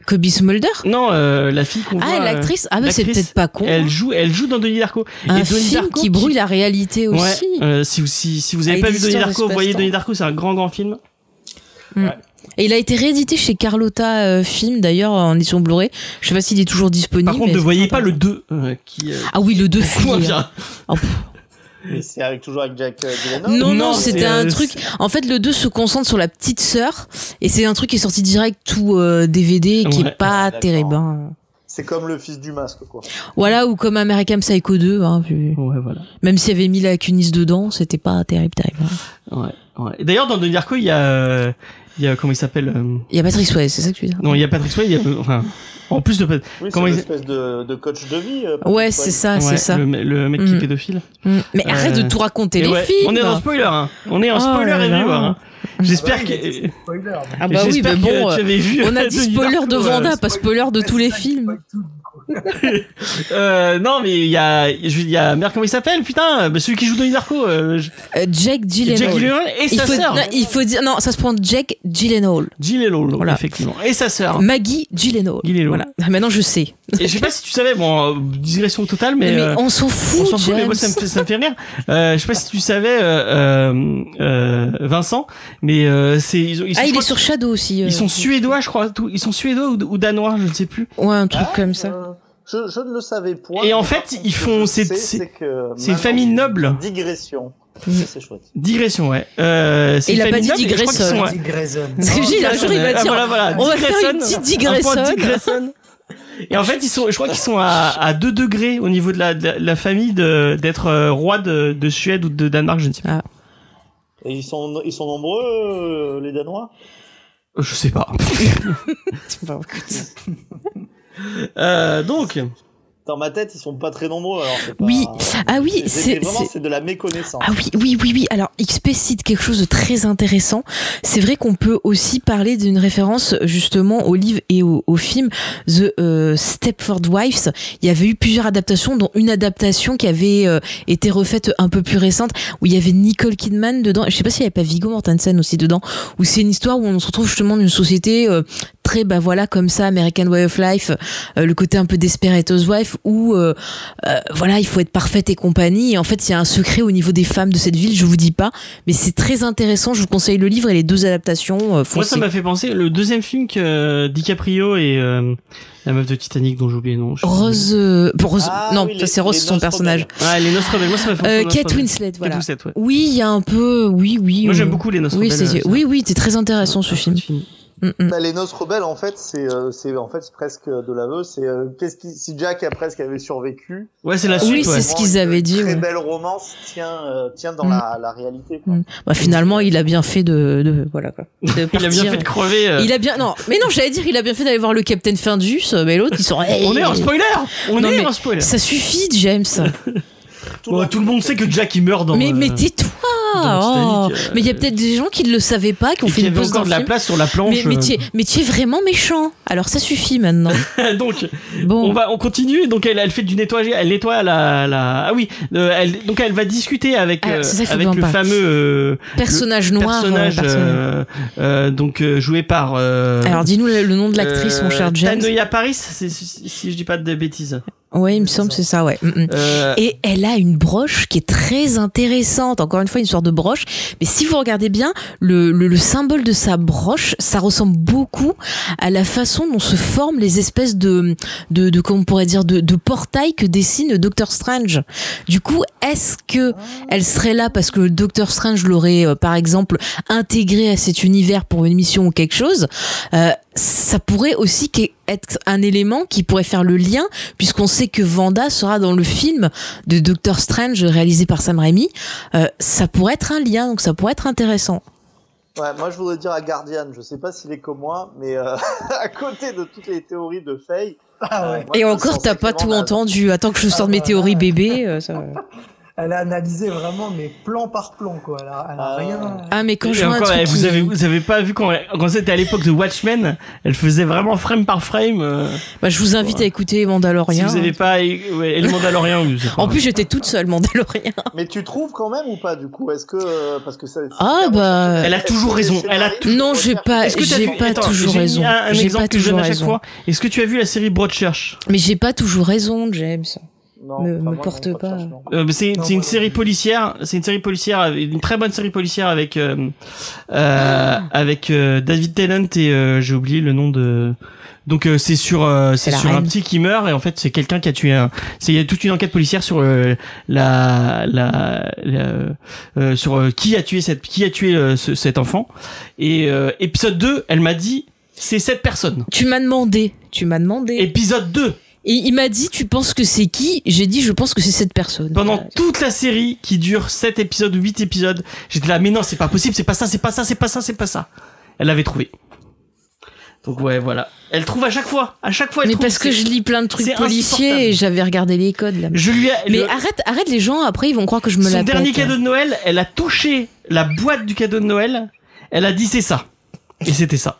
Kobe Smulder. Non, euh, la fille qu'on voit. Ah, euh, l'actrice. Ah, mais c'est l'actrice, peut-être pas con. Elle joue, elle joue dans Donnie Darko. un et Donnie film Darko qui brouille la réalité Ouais, aussi. euh, si, vous- si, si vous avez Avec pas vu Donnie Darko, vous voyez. Donnie Darko, c'est un grand grand film. Et il a été réédité chez Carlotta euh, Film d'ailleurs en édition Blu-ray. Je sais pas s'il est toujours disponible. Par contre, ne voyez pas le 2 euh, qui. euh, Ah oui, le 2 beaucoup moins fuit. bien. Oh, pff. Mais c'est avec, toujours avec Jack euh, Gyllenhaal. Non, non, Non, c'était un euh, truc. En fait, le 2 se concentre sur la petite sœur et c'est un truc qui est sorti direct tout euh, DVD qui Ouais. est pas terrible. hein. C'est comme le fils du masque, quoi. Voilà, ou comme American Psycho 2, hein, Ouais, voilà. même s'il y avait Mila Kunis dedans, c'était pas terrible, terrible. hein. Ouais, ouais. Et D'ailleurs, dans Donnie Darko, il y a, euh, il y a comment il s'appelle euh, Il y a Patrick Swayze, c'est ça que tu veux dire? Non, il y a Patrick Swayze. Il y a, euh, enfin, en plus de Pat- Oui, Comment c'est une ils- espèce de, de coach de vie. euh, Ouais, c'est ça, ouais, c'est ça. Le, le mec qui est Mm. pédophile. Mm. Mais arrête Euh, de tout raconter Et les ouais, films. On est dans spoiler, hein. On est en Oh spoiler là là. review, hein. J'espère Ah bah oui, mais que. spoiler. Ah bah oui, j'espère mais que bon, tu avais vu. on a dit Donnie spoiler de euh, Vanda, pas spoiler de tous les films. Euh, non, mais il y a, je- il y a, merde, comment il s'appelle, putain, bah, celui qui joue Donnie Darko, euh, je- Euh, Jack Gyllenhaal. Et il sa faut, sœur. non, il faut dire non, ça se prend Jack Gyllenhaal. Gyllenhaal, Voilà. effectivement. Et sa sœur. Maggie Gyllenhaal. Gyllenhaal. Voilà. Ah, Maintenant je sais. Et je sais pas si tu savais, bon, euh, digression totale, mais, Mais, euh, on s'en fout, on s'en fout, mais moi ça me fait, ça me fait rire. Euh, je sais pas si tu savais, euh, euh, euh, Vincent, mais euh, c'est ils, ils sont, ah, il est sur Shadow aussi. euh. Ils sont suédois, je crois. Ils sont suédois ou, ou danois, je ne sais plus. Ouais, un truc Ah, comme ça. euh, Je, je ne le savais point. Et en fait, contre, ils font- c'est- c'est- c'est une famille noble. Digression. Mm. Ça, C'est chouette. Digression, ouais. Euh, c'est Il une a pas famille dit noble, et je crois qu'ils digression. Non, j'ai dit, un jour, il va Ah, dire, voilà, voilà, on va faire une petite digresson. Et en fait, ils sont, je crois qu'ils sont à, à 2 degrés au niveau de la, de la, famille d'être euh, roi de, de Suède ou de Danemark, je ne sais pas. Et ils sont, ils sont nombreux, euh, les Danois? Je sais pas. euh, donc, Dans ma tête, ils sont pas très nombreux. Alors pas- Oui. Ah oui, c'est c'est vraiment c'est- de la méconnaissance. Ah oui, oui, oui, oui. Alors, XP cite quelque chose de très intéressant. C'est vrai qu'on peut aussi parler d'une référence justement au livre et au, au film The euh, Stepford Wives. Il y avait eu plusieurs adaptations, dont une adaptation qui avait euh, été refaite un peu plus récente, où il y avait Nicole Kidman dedans. Je sais pas s'il y avait pas Viggo Mortensen aussi dedans, où c'est une histoire où on se retrouve justement dans une société euh, très, bah voilà, comme ça, American Way of Life, euh, le côté un peu Desperate Housewife, où euh, euh, voilà, il faut être parfaite et compagnie. Et en fait, il y a un secret au niveau des femmes de cette ville, je vous dis pas, mais c'est très intéressant. Je vous conseille le livre et les deux adaptations. Euh, moi, ça m'a fait penser, le deuxième film que euh, DiCaprio et euh, la meuf de Titanic dont j'ai oublié le nom. Rose, euh, Rose, Ah non, oui, ça c'est Rose, son personnage. Ah, les Rebelles, moi ça m'a fait penser Kate Winslet, voilà. Kate Winslet, ouais. Oui, il y a un peu, oui, oui. Moi euh, j'aime beaucoup les Noces Oui, c'est, oui, oui, c'est très intéressant ce film. Bah, les noces rebelles, en fait, c'est euh, c'est en fait c'est presque de l'aveu. C'est euh, qu'est-ce qui si Jack a presque avait survécu. Ouais, c'est la euh, suite. Oui, ouais. c'est ce qu'ils avaient dit, très ouais. belle romance tient euh, tient dans Mm. la, la réalité. Quoi. Mm. Bah, finalement, il a bien fait de, de voilà quoi. De Il a bien fait de crever. euh. Il a bien, non, mais non, j'allais dire, il a bien fait d'aller voir le Capitaine Findus, mais l'autre, ils sont, hey, On est en spoiler On Non, est en spoiler Ça suffit, James. Tout, Bon, le Tout le monde sait que Jack il meurt dans. mais, euh, mais tais-toi. Dans oh. Euh, Mais il y a peut-être des gens qui ne le savaient pas, qui ont et fait qu'il y une pause dans encore de la film. place sur la planche. Mais, mais, tu es, mais tu es vraiment méchant. Alors ça suffit maintenant. euh. Donc, Bon. on va, on continue. Donc, elle, elle fait du nettoyage. Elle nettoie la, la. Ah oui. euh, elle, donc, elle va discuter avec, Ah, euh, ça, avec le parle. fameux euh, Personnage noir. personnage, euh, personnage. euh, euh, donc euh, joué par. euh, Alors dis-nous le, le nom de l'actrice, mon cher euh, James. Tanoia Paris, c'est- si, si je dis pas de bêtises. Ouais, il me semble c'est ça, ouais. Mm, mm. Euh, Et elle a une broche qui est très intéressante. Encore une fois, une sorte de broche. Mais si vous regardez bien, le, le, le symbole de sa broche, ça ressemble beaucoup à la façon dont se forment les espèces de, de, de comment on pourrait dire, de, de portails que dessine Doctor Strange. Du coup, est-ce que elle serait là parce que le Doctor Strange l'aurait, euh, par exemple, intégré à cet univers pour une mission ou quelque chose Euh, Ça pourrait aussi être un élément qui pourrait faire le lien, puisqu'on sait que Vanda sera dans le film de Doctor Strange réalisé par Sam Raimi. Euh, ça pourrait être un lien, donc ça pourrait être intéressant. Ouais, moi je voudrais dire à Guardian, je sais pas s'il est comme moi, mais euh, à côté de toutes les théories de Faye. Ah ouais. euh, moi, Et encore, t'as pas tout entendu. Attends que je sorte mes bah, théories bébé. euh, ça... Elle a analysé vraiment, mais plan par plan, quoi. Elle a, elle a ouais. rien. Ah, mais quand et je vois un truc eh, vous qui- avez vous avez pas vu quand quand c'était à l'époque de Watchmen, elle faisait vraiment frame par frame. euh, Bah, je vous invite à écouter si Mandalorian. vous avez pas ouais, et le Mandalorian, En plus, j'étais toute seule Mandalorian. Mais tu trouves quand même ou pas du coup? Est-ce que euh, parce que ça Ah, bah. Elle a toujours raison, elle a Non, j'ai pas- Est-ce que t'as j'ai pas Attends, toujours raison. J'ai pas toujours chaque raison. fois. Est-ce que tu as vu la série Broadchurch? Mais j'ai pas toujours raison, James. Non, me- me porte non, pas. Euh, c'est Non, c'est une série policière, c'est une série policière, avec- une très bonne série policière avec euh, euh, avec euh, David Tennant et euh, j'ai oublié le nom de. Donc euh, c'est sur euh, c'est sur un petit qui meurt et en fait c'est quelqu'un qui a tué un. C'est il y a toute une enquête policière sur euh, la la, la, euh, sur euh, qui a tué cette qui a tué euh, ce- cet enfant et euh, épisode 2 elle m'a dit c'est cette personne. Tu m'as demandé. Tu m'as demandé. Épisode 2 Et il m'a dit, tu penses que c'est qui? J'ai dit, je pense que c'est cette personne. pendant toute la série qui dure 7 épisodes ou 8 épisodes, j'étais là mais non, c'est pas possible, c'est pas ça, c'est pas ça, c'est pas ça, c'est pas ça. Elle l'avait trouvé. Donc ouais, voilà. Elle trouve à chaque fois, à chaque fois elle Mais parce que je lis plein de trucs policiers et j'avais regardé les codes là. je lui ai Mais le- arrête, arrête les gens. Après, ils vont croire que je me son la dernier pète. cadeau de Noël, elle a touché la boîte du cadeau de Noël, elle a dit c'est ça. Et c'était ça.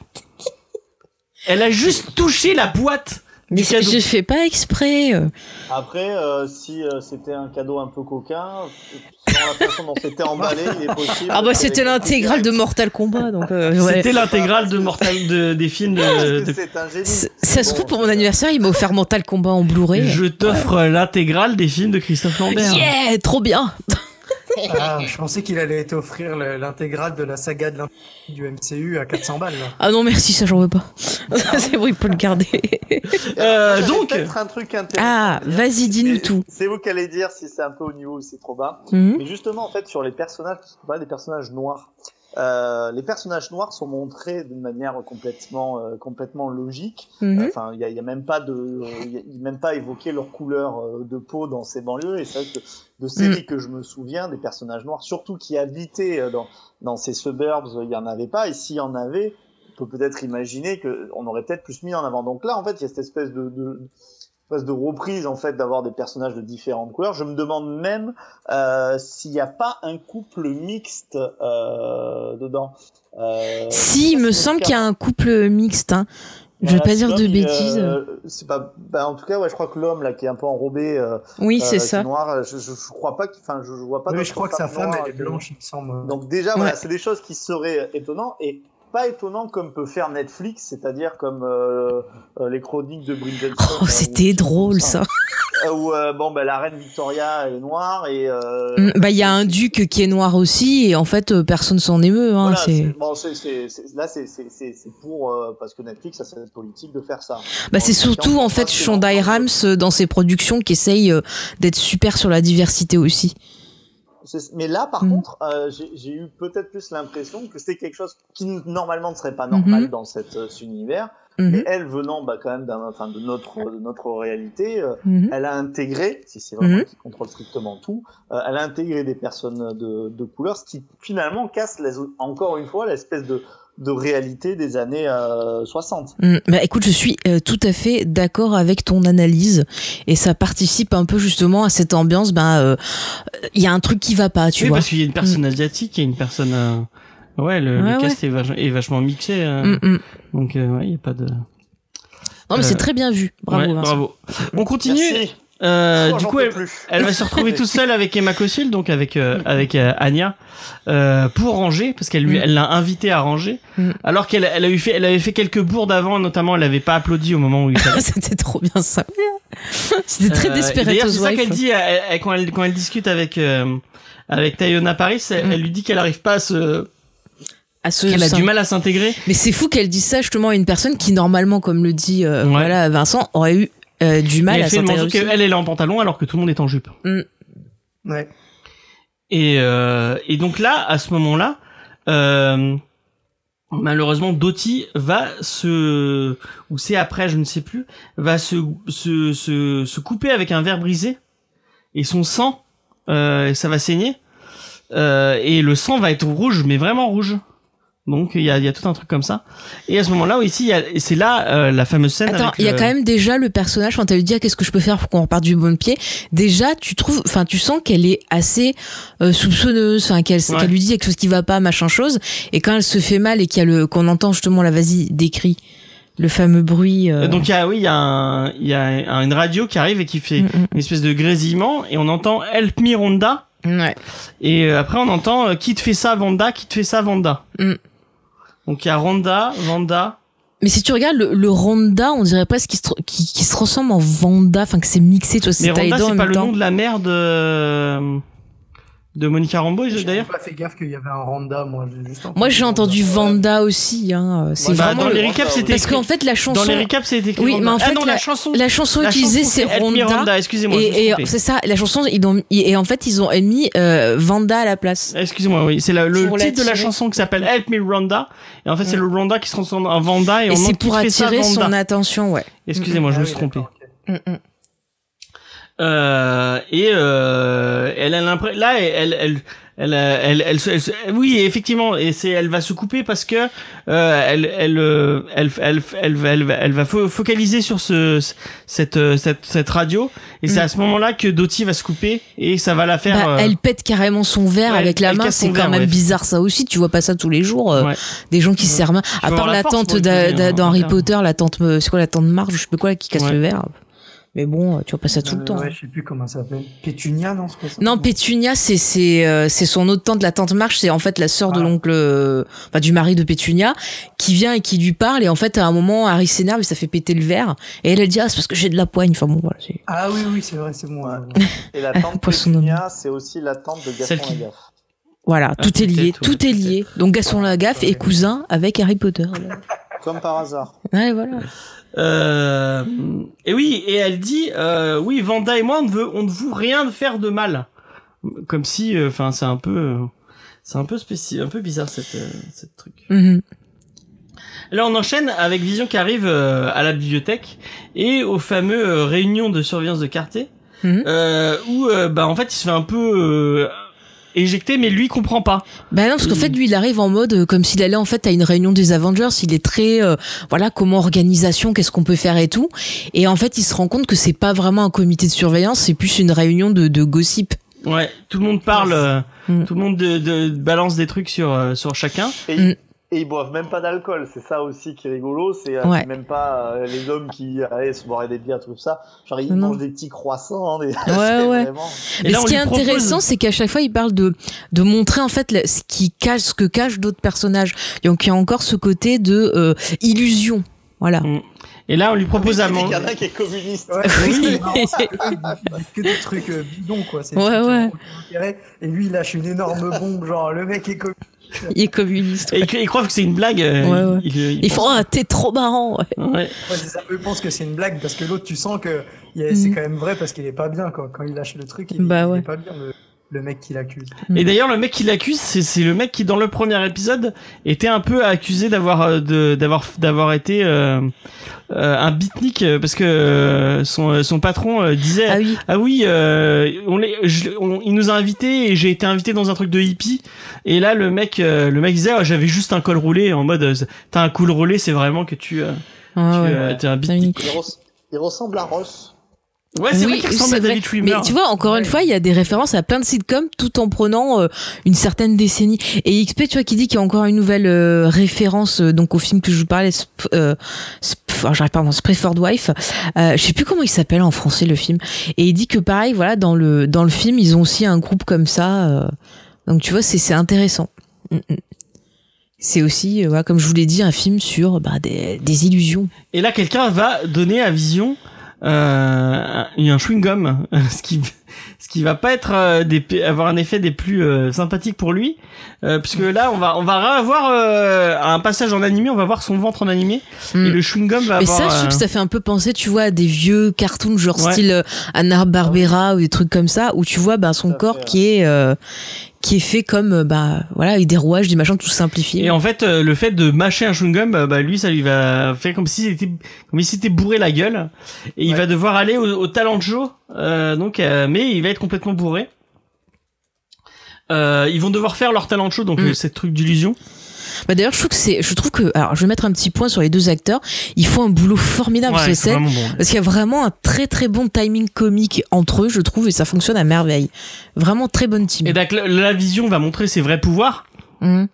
Elle a juste touché la boîte Mais du cadeau. je fais pas exprès. euh. Après, euh, si euh, c'était un cadeau un peu coquin, la façon dont c'était emballé, il est possible. Ah bah c'était l'intégrale de Mortal Kombat donc. euh, ouais. C'était l'intégrale de Mortal de, des films de, un génie. Ça se trouve pour mon anniversaire, il m'a offert Mortal Kombat en Blu-ray. Je t'offre l'intégrale des films de Christophe Lambert. Yeah, trop bien. Ah, je pensais qu'il allait t'offrir le- l'intégrale de la saga de du MCU à 400 balles. là. Ah non merci, ça j'en veux pas. c'est bon, il peut le garder. Euh, J'avais donc, un truc intéressant. Ah, vas-y, dis-nous tout. C'est vous qui allez dire si c'est un peu au niveau ou si c'est trop bas. Mhm. Mais justement, en fait, sur les personnages, parce qu'on parle des personnages noirs, euh, les personnages noirs sont montrés d'une manière complètement, euh, complètement logique. Mhm. Enfin, il y a, il y a même pas de, euh, il y a- y a même pas évoqué leur couleur euh, de peau dans ces banlieues. Et c'est vrai que de séries Mm. que je me souviens, des personnages noirs, surtout qui habitaient euh, dans, dans ces suburbs, il y en avait pas. Et s'il y en avait, on peut peut-être imaginer que on aurait peut-être plus mis en avant. Donc là, en fait, il y a cette espèce de, de espèce de reprise en fait d'avoir des personnages de différentes couleurs. Je me demande même euh, s'il n'y a pas un couple mixte euh, dedans. Euh, Si, il me semble qu'il y a un couple mixte. Hein. Je vais pas dire de bêtises. euh, c'est pas, bah, en tout cas, ouais, je crois que l'homme là qui est un peu enrobé, euh, oui, euh, c'est ça. noir, je, je, je crois pas, qu'il- enfin, je, je vois pas. D'autres je crois que sa femme, elle est que- blanche, il me semble. Donc déjà, voilà, c'est des choses qui seraient étonnantes et pas étonnant comme peut faire Netflix, c'est-à-dire comme euh, euh, les chroniques de Bridget. Oh, c'était drôle ça. Où euh, bon, ben la reine Victoria est noire et. Euh, Mm, Bah, il y a un duc qui est noir aussi, et en fait, euh, personne s'en émeut. Hein, voilà, c'est... bon, là, c'est pour euh, parce que Netflix a cette politique de faire ça. Bah, c'est surtout en fait Shonda Rhimes euh, dans ses productions qui essaye euh, d'être super sur la diversité aussi. Mais là, par Mm. contre, euh, j'ai eu peut-être plus l'impression que c'était quelque chose qui normalement ne serait pas normal Mhm. dans cet euh, univers. Mhm, Mais elle venant bah, quand même enfin, de notre de notre réalité, euh, mhm. elle a intégré, si c'est vraiment Mhm. elle qui contrôle strictement tout, elle a intégré des personnes de, de couleur, ce qui finalement casse les, encore une fois l'espèce de, de réalité des années euh, 60. Mm, Bah écoute, je suis euh, tout à fait d'accord avec ton analyse et ça participe un peu justement à cette ambiance. Ben, euh, il y a un truc qui va pas, tu oui, vois. parce qu'il y a une personne asiatique, il y a une personne. euh, Ouais, le, le Ouais, cast est, vach- est vachement mixé. euh, Mm, mm. Donc, euh, ouais, il y a pas de. Non mais Euh, c'est très bien vu. Bravo. Ouais, Vincent. bravo. On continue. Merci. Euh, Oh, du coup, elle, va se retrouver toute seule avec Emma Cossil, donc avec euh, avec euh, Anya, euh, pour ranger, parce qu'elle lui, Mm. elle l'a invité à ranger, Mm. alors qu'elle elle a eu fait, elle avait fait quelques bourdes avant, notamment elle avait pas applaudi au moment où il fallait. C'était trop bien ça. C'était très Euh, Desperate D'ailleurs, c'est ça qu'elle Housewives. dit elle- elle- quand elle quand elle discute avec euh, avec Tayona Paris, elle, Mm. elle lui dit qu'elle arrive pas à se, À ce qu'elle a du mal à s'intégrer. Mais c'est fou qu'elle dise ça justement à une personne qui normalement, comme le dit euh, Ouais. voilà Vincent, aurait eu euh, du mal elle à elle est en pantalon alors que tout le monde est en jupe. Ouais. Et, euh, et donc là, à ce moment-là, euh, malheureusement, Doty va se, ou c'est après, je ne sais plus, va se, se, se, se couper avec un verre brisé et son sang, euh, ça va saigner euh, et le sang va être rouge, mais vraiment rouge. Donc il y a, y a tout un truc comme ça. Et à ce moment-là, ici, c'est là euh, la fameuse scène. Attends, il y a le- quand même déjà le personnage quand elle lui dit ah, qu'est-ce que je peux faire pour qu'on reparte du bon pied. Déjà, tu trouves, enfin, tu sens qu'elle est assez euh, soupçonneuse, enfin qu'elle Ouais. lui dit quelque chose qui va pas, machin chose. Et quand elle se fait mal et qu'il y a le qu'on entend justement la vas-y décrit le fameux bruit. euh, Donc il y a, oui, il y a, un, il y a un- une radio qui arrive et qui fait mm, une espèce de grésillement et on entend Help me Ronda mm. Ouais. et euh, après on entend euh, qui te fait ça Vanda? Qui te fait ça Vanda? Mm. Donc il y a Ronda Vanda Mais si tu regardes le, le Ronda, on dirait presque qu'il se, se ressemble en Vanda, enfin que c'est mixé, tu vois, mais c'est dedans en c'est pas le temps. nom de la mère de de Monica Rambeau J'ai d'ailleurs pas fait gaffe qu'il y avait un Randa, moi. j'ai juste Moi j'ai entendu Vanda. Aussi, hein. C'est Bah, vraiment dans le- les recaps c'était parce qu'en fait la chanson, dans les recaps c'était écrit Oui, mais en ah fait, non la, chanson la chanson utilisée c'est. Ronda excusez-moi je me suis Et, et c'est ça, la chanson, ils ont, et en fait, ils ont mis euh, Vanda à la place. Excusez-moi, oui, c'est le Pour titre de la chanson qui s'appelle Help Me Ronda. Et en fait, c'est le Ronda qui se transforme en Vanda et, Et on c'est demande qui pour attirer son attention, ouais. Excusez-moi, je Ah me suis trompé. d'accord, ok. Mm, mm. Euh, et euh, elle a l'impression là elle elle elle elle, elle, se- elle se- oui effectivement et c'est elle va se couper parce que euh, elle elle euh, elle elle elle, va- elle, va- elle va fo- focaliser sur ce cette cette cette radio et c'est Mm. à ce moment-là que Doty va se couper et ça va la faire Bah, euh, Elle pète carrément son verre ouais, avec la main, c'est quand verre, même ouais. bizarre ça aussi. Tu vois pas ça tous les jours. euh, Ouais. Des gens qui se servent. À part la tante pour d'a- utiliser d'a- un- dans un Harry verre. Potter, la tante, c'est quoi la tante Marge, je sais pas quoi, qui casse Ouais. le verre. Mais bon, tu vois pas ça tout le Euh, temps. Ouais, je sais plus comment ça s'appelle. Pétunia, non, c'est pas ça Non, Pétunia, c'est c'est euh, c'est son autre tante, la tante Marche, c'est en fait la sœur de Ah. l'oncle, euh, enfin du mari de Pétunia, qui vient et qui lui parle et en fait à un moment Harry s'énerve et ça fait péter le verre et elle elle dit ah c'est parce que j'ai de la poigne. Enfin bon voilà. c'est- Ah oui, oui, c'est vrai, c'est bon. Ouais. ouais. Et la tante Pétunia, c'est aussi la tante de Celle Gaston qui- Lagaffe. Voilà, Ah, tout est lié, ouais, tout est lié. Donc Gaston Lagaffe est cousin avec Harry Potter. Comme par hasard. Ouais voilà. Euh, et oui, et elle dit, euh, oui, Vanda et moi, on ne veut, on ne veut rien faire de mal. Comme si, enfin, c'est un peu, euh, c'est un peu spécial, un peu bizarre cette, euh, cette truc. Mhm. Là, on enchaîne avec Vision qui arrive euh, à la bibliothèque et aux fameux euh, réunions de surveillance de quartier, Mhm. euh, où, euh, bah, en fait, il se fait un peu éjecter, mais lui comprend pas. Bah non, parce qu'en fait, lui, il arrive en mode euh, comme s'il allait en fait à une réunion des Avengers. Il est très, euh, voilà, comment organisation, qu'est-ce qu'on peut faire et tout. Et en fait, il se rend compte que c'est pas vraiment un comité de surveillance, c'est plus une réunion de, de gossip. Ouais, tout le monde parle, euh, Mm. tout le monde de, de- balance des trucs sur euh, sur chacun. Et. Et ils boivent même pas d'alcool, c'est ça aussi qui est rigolo, c'est euh, Ouais. même pas euh, les hommes qui allaient se boire des bières, tout ça. Genre ils Non. mangent des petits croissants, des... Ouais, c'est ouais. vraiment- Et Mais là, ce qui est propose- intéressant, c'est qu'à chaque fois, il parle de de montrer en fait ce qui cache, ce que cachent d'autres personnages. Donc il y a encore ce côté de euh, illusion. Voilà. Mm. Et là, on lui propose à Il manger. y en a qui est communiste. Ouais, Oui. ils que des trucs euh, bidons, quoi. Ouais, ouais. Et lui, il lâche une énorme bombe, genre, le mec est communiste. Il est communiste. Et ils, croient que c'est une blague. euh, Ouais, ouais. Ils, ils- ils Ils font ah t'es trop marrant. ouais. ça. Eux pensent que c'est une blague parce que l'autre, tu sens que il c'est Mhm. quand même vrai parce qu'il est pas bien, quoi. Quand il lâche le truc, il, Bah il ouais. est pas bien, le, le mec qui l'accuse. Mm. Et d'ailleurs, le mec qui l'accuse, c'est c'est le mec qui, dans le premier épisode, était un peu accusé d'avoir euh, de d'avoir d'avoir été euh, euh, un beatnik euh, parce que euh, son euh, son patron euh, disait Ah oui. ah oui euh, on, les- je- on- il nous a invités et j'ai été invité dans un truc de hippie et là le mec euh, le mec disait Ah, j'avais juste un col roulé en mode t'as un col roulé c'est vraiment que tu euh, Ah tu ouais. euh, t'es un beatnik Il, res- il ressemble à Ross. Ouais c'est vrai Oui, qu'il ressemble à David vrai. Schwimmer Mais tu vois, encore une fois, il y a des références à plein de sitcoms tout en prenant euh, une certaine décennie. Et XP, tu vois, qui dit qu'il y a encore une nouvelle euh, référence euh, donc au film que je vous parlais, Sp- euh, Sp- enfin, j'arrive pas à Preferred Wife. Euh, je sais plus comment il s'appelle en français le film. Et il dit que pareil, voilà, dans le dans le film, ils ont aussi un groupe comme ça. euh, donc tu vois, c'est c'est intéressant. Mm, mm. C'est aussi, euh, voilà, comme je vous l'ai dit, un film sur bah, des, des illusions. Et là, quelqu'un va donner à Vision euh, un un chewing-gum, ce qui ce qui va pas être euh, des, avoir un effet des plus euh, sympathiques pour lui, euh, puisque là, on va on va avoir euh, un passage en animé, on va voir son ventre en animé, Mm. et le chewing-gum va Mais avoir. ça, je trouve euh, que ça fait un peu penser, tu vois, à des vieux cartoons genre Ouais. style euh, Anna Barbera ou des trucs comme ça, où tu vois bah, son corps fait, qui est euh, qui est fait comme euh, bah voilà avec des rouages, des machins tout simplifiés. Et en fait, euh, le fait de mâcher un chewing-gum, bah, bah, lui, ça lui va faire comme s'il était, comme s'il s'était bourré la gueule, et il va devoir aller au, au talent de show, euh, donc, euh, mais il va être complètement bourré. Euh, ils vont devoir faire leur talent de show, donc Mm. euh, cette truc d'illusion. Bah d'ailleurs, je trouve que c'est, je trouve que, alors je vais mettre un petit point sur les deux acteurs. Ils font un boulot formidable sur Ouais, vraiment bon. Parce qu'il y a vraiment un très très bon timing comique entre eux, je trouve, et ça fonctionne à merveille. Vraiment très bonne team. Et donc la, vision va montrer ses vrais pouvoirs. Mhm.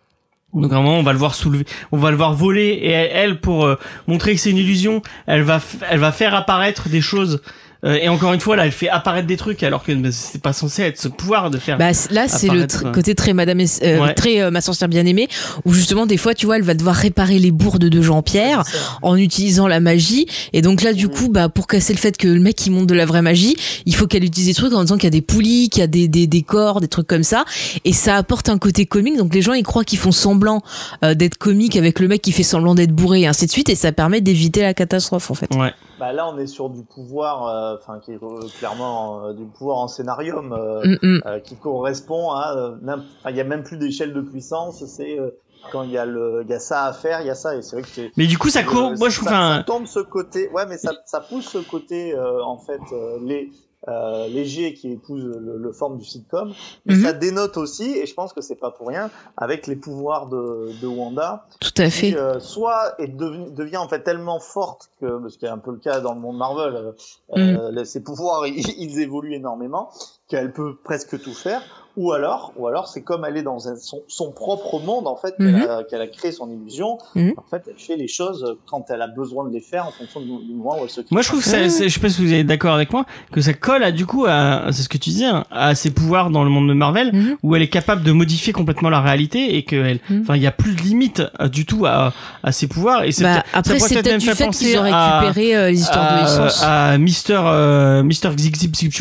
Donc à un moment, on va le voir soulever, on va le voir voler, et elle, elle, pour euh, montrer que c'est une illusion, elle va, elle va faire apparaître des choses. Euh, et encore une fois, là, elle fait apparaître des trucs alors que bah, c'est pas censé être ce pouvoir de faire. Bah là, c'est le tr- côté très Madame, euh, Ouais. très euh, ma sorcière bien aimée, où justement des fois, tu vois, elle va devoir réparer les bourdes de Jean-Pierre en utilisant la magie. Et donc là, du Mhm. coup, bah pour casser le fait que le mec il monte de la vraie magie, il faut qu'elle utilise des trucs en disant qu'il y a des poulies, qu'il y a des, des des corps, des trucs comme ça. Et ça apporte un côté comique. Donc les gens ils croient qu'ils font semblant euh, d'être comiques avec le mec qui fait semblant d'être bourré et ainsi de suite. Et ça permet d'éviter la catastrophe en fait. Ouais. Bah là, on est sur du pouvoir, euh, enfin qui est euh, clairement euh, du pouvoir en scénarium euh, Mm, mm. euh, qui correspond à. euh, Il y a même plus d'échelle de puissance. C'est euh, quand il y a le, il y a ça à faire, il y a ça. Et c'est vrai que c'est. Mais du coup, ça court. Moi, je trouve ça, un. ça tombe ce côté. Ouais, mais ça, ça pousse ce côté euh, en fait euh, les. Euh, léger qui épouse le, le forme du sitcom, mais Mhm. ça dénote aussi, et je pense que c'est pas pour rien, avec les pouvoirs de, de Wanda, Tout à fait. qui euh, soit est devenu- devient en fait tellement forte que parce qu'il y a un peu le cas dans le monde Marvel euh, Mm. euh, les- ses pouvoirs ils, ils évoluent énormément qu'elle peut presque tout faire ou alors ou alors c'est comme elle est dans un- son, son propre monde en fait qu'elle Mhm. a, qu'elle a créé son illusion Mhm. en fait elle fait les choses quand elle a besoin de les faire en fonction du, du moment où elle se crée Moi, je trouve que ça, c'est- je sais pas si vous êtes d'accord avec moi, que ça colle à du coup à, c'est ce que tu disais, hein, à ses pouvoirs dans le monde de Marvel, Mhm. où elle est capable de modifier complètement la réalité et que Mhm. enfin, il y a plus de limite euh, du tout à, à ses pouvoirs. Et c'est Bah, peut-être- après, c'est peut-être peut-être même du fait penser qu'ils ont à- récupéré euh, les histoires de à, licence. à Mister euh, Mister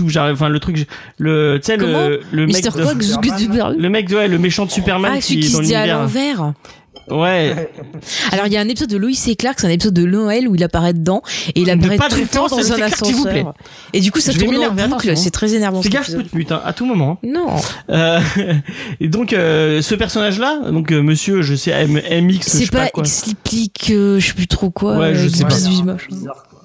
j'arrive- enfin le truc, le, tu sais le, le mec, Mister. Le mec de, ouais, le méchant de Superman Ah, qui celui est qui dans se dit à l'envers. Ouais. Alors, il y a un épisode de Lois et Clark, c'est un épisode de Noël où il apparaît dedans et il apparaît pas de tout le temps dans un ascenseur. Et du coup, ça tourne en boucle, attention. c'est très énervant. Fais gaffe, je peux épisode. te mute hein, à tout moment. hein. Non. Euh, et donc euh, ce personnage-là, donc euh, Monsieur, je sais M- MX, je C'est sais pas, pas quoi. explique, euh, je sais plus trop quoi. Ouais, je sais pas. Et Ah,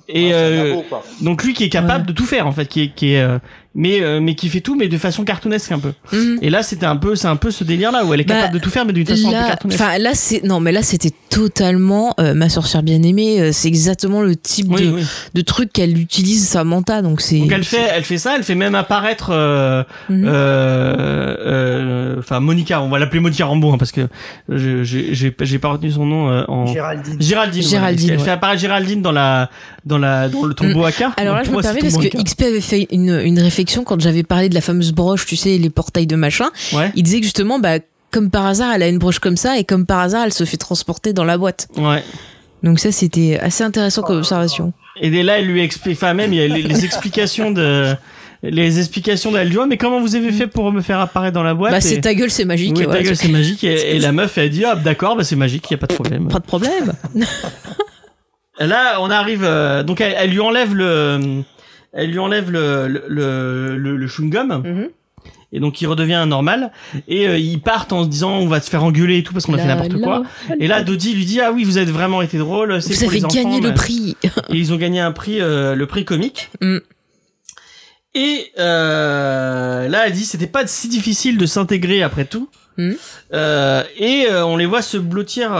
c'est euh, donc lui qui est capable Ouais. de tout faire en fait, qui est, qui est euh, mais euh, mais qui fait tout mais de façon cartoonesque un peu. Mhm. Et là c'était un peu c'est un peu ce délire là où elle est Bah, capable de tout faire mais d'une façon un peu Là, cartoonesque. enfin là c'est non mais là c'était totalement euh, ma sorcière bien aimée. euh, c'est exactement le type Oui, de, oui. de truc qu'elle utilise Samantha donc c'est. Donc elle fait elle fait ça, elle fait même apparaître euh, Mhm. euh, euh, enfin Monica, on va l'appeler Monica Rambeau hein, parce que je- j'ai j'ai j'ai pas retenu son nom euh, en Géraldine. Géraldine. voilà. Géraldine, Elle fait apparaître Géraldine dans la dans la dans le tombeau à K. Alors là, je me permets parce que. XP avait fait une, une réflexion quand j'avais parlé de la fameuse broche, tu sais, les portails de machin. Ouais. Il disait que justement, bah, comme par hasard, elle a une broche comme ça et comme par hasard, elle se fait transporter dans la boîte. Ouais. Donc ça, c'était assez intéressant comme observation. Et dès là, elle lui explique, enfin même il y a les, les explications de les explications d'elle Oh, mais comment vous avez fait pour me faire apparaître dans la boîte bah, Et- c'est ta gueule, c'est magique. Oui, ouais, ta gueule, c'est magique. Et, et la meuf, elle dit, ah, d'accord, bah, c'est magique, y a pas de problème. Pas de problème. Là, on arrive, euh, donc elle, elle lui enlève le, elle lui enlève le, le, le, le, chewing-gum. Mhm. Et donc, il redevient normal. Et euh, ils partent en se disant, on va se faire engueuler et tout parce qu'on a fait n'importe quoi. Et là, Dodie lui dit, ah oui, vous avez vraiment été drôle. C'est Vous pour avez les enfants, gagné le prix. Et ils ont gagné un prix, euh, le prix comique. Mm. Et euh, là, elle dit c'était pas si difficile de s'intégrer après tout. Mm. Et on les voit se blottir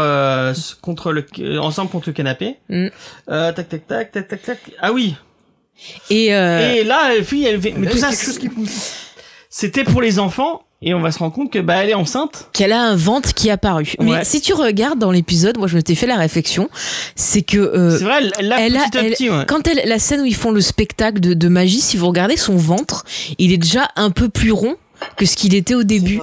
contre le ensemble contre le canapé. Mm. Tac tac tac tac tac tac. Ah oui. Et, euh, Et là, la fille, elle fait mais tout ça, c'était pour les enfants. et on va se rendre compte que bah elle est enceinte. Qu'elle a un ventre qui est apparu. Mais si tu regardes dans l'épisode, moi je m'étais fait la réflexion, c'est que euh, C'est vrai, elle, elle l'a elle a- petit à elle- petit. Ouais. quand elle, la scène où ils font le spectacle de, de magie, si vous regardez son ventre, il est déjà un peu plus rond que ce qu'il était au C'est début.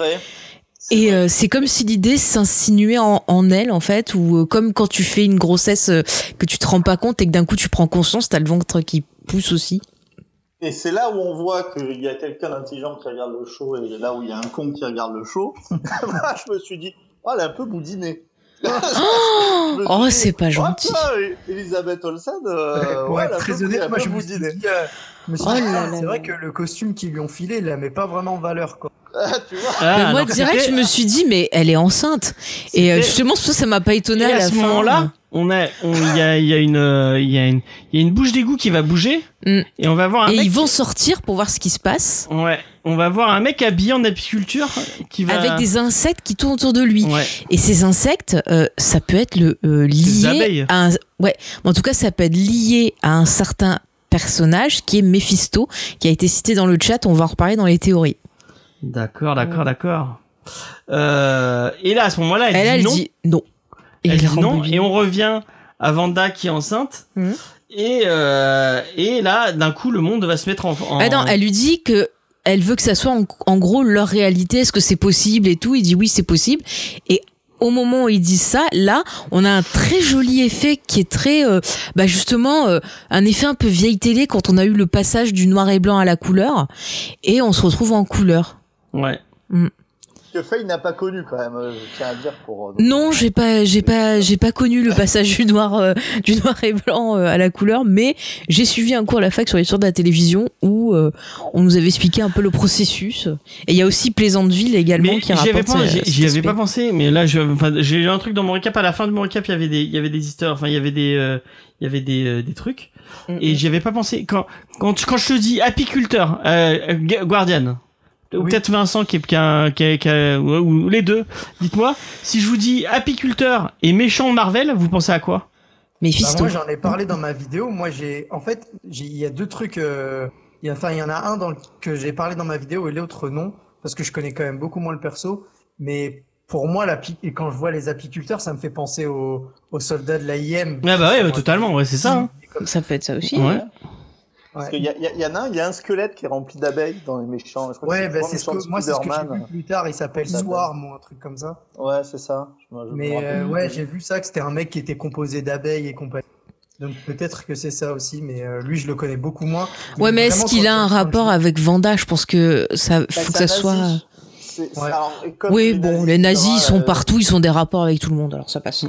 Et euh, c'est comme si l'idée s'insinuait en, en elle, en fait, ou euh, comme quand tu fais une grossesse euh, que tu te rends pas compte et que d'un coup tu prends conscience, t'as le ventre qui pousse aussi. Et c'est là où on voit qu'il y a quelqu'un d'intelligent qui regarde le show et là où il y a un con qui regarde le show. Moi, je me suis dit, oh, elle est un peu boudinée. Oh, dit, c'est pas oh, gentil. Elisabeth Olsen, euh, ouais, être elle a un très peu- honnête, moi je boudiné. dit, euh, je me suis Oh ah, c'est vrai que le costume qu'ils lui ont filé, il la met pas vraiment en valeur. Quoi. Ah, tu vois Ah, Mais moi, direct, je me suis dit, mais elle est enceinte. Et euh, justement, ça ça m'a pas étonné à ce moment-là, on a, il y a, il y a une, euh, il y a une, il y a une bouche d'égout qui va bouger, Mm. et on va voir un Et mec. ils vont sortir pour voir ce qui se passe. Ouais, on va voir un mec habillé en apiculture qui va. Avec des insectes qui tournent autour de lui. Ouais. Et ces insectes, euh, ça peut être le euh, Des lié abeilles. à un, ouais. En tout cas, ça peut être lié à un certain personnage qui est Mephisto, qui a été cité dans le chat. On va en reparler dans les théories. D'accord, d'accord, d'accord. Euh, et là, à ce moment-là, elle, Elle, dit elle non. dit non. Et elle elle dit non, et on revient à Vanda qui est enceinte. Mhm. Et euh, et là, d'un coup, le monde va se mettre en. en- Ah non, elle lui dit que elle veut que ça soit en, en gros leur réalité. Est-ce que c'est possible et tout Il dit oui, c'est possible. Et au moment où il dit ça, là, on a un très joli effet qui est très, euh, bah justement, euh, un effet un peu vieille télé quand on a eu le passage du noir et blanc à la couleur, et on se retrouve en couleur. Ouais. Que Faye n'a pas connu quand même, euh, je tiens à dire pour. euh, Non, j'ai pas, j'ai pas, j'ai pas connu le passage du noir, euh, du noir et blanc euh, à la couleur, mais j'ai suivi un cours à la fac sur l'histoire de la télévision où euh, on nous avait expliqué un peu le processus. Et il y a aussi Plaisanteville également Mais qui j'y avais rapporte. pas, euh, j'y cet j'y avais pas pensé, mais là, enfin, j'ai eu un truc dans mon récap. À la fin de mon récap, il y avait des, il y avait des histoires, enfin, il y avait des, euh, il y avait des, euh, des trucs. Mm, Et j'y avais pas pensé. Quand, quand, quand je te dis apiculteur, euh, euh, Gu- Guardian, ou Oui. peut-être Vincent qui est, qui a, qui a- qui a- ou, ou les deux. Dites-moi, si je vous dis apiculteur et méchant Marvel, vous pensez à quoi? Bah, Mephisto. moi, j'en ai parlé dans ma vidéo. Moi, j'ai, en fait, j'ai- il y a deux trucs. euh, il y a- Enfin, il y en a un dans le- que j'ai parlé dans ma vidéo et l'autre non, parce que je connais quand même beaucoup moins le perso. Mais pour moi, l'api- et quand je vois les apiculteurs, ça me fait penser aux, aux soldats de l'AIM. Ah bah ouais, bah, totalement, ouais, c'est ça. hein. Ça peut être ça aussi. Ouais. Parce qu'il y, en a un, il y a un squelette qui est rempli d'abeilles dans les méchants. Je crois Ouais, que bah, c'est ce que, moi, c'est ce que j'ai vu plus tard. Il s'appelle. Swarm ou un truc comme ça. Ouais, c'est ça. Je je Mais euh, ouais, j'ai vu ça, que c'était un mec qui était composé d'abeilles et compagnie. Donc peut-être que c'est ça aussi, mais euh, lui, je le connais beaucoup moins. Ouais, mais est-ce qu'il a un rapport je- avec Vanda? Je pense que ça, Bah, faut que ça soit. Ouais. alors, Oui, bon, les nazis, ils sont euh, partout, ils ont des rapports avec tout le monde, alors ça passe.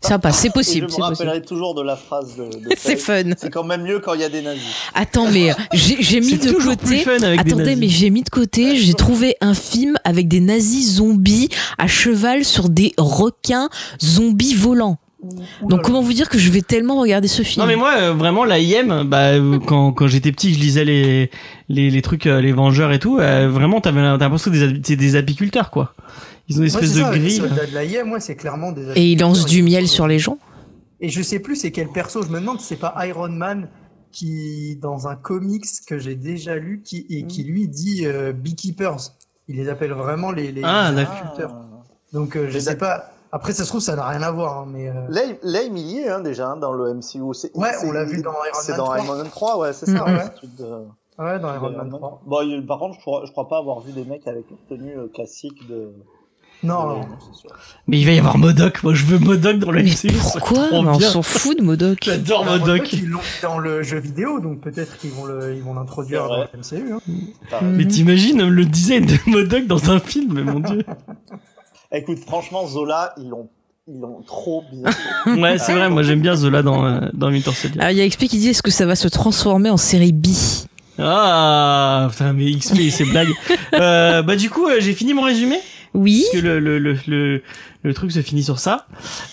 Ça passe, c'est et possible, Je c'est me possible. rappellerai toujours de la phrase de. de C'est fun. C'est quand même mieux quand il y a des nazis. Attends, mais j'ai mis de côté. fun avec des Attendez, mais j'ai mis de côté, j'ai trouvé un film avec des nazis zombies à cheval sur des requins zombies volants. Donc comment vous dire que je vais tellement regarder ce film Non mais moi euh, vraiment la IM bah euh, quand quand j'étais petit je lisais les les, les trucs euh, les Vengeurs et tout euh, vraiment t'avais t'as l'impression que c'est des, c'est des apiculteurs quoi ils ont une espèce de ça, les grille soldats de l'AIM, moi, c'est clairement des Et il lance du miel sur les gens. Et je sais plus c'est quel perso. Je me demande si c'est pas Iron Man qui, dans un comics que j'ai déjà lu, qui et qui lui dit euh, beekeepers. Il les appelle vraiment les, les Ah, apiculteurs. Donc euh, je Les sais pas. Après ça se trouve ça n'a rien à voir, hein, mais euh, Là, il- là, il y est hein, déjà hein, dans le MCU. C'est- Ouais, c'est- on l'a vu dans Iron C'est Man dans 3. Iron Man 3, ouais, c'est ça. ouais, de- ouais dans Iron Man Iron Man 3. Bon, il- par contre, je crois, je crois pas avoir vu des mecs avec une tenue euh, classique de. Non, de- non. c'est sûr. mais il va y avoir Modoc moi je veux Modoc dans le Mais MCU pourquoi Mais On s'en fout de Modoc. j'adore Modoc Ils l'ont dans le jeu vidéo, donc peut-être qu'ils vont le, ils vont l'introduire dans le MCU. Hein. Mais t'imagines le design de Modoc dans un film mais mon dieu Écoute, franchement, Zola, ils l'ont, ils l'ont trop bien. ouais c'est vrai moi j'aime bien Zola dans euh, dans Winter Soldier Alors il y a XP qui dit est-ce que ça va se transformer en série B? Ah putain mais XP c'est blague euh, bah du coup euh, j'ai fini mon résumé? Oui. parce que le le le le, le truc se finit sur ça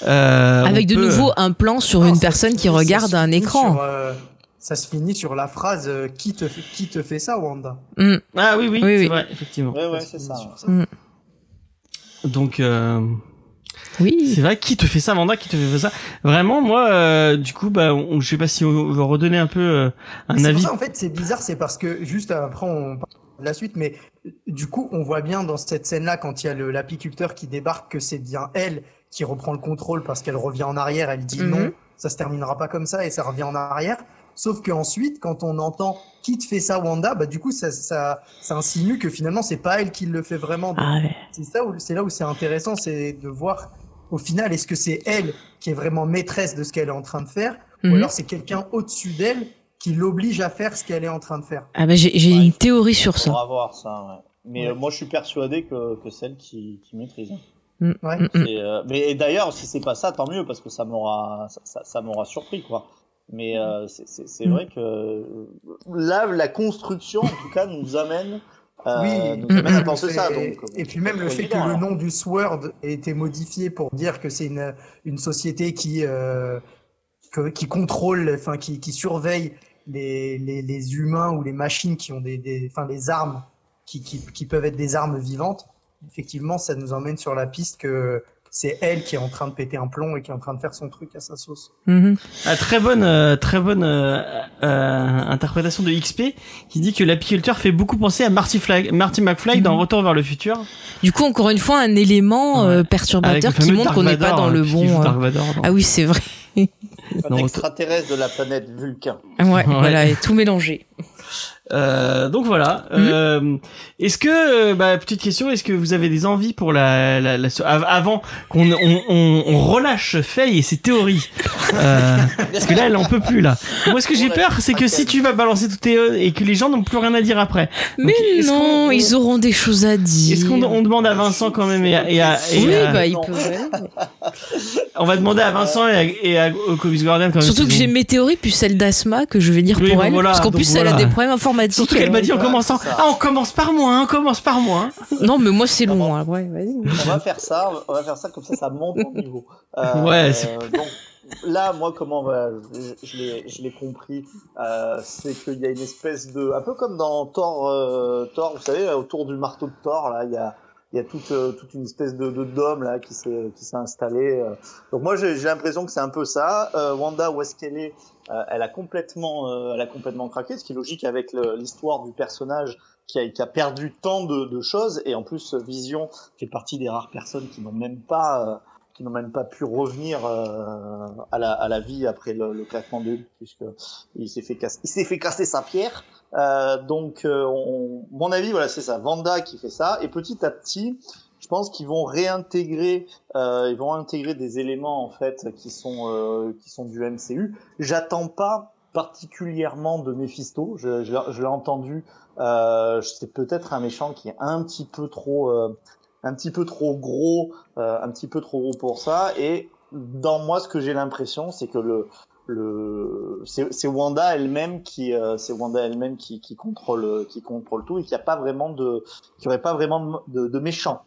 euh, Avec on de peut- nouveau un plan sur Non, une personne qui regarde se un finit écran. sur, euh, ça se finit sur la phrase euh, qui te fait, qui te fait ça, Wanda? Hmm. ah oui oui, Oui, c'est oui. vrai effectivement Ouais, ouais, c'est ça. Mm. Donc euh, Oui. C'est vrai, qui te fait ça, Vanda, qui te fait ça? Vraiment, moi, euh, du coup, bah, on, je sais pas si on veut redonner un peu euh, un avis. ça, en fait, c'est bizarre, c'est parce que juste après, on, la suite, mais du coup, on voit bien dans cette scène-là, quand il y a le- l'apiculteur qui débarque, que c'est bien elle qui reprend le contrôle parce qu'elle revient en arrière, elle dit Mhm. non, ça se terminera pas comme ça et ça revient en arrière. Sauf qu'ensuite, quand on entend qui te fait ça, Wanda, bah du coup, ça, ça, ça insinue que finalement, c'est pas elle qui le fait vraiment. Ah ouais. c'est ça où c'est là où c'est intéressant, c'est de voir au final est-ce que c'est elle qui est vraiment maîtresse de ce qu'elle est en train de faire, Mhm. ou alors c'est quelqu'un au-dessus d'elle qui l'oblige à faire ce qu'elle est en train de faire. Ah bah j'ai Ouais. une théorie sur ça. Faudra voir ça, ouais. Mais Ouais. euh, moi, je suis persuadé que, que celle qui, qui maîtrise. Ouais. Mm, mm. Et, euh, mais d'ailleurs, si c'est pas ça, tant mieux parce que ça m'aura, ça, ça, ça m'aura surpris, quoi. Mais euh, c'est- Mm. vrai que euh, là, la construction, en tout cas, nous amène, euh, Oui. nous amène à penser ça. Et, Donc, euh, et puis même le fait évident, que le alors. nom du Sword ait été modifié pour dire que c'est une, une société qui, euh, que- qui contrôle, enfin qui, qui surveille les, les, les humains ou les machines qui ont des, des enfin les armes qui, qui, qui peuvent être des armes vivantes. Effectivement, ça nous emmène sur la piste que c'est elle qui est en train de péter un plomb et qui est en train de faire son truc à sa sauce. Mhm. Ah, très bonne, euh, très bonne euh, euh, interprétation de XP qui dit que l'apiculteur fait beaucoup penser à Marty, Fly, Marty McFly dans Mhm. Retour vers le futur. Du coup, encore une fois, un élément euh, Ouais. Perturbateur le qui montre qu'on n'est pas dans le euh, qui bon. euh, Ah oui, c'est vrai. Un extraterrestre de la planète Vulcain. Ouais, Ouais. voilà, et tout mélangé. Euh, donc voilà. Mhm. Euh, est-ce que, euh, bah, petite question, est-ce que vous avez des envies pour la, la, la- av- avant qu'on on, on, on relâche Faye et ses théories euh, Parce que là, elle en peut plus là. Moi, ce que j'ai peur, c'est que si tu vas balancer toutes tes euh, et que les gens n'ont plus rien à dire après. Mais non, ils auront des choses à dire. Est-ce qu'on on demande à Vincent quand même et à, et à- et Oui, à- bah, non. peuvent. on va demander à Vincent et à, Comics Guardian quand même. Surtout que j'ai théories, plus celle d'Asma, que je vais lire Oui, pour bon, elle. voilà, parce qu'en plus, elle a des problèmes informatiques. Surtout qu'elle m'a dit en Voilà, commençant. Ah, on commence par moi, hein, on commence par moi. hein. Non, mais moi, c'est long. hein. Ouais, vas-y. On va faire ça, on va faire ça comme ça, ça monte en niveau. Euh, Ouais, donc là, moi, comment bah, je, je l'ai, je l'ai compris, euh, c'est qu'il y a une espèce de, un peu comme dans Thor, euh, Thor, vous savez, autour du marteau de Thor, là, il y a, il y a toute, euh, toute une espèce de, de dôme là qui s'est, qui s'est installé. euh. Donc moi, j'ai, l'impression que c'est un peu ça. Euh, Wanda, où est-ce qu'elle est Euh, Elle a complètement, elle a complètement craqué, ce qui est logique avec l'histoire du personnage qui a, qui a perdu tant de, de choses et en plus Vision fait partie des rares personnes qui n'ont même pas qui n'ont même pas pu revenir euh, à, la, à la vie après le, le claquement de puisque il s'est fait casser il s'est fait casser sa pierre euh, donc euh, on, mon avis voilà c'est ça. Vanda qui fait ça. Et petit à petit je pense qu'ils vont réintégrer euh, ils vont intégrer des éléments en fait qui sont euh, qui sont du MCU j'attends pas particulièrement de Mephisto. Je, je, je l'ai entendu euh, c'est peut-être un méchant qui est un petit peu trop un petit peu trop gros, un petit peu trop gros pour ça. Et dans moi, ce que j'ai l'impression, c'est que le le c'est Wanda elle-même qui euh, c'est Wanda elle-même qui, qui contrôle qui contrôle tout et qui a pas vraiment de qui aurait pas vraiment de, de, de méchant.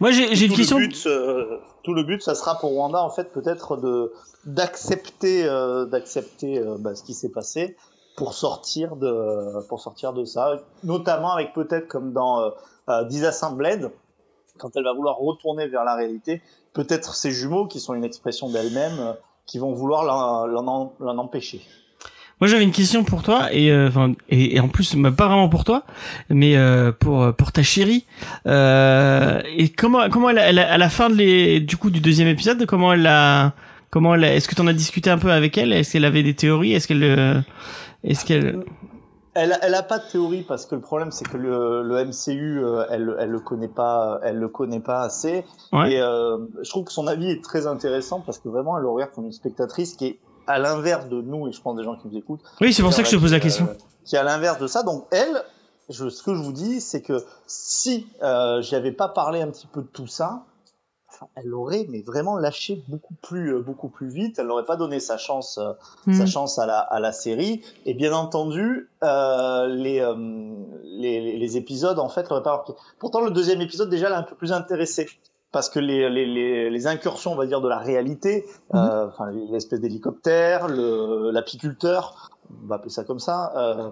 Moi, j'ai une Tout question. Le but, euh, tout le but, ça sera pour Wanda en fait peut-être de d'accepter euh, d'accepter euh, bah, ce qui s'est passé pour sortir de pour sortir de ça, notamment avec peut-être comme dans euh, euh, Disassembled quand elle va vouloir retourner vers la réalité, peut-être ses jumeaux qui sont une expression d'elle-même euh, qui vont vouloir l'en empêcher. Moi, j'avais une question pour toi et euh, enfin et, et en plus pas vraiment pour toi, mais euh, pour pour ta chérie. Euh, et comment comment elle, elle à la fin de les du coup du deuxième épisode, comment elle a comment elle est-ce que tu en as discuté un peu avec elle? Est-ce qu'elle avait des théories? Est-ce qu'elle euh, est-ce qu'elle Elle, elle a pas de théorie parce que le problème c'est que le, le MCU, euh, elle, elle le connaît pas, elle le connaît pas assez. Ouais. Et euh, je trouve que son avis est très intéressant parce que vraiment elle le regarde comme une spectatrice qui est à l'inverse de nous et je pense des gens qui nous écoutent. Oui, c'est pour ça que je te pose la question. euh, qui est à l'inverse de ça. Donc elle, je, ce que je vous dis, c'est que si euh, j'avais pas parlé un petit peu de tout ça, elle aurait mais vraiment lâché beaucoup plus, euh, beaucoup plus vite. Elle n'aurait pas donné sa chance. euh, Hmm. sa chance à la, à la série. Et bien entendu, euh, les, euh, les, les- épisodes, en fait, l'auraient pas marqué. Pourtant, le deuxième épisode, déjà, l'a un peu plus intéressé. Parce que les, les, les, les incursions, on va dire, de la réalité, euh, enfin, l'espèce d'hélicoptère, le- l'apiculteur, on va appeler ça comme ça, euh,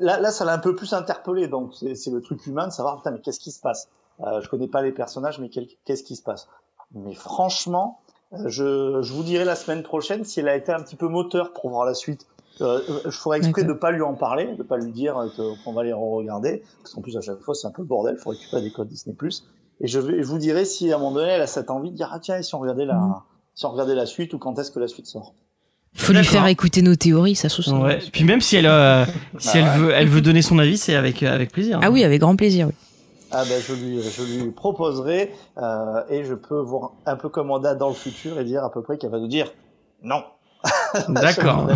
là, là, ça l'a un peu plus interpellé. Donc, c'est le truc humain de savoir, putain, mais qu'est-ce qui se passe? Euh, Je connais pas les personnages, mais qu'est-ce qui se passe? Mais franchement, euh, je, je vous dirai la semaine prochaine si elle a été un petit peu moteur pour voir la suite. Euh, je ferais exprès de pas lui en parler, de pas lui dire que- qu'on va les re-regarder, parce qu'en plus à chaque fois c'est un peu le bordel, faut récupérer des codes Disney+. Et je, vais, je vous dirai si à un moment donné elle a cette envie de dire ah tiens et si on regardait la, Mhm. si on regardait la suite ou quand est-ce que la suite sort. Faut lui faire écouter nos théories, ça se sent. Ouais. Puis même si elle, euh, si Bah elle ouais. veut, elle veut donner son avis, c'est avec euh, avec plaisir. Ah oui, avec grand plaisir. oui. Ah ben je lui, je lui proposerai euh, et je peux voir un peu commander dans le futur et dire à peu près qu'elle va nous dire non. D'accord.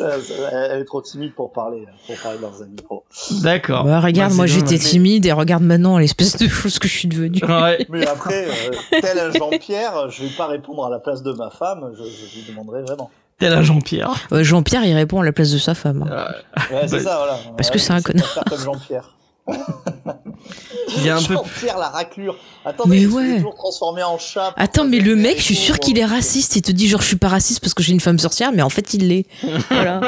Elle est trop timide pour parler, pour parler dans un micro. D'accord. Bah, regarde, Bah, moi j'étais timide et regarde maintenant l'espèce de chose que je suis devenue. Ouais. Mais après, euh, tel un Jean-Pierre, je vais pas répondre à la place de ma femme, je, je lui demanderai vraiment. Tel un Jean-Pierre. Euh, Jean-Pierre, il répond à la place de sa femme. hein. Ouais, c'est Bah, ça, voilà. parce que c'est un connard. comme Jean-Pierre. Il est un peu. La raclure. Attends, Mais mais, ouais. toujours transformé en chat. Attends, mais le mec, je suis sûr qu'il est raciste. Il te dit genre je suis pas raciste parce que j'ai une femme sorcière, mais en fait il l'est. Voilà.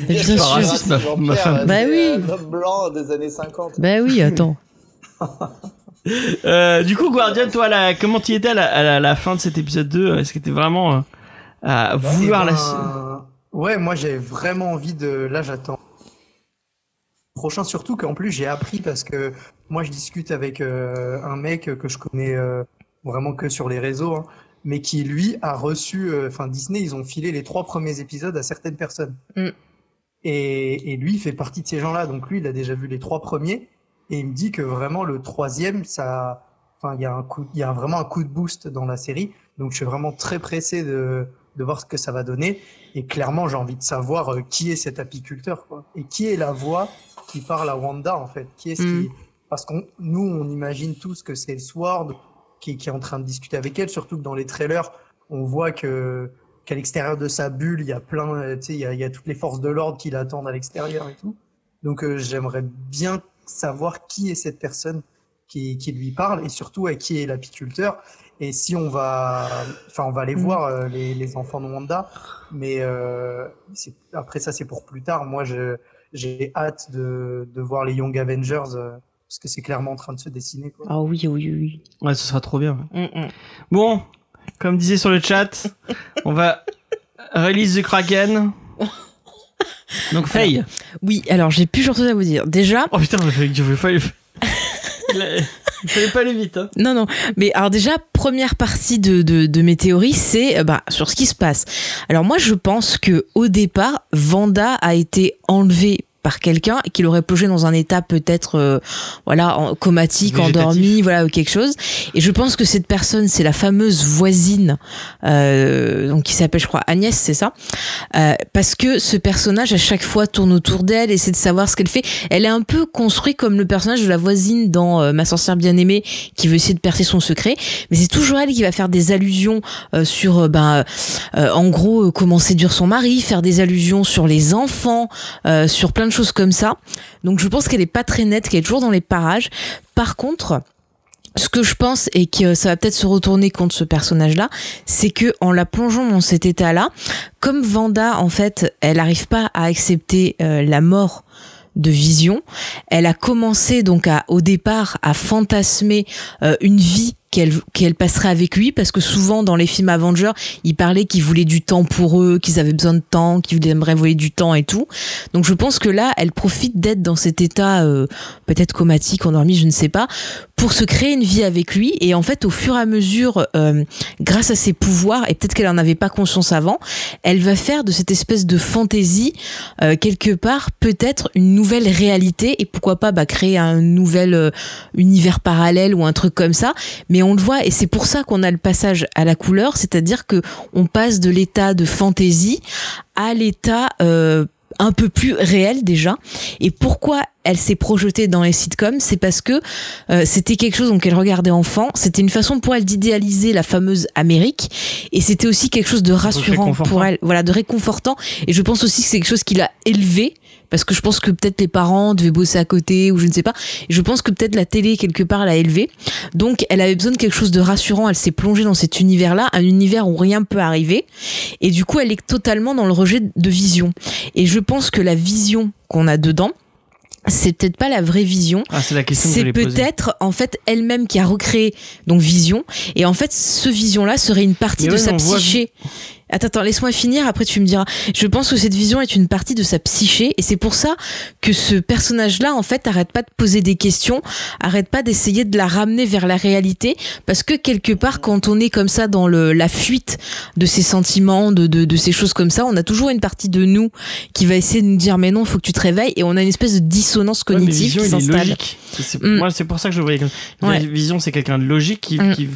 Bien Je sûr, suis raciste, ma- ma femme. Bah oui. Un homme blanc des années 50. bah oui, attends. Euh, du coup, Guardian, toi, la, comment tu étais à la, à la, la fin de cet épisode 2 Est-ce que t'étais vraiment euh, à vouloir Eh la. ben, Ouais, moi j'ai vraiment envie de. Là, j'attends. Prochain, surtout qu'en plus j'ai appris parce que moi je discute avec euh, un mec que je connais euh, vraiment que sur les réseaux, hein, mais qui lui a reçu. euh, Enfin, Disney, ils ont filé les trois premiers épisodes à certaines personnes. Mm. Et, et lui, il fait partie de ces gens-là. Donc lui, il a déjà vu les trois premiers et il me dit que vraiment le troisième, ça. Enfin, il y a un coup, il y a vraiment un coup de boost dans la série. Donc je suis vraiment très pressé de, de voir ce que ça va donner. Et clairement, j'ai envie de savoir qui est cet apiculteur, quoi. Et qui est la voix qui parle à Wanda, en fait. Qui est ce Mm. qui, parce qu'on, nous, on imagine tous que c'est Sword qui, qui est en train de discuter avec elle, surtout que dans les trailers, on voit que, qu'à l'extérieur de sa bulle, il y a plein, euh, tu sais, il y a, il y a toutes les forces de l'ordre qui l'attendent à l'extérieur et tout. Donc, euh, j'aimerais bien savoir qui est cette personne qui, qui lui parle et surtout à qui est l'apiculteur. Et si on va, enfin, on va aller Mhm. voir euh, les, les enfants de Wanda, mais euh, après ça, c'est pour plus tard. Moi, je, j'ai hâte de, de voir les Young Avengers euh, parce que c'est clairement en train de se dessiner. Quoi. Ah oui, oui, oui. Ouais, ce sera trop bien. Mm, mm. Bon, comme disait sur le chat, on va release the Kraken. Donc, Faye. Oui, alors j'ai plusieurs choses à vous dire. Déjà, Oh putain, je fallait, il fallait pas aller vite. Hein. Non, non. Mais alors déjà, première partie de, mes théories, c'est euh, bah, sur ce qui se passe. Alors moi, je pense que au départ, Vanda a été enlevée par quelqu'un et qu'il aurait plongé dans un état peut-être euh, voilà en, comatique Végétatif. endormi voilà ou quelque chose. Et je pense que cette personne c'est la fameuse voisine euh, donc qui s'appelle je crois Agnès c'est ça. Euh, parce que ce personnage à chaque fois tourne autour d'elle essaie de savoir ce qu'elle fait. Elle est un peu construite comme le personnage de la voisine dans euh, Ma sorcière bien aimée qui veut essayer de percer son secret. Mais c'est toujours elle qui va faire des allusions euh, sur euh, ben euh, en gros euh, comment séduire son mari faire des allusions sur les enfants euh, sur plein de choses comme ça. Donc je pense qu'elle est pas très nette qu'elle est toujours dans les parages. Par contre ce que je pense et que ça va peut-être se retourner contre ce personnage-là, c'est que en la plongeant dans cet état-là, comme Vanda en fait, elle n'arrive pas à accepter euh, la mort de Vision, elle a commencé donc à au départ à fantasmer euh, une vie qu'elle qu'elle passerait avec lui parce que souvent dans les films Avengers, ils parlaient qu'ils voulaient du temps pour eux, qu'ils avaient besoin de temps, qu'ils aimeraient voler du temps et tout. Donc je pense que là, elle profite d'être dans cet état euh, peut-être comatique, endormi, je ne sais pas, pour se créer une vie avec lui. Et en fait, au fur et à mesure, euh, grâce à ses pouvoirs, et peut-être qu'elle en avait pas conscience avant, elle va faire de cette espèce de fantaisie euh, quelque part peut-être une nouvelle réalité et pourquoi pas bah, créer un nouvel euh, univers parallèle ou un truc comme ça. Mais le voit et c'est pour ça qu'on a le passage à la couleur, c'est-à-dire que on passe de l'état de fantaisie à l'état euh, un peu plus réel déjà. Et pourquoi elle s'est projetée dans les sitcoms, c'est parce que euh, c'était quelque chose donc elle regardait enfant, c'était une façon pour elle d'idéaliser la fameuse Amérique et c'était aussi quelque chose de rassurant pour elle, voilà, de réconfortant et je pense aussi que c'est quelque chose qui l'a élevée parce que je pense que peut-être les parents devaient bosser à côté ou je ne sais pas. Et je pense que peut-être la télé quelque part l'a élevée. Donc elle avait besoin de quelque chose de rassurant. Elle s'est plongée dans cet univers-là, un univers où rien peut arriver. Et du coup, elle est totalement dans le rejet de vision. Et je pense que la vision qu'on a dedans, c'est peut-être pas la vraie vision. Ah, c'est la question C'est peut-être en fait elle-même qui a recréé donc Vision et en fait ce Vision là serait une partie Mais de ouais, sa voit psyché Attends, attends, laisse-moi finir, après tu me diras. Je pense que cette vision est une partie de sa psyché, et c'est pour ça que ce personnage-là, en fait, arrête pas de poser des questions, arrête pas d'essayer de la ramener vers la réalité, parce que quelque part, quand on est comme ça dans le, la fuite de ses sentiments, de, de, de ces choses comme ça, on a toujours une partie de nous qui va essayer de nous dire, mais non, faut que tu te réveilles, et on a une espèce de dissonance Ouais, cognitive Vision, qui s'installe. Mm. Moi, c'est pour ça que je voyais comme. Ouais. Vision, c'est quelqu'un de logique qui, Mm. qui,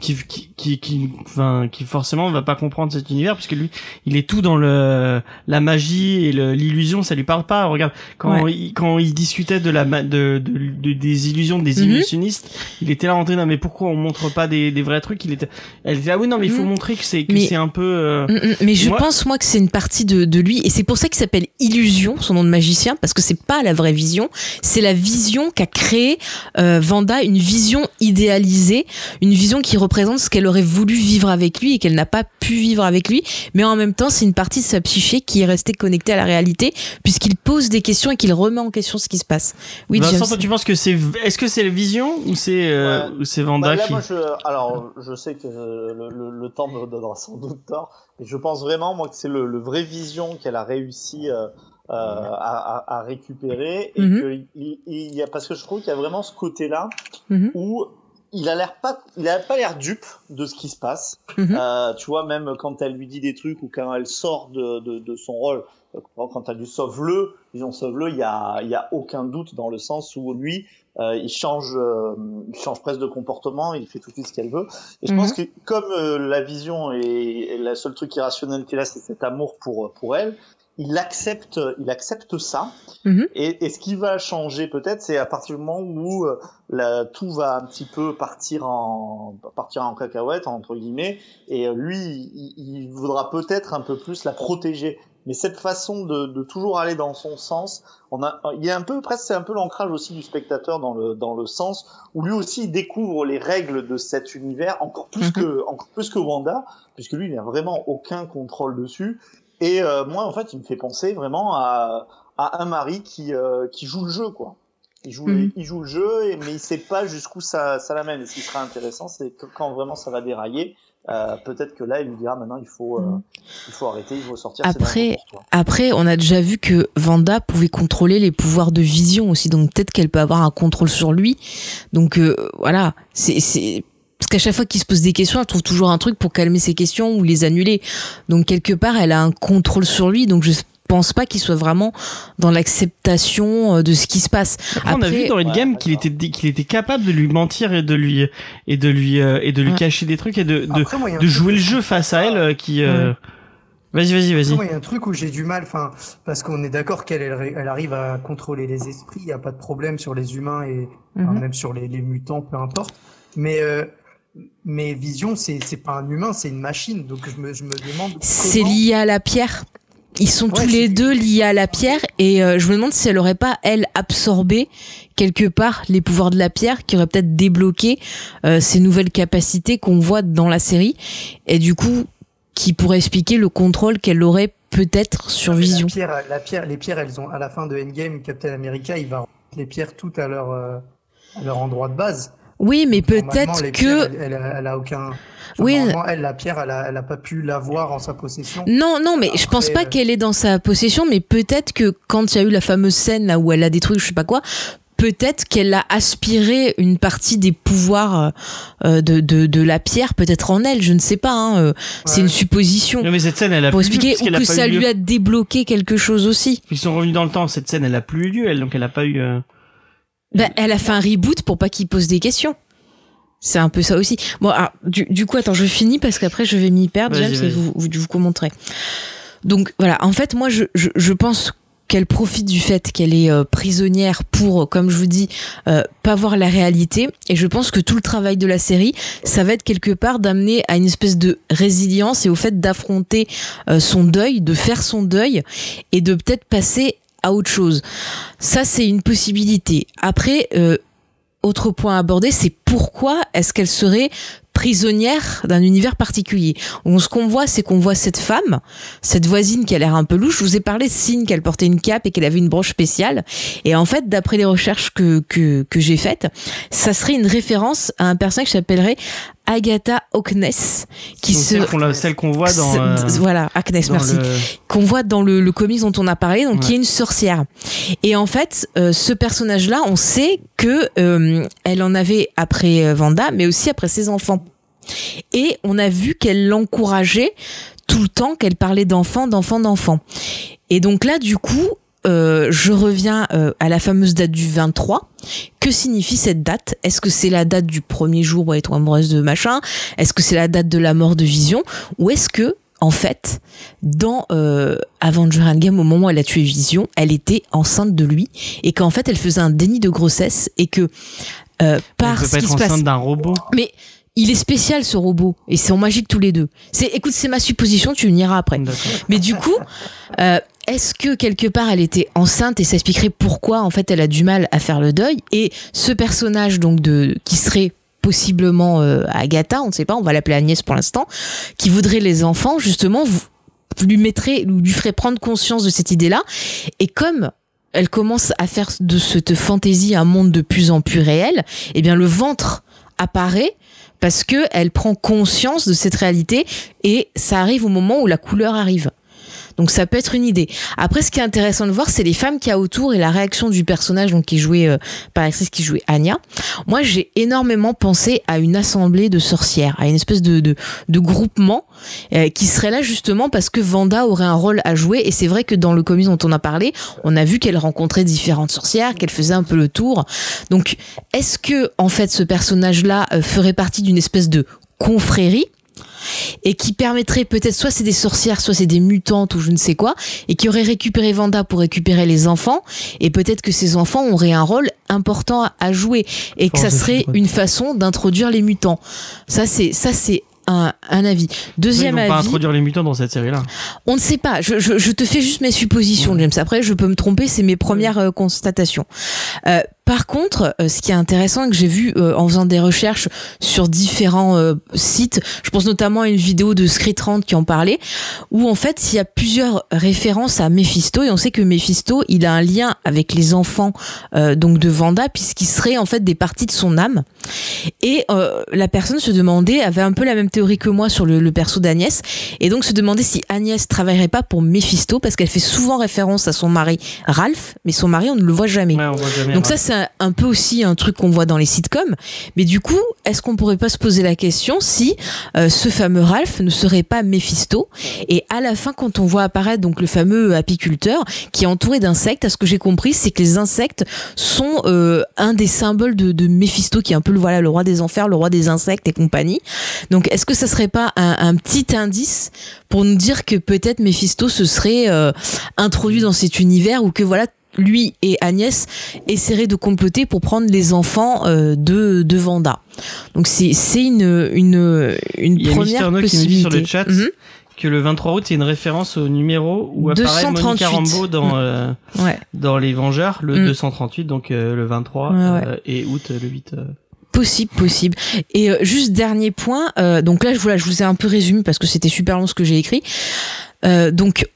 qui, qui, qui, qui, enfin, qui forcément va pas comprendre cet univers puisque lui, il est tout dans le, la magie et l'illusion, ça lui parle pas. Regarde, quand Ouais. il, quand il discutait de la, de, de, de- des illusions des Mhm. illusionnistes, il était là en train, non, mais pourquoi on montre pas des, des vrais trucs? Il était, elle était, ah oui, non, mais il faut Mhm. montrer que c'est, que c'est un peu, euh, Mm, mm, Mais je Moi- pense moi que c'est une partie de, de lui et c'est pour ça qu'il s'appelle Illusion, son nom de magicien, parce que c'est pas la vraie vision, c'est la vision qu'a créé euh, Vanda, une vision idéalisée, une vision qui représente ce qu'elle aurait voulu vivre avec lui et qu'elle n'a pas pu vivre avec lui, mais en même temps c'est une partie de sa psyché qui est restée connectée à la réalité puisqu'il pose des questions et qu'il remet en question ce qui se passe. Oui, Vincent, James. toi, tu penses que c'est, est-ce que c'est la vision ou c'est, euh, Ouais. ou c'est Vanda Bah là, qui... moi, je, alors, je sais que euh, le, le, le temps me donnera sans doute tort, mais je pense vraiment, moi, que c'est le, le vrai vision qu'elle a réussi euh, euh, à, récupérer, et que il, il y a, parce que je trouve qu'il y a vraiment ce côté-là Mhm. où il a l'air pas, il a pas l'air dupe de ce qui se passe. Mhm. Euh, tu vois, même quand elle lui dit des trucs ou quand elle sort de, de, de son rôle, euh, quand elle lui sauve-le, disons sauve-le, il y a, il y a aucun doute dans le sens où lui, euh, il change, euh, il change presque de comportement, il fait tout de suite ce qu'elle veut. Et je Mhm. pense que comme euh, la vision est, est la seule truc irrationnel qu'il a, c'est cet amour pour pour elle. Il accepte, il accepte ça. Mhm. Et, et ce qui va changer peut-être, c'est à partir du moment où euh, la, tout va un petit peu partir en partir en cacahuète entre guillemets. Et euh, lui, il, il voudra peut-être un peu plus la protéger. Mais cette façon de, de toujours aller dans son sens, on a, il y a un peu presque c'est un peu l'ancrage aussi du spectateur dans le dans le sens où lui aussi il découvre les règles de cet univers encore plus Mhm. que encore plus que Wanda, puisque lui il n'a vraiment aucun contrôle dessus. Et euh, moi en fait il me fait penser vraiment à à un mari qui euh, qui joue le jeu quoi. Il joue, Mhm. il joue le jeu, mais il sait pas jusqu'où ça, ça l'amène. Et ce qui sera intéressant, c'est que quand vraiment ça va dérailler, euh, peut-être que là, il lui dira maintenant, il faut, euh, Mhm. il faut arrêter, il faut sortir. Après-. Après, on a déjà vu que Vanda pouvait contrôler les pouvoirs de vision aussi, donc peut-être qu'elle peut avoir un contrôle sur lui. Donc euh, voilà, c'est parce qu'à chaque fois qu'il se pose des questions, elle trouve toujours un truc pour calmer ses questions ou les annuler. Donc quelque part, elle a un contrôle sur lui. Donc je pense pas qu'il soit vraiment dans l'acceptation euh, de ce qui se passe. Après, on a vu dans Endgame Ouais, qu'il était qu'il était capable de lui mentir et de lui et de lui euh, et de lui Ouais. cacher des trucs et de de, Après, moi, de jouer le jeu face à elle euh, qui euh, vas-y vas-y vas-y moi, il y a un truc où j'ai du mal, enfin, parce qu'on est d'accord qu'elle elle, elle arrive à contrôler les esprits, il n'y a pas de problème sur les humains et enfin, Mhm. même sur les, les mutants, peu importe. Mais, euh, mais Vision, c'est c'est pas un humain, c'est une machine. Donc je me, je me demande. C'est lié à la pierre. Ils sont Ouais, tous les deux liés à la pierre et euh, je me demande si elle aurait pas elle absorbé quelque part les pouvoirs de la pierre qui aurait peut-être débloqué euh, ces nouvelles capacités qu'on voit dans la série et du coup qui pourrait expliquer le contrôle qu'elle aurait peut-être sur la Vision. pierre, la pierre, les pierres, elles ont à la fin de Endgame, Captain America, il va les pierres toutes à leur, euh, à leur endroit de base. Oui, mais peut-être que pierres, elle, elle, elle a aucun. enfin, Oui. Normalement, elle, la pierre, elle a, elle a pas pu l'avoir en sa possession. Non, non, mais je Après, pense pas euh, qu'elle est dans sa possession, mais peut-être que quand il y a eu la fameuse scène là où elle a des trucs, je sais pas quoi, peut-être qu'elle a aspiré une partie des pouvoirs euh, de, de, de la pierre, peut-être en elle, je ne sais pas, hein, euh, c'est Ouais. une supposition. non mais cette scène elle a Pour plus lieu expliquer, puisqu'elle ou a que pas ça eu lieu. lui a débloqué quelque chose aussi. ils sont revenus dans le temps cette scène elle a plus eu lieu elle donc elle a pas eu euh, Bah, elle a fait un reboot pour pas qu'il pose des questions. C'est un peu ça aussi. Bon, alors, du, du coup, attends, je finis parce qu'après je vais m'y perdre, James, et vous, vous, vous commenterez. Donc voilà, en fait, moi, je, je, je pense qu'elle profite du fait qu'elle est euh, prisonnière pour, euh, comme je vous dis, euh, pas voir la réalité. Et je pense que tout le travail de la série, ça va être quelque part d'amener à une espèce de résilience et au fait d'affronter euh, son deuil, de faire son deuil et de peut-être passer autre chose. Ça, c'est une possibilité. Après, euh, autre point à aborder, c'est pourquoi est-ce qu'elle serait prisonnière d'un univers particulier. Donc, ce qu'on voit, c'est qu'on voit cette femme, cette voisine qui a l'air un peu louche. Je vous ai parlé de signe qu'elle portait une cape et qu'elle avait une broche spéciale. Et en fait, d'après les recherches que, que, que j'ai faites, ça serait une référence à un personnage qui s'appellerait Agatha Hockness, qui Donc, se celle qu'on la- celle qu'on voit dans. euh, voilà, dans merci. le- Qu'on voit dans le, le comics dont on a parlé, donc qui est une sorcière. Et en fait, euh, ce personnage-là, on sait que euh, elle en avait après euh, Vanda, mais aussi après ses enfants. Et on a vu qu'elle l'encourageait tout le temps, qu'elle parlait d'enfants, d'enfants, d'enfants. Et donc là, du coup, euh, je reviens euh, à la fameuse date du 23. Que signifie cette date? Est-ce que c'est la date du premier jour où elle est amoureuse de machin? Est-ce que c'est la date de la mort de Vision? Ou est-ce que, en fait, dans euh, Avenger Endgame, au moment où elle a tué Vision, elle était enceinte de lui et qu'en fait, elle faisait un déni de grossesse et que euh, Elle par peut ce pas qui se passe d'un robot? mais il est spécial ce robot et c'est en magique tous les deux. C'est, écoute, c'est ma supposition, tu me diras après. Mais du coup, euh, est-ce que quelque part elle était enceinte et ça expliquerait pourquoi en fait elle a du mal à faire le deuil? Et ce personnage donc de qui serait possiblement euh, Agatha, on ne sait pas, on va l'appeler Agnès pour l'instant, qui voudrait les enfants justement vous, lui mettrait lui ferait prendre conscience de cette idée-là et comme elle commence à faire de cette fantaisie un monde de plus en plus réel, eh bien le ventre apparaît parce que elle prend conscience de cette réalité et ça arrive au moment où la couleur arrive. Donc ça peut être une idée. Après, ce qui est intéressant de voir, c'est les femmes qu'il y a autour et la réaction du personnage donc qui est joué euh, par l'actrice qui jouait Anya. Moi, j'ai énormément pensé à une assemblée de sorcières, à une espèce de de, groupement euh, qui serait là justement parce que Vanda aurait un rôle à jouer. Et c'est vrai que dans le comics dont on a parlé, on a vu qu'elle rencontrait différentes sorcières, qu'elle faisait un peu le tour. Donc, est-ce que en fait ce personnage-là euh, ferait partie d'une espèce de confrérie? Et qui permettrait peut-être soit c'est des sorcières, soit c'est des mutantes ou je ne sais quoi, et qui aurait récupéré Vanda pour récupérer les enfants, et peut-être que ces enfants auraient un rôle important à- jouer, et que ça serait une façon d'introduire les mutants. Ça c'est ça c'est un, un avis. Ils Deuxième pas avis, introduire les mutants dans cette série-là. on ne sait pas. Je, je, je te fais juste mes suppositions, James. Après, je peux me tromper. C'est mes premières euh, constatations. Euh, par contre, euh, ce qui est intéressant et que j'ai vu euh, en faisant des recherches sur différents euh, sites, je pense notamment à une vidéo de Screetrand qui en parlait, où en fait il y a plusieurs références à Mephisto et on sait que Mephisto il a un lien avec les enfants euh, donc de Vanda puisqu'il serait en fait des parties de son âme. Et euh, la personne se demandait, avait un peu la même théorie que moi sur le, le perso d'Agnès, et donc se demandait si Agnès travaillerait pas pour Mephisto parce qu'elle fait souvent référence à son mari Ralph, mais son mari on ne le voit jamais. Ouais, on voit jamais. Donc ça, c'est un, peu aussi un truc qu'on voit dans les sitcoms. Mais du coup, est-ce qu'on pourrait pas se poser la question si euh, ce fameux Ralph ne serait pas Mephisto? Et à la fin, quand on voit apparaître donc le fameux apiculteur qui est entouré d'insectes, à ce que j'ai compris, c'est que les insectes sont euh, un des symboles de, de Mephisto, qui est un peu le voilà le roi des enfers, le roi des insectes et compagnie. Donc, est-ce que ça serait pas un, petit indice pour nous dire que peut-être Mephisto se serait euh, introduit dans cet univers ou que voilà lui et Agnès essaieraient de comploter pour prendre les enfants euh, de, de Vanda. Donc c'est c'est une une une Il y a première Mister No qui nous dit sur le chat Mhm. que le 23 août, c'est une référence au numéro où apparaît 238. Monica Rambeau dans, euh, Ouais. dans Les Vengeurs, le Mm. 238, donc euh, le 23, Ouais, ouais. euh, et août euh, le 8. euh. Possible, possible. Et euh, juste dernier point, euh, donc là, je, voilà, je vous ai un peu résumé parce que c'était super long ce que j'ai écrit. Euh, donc,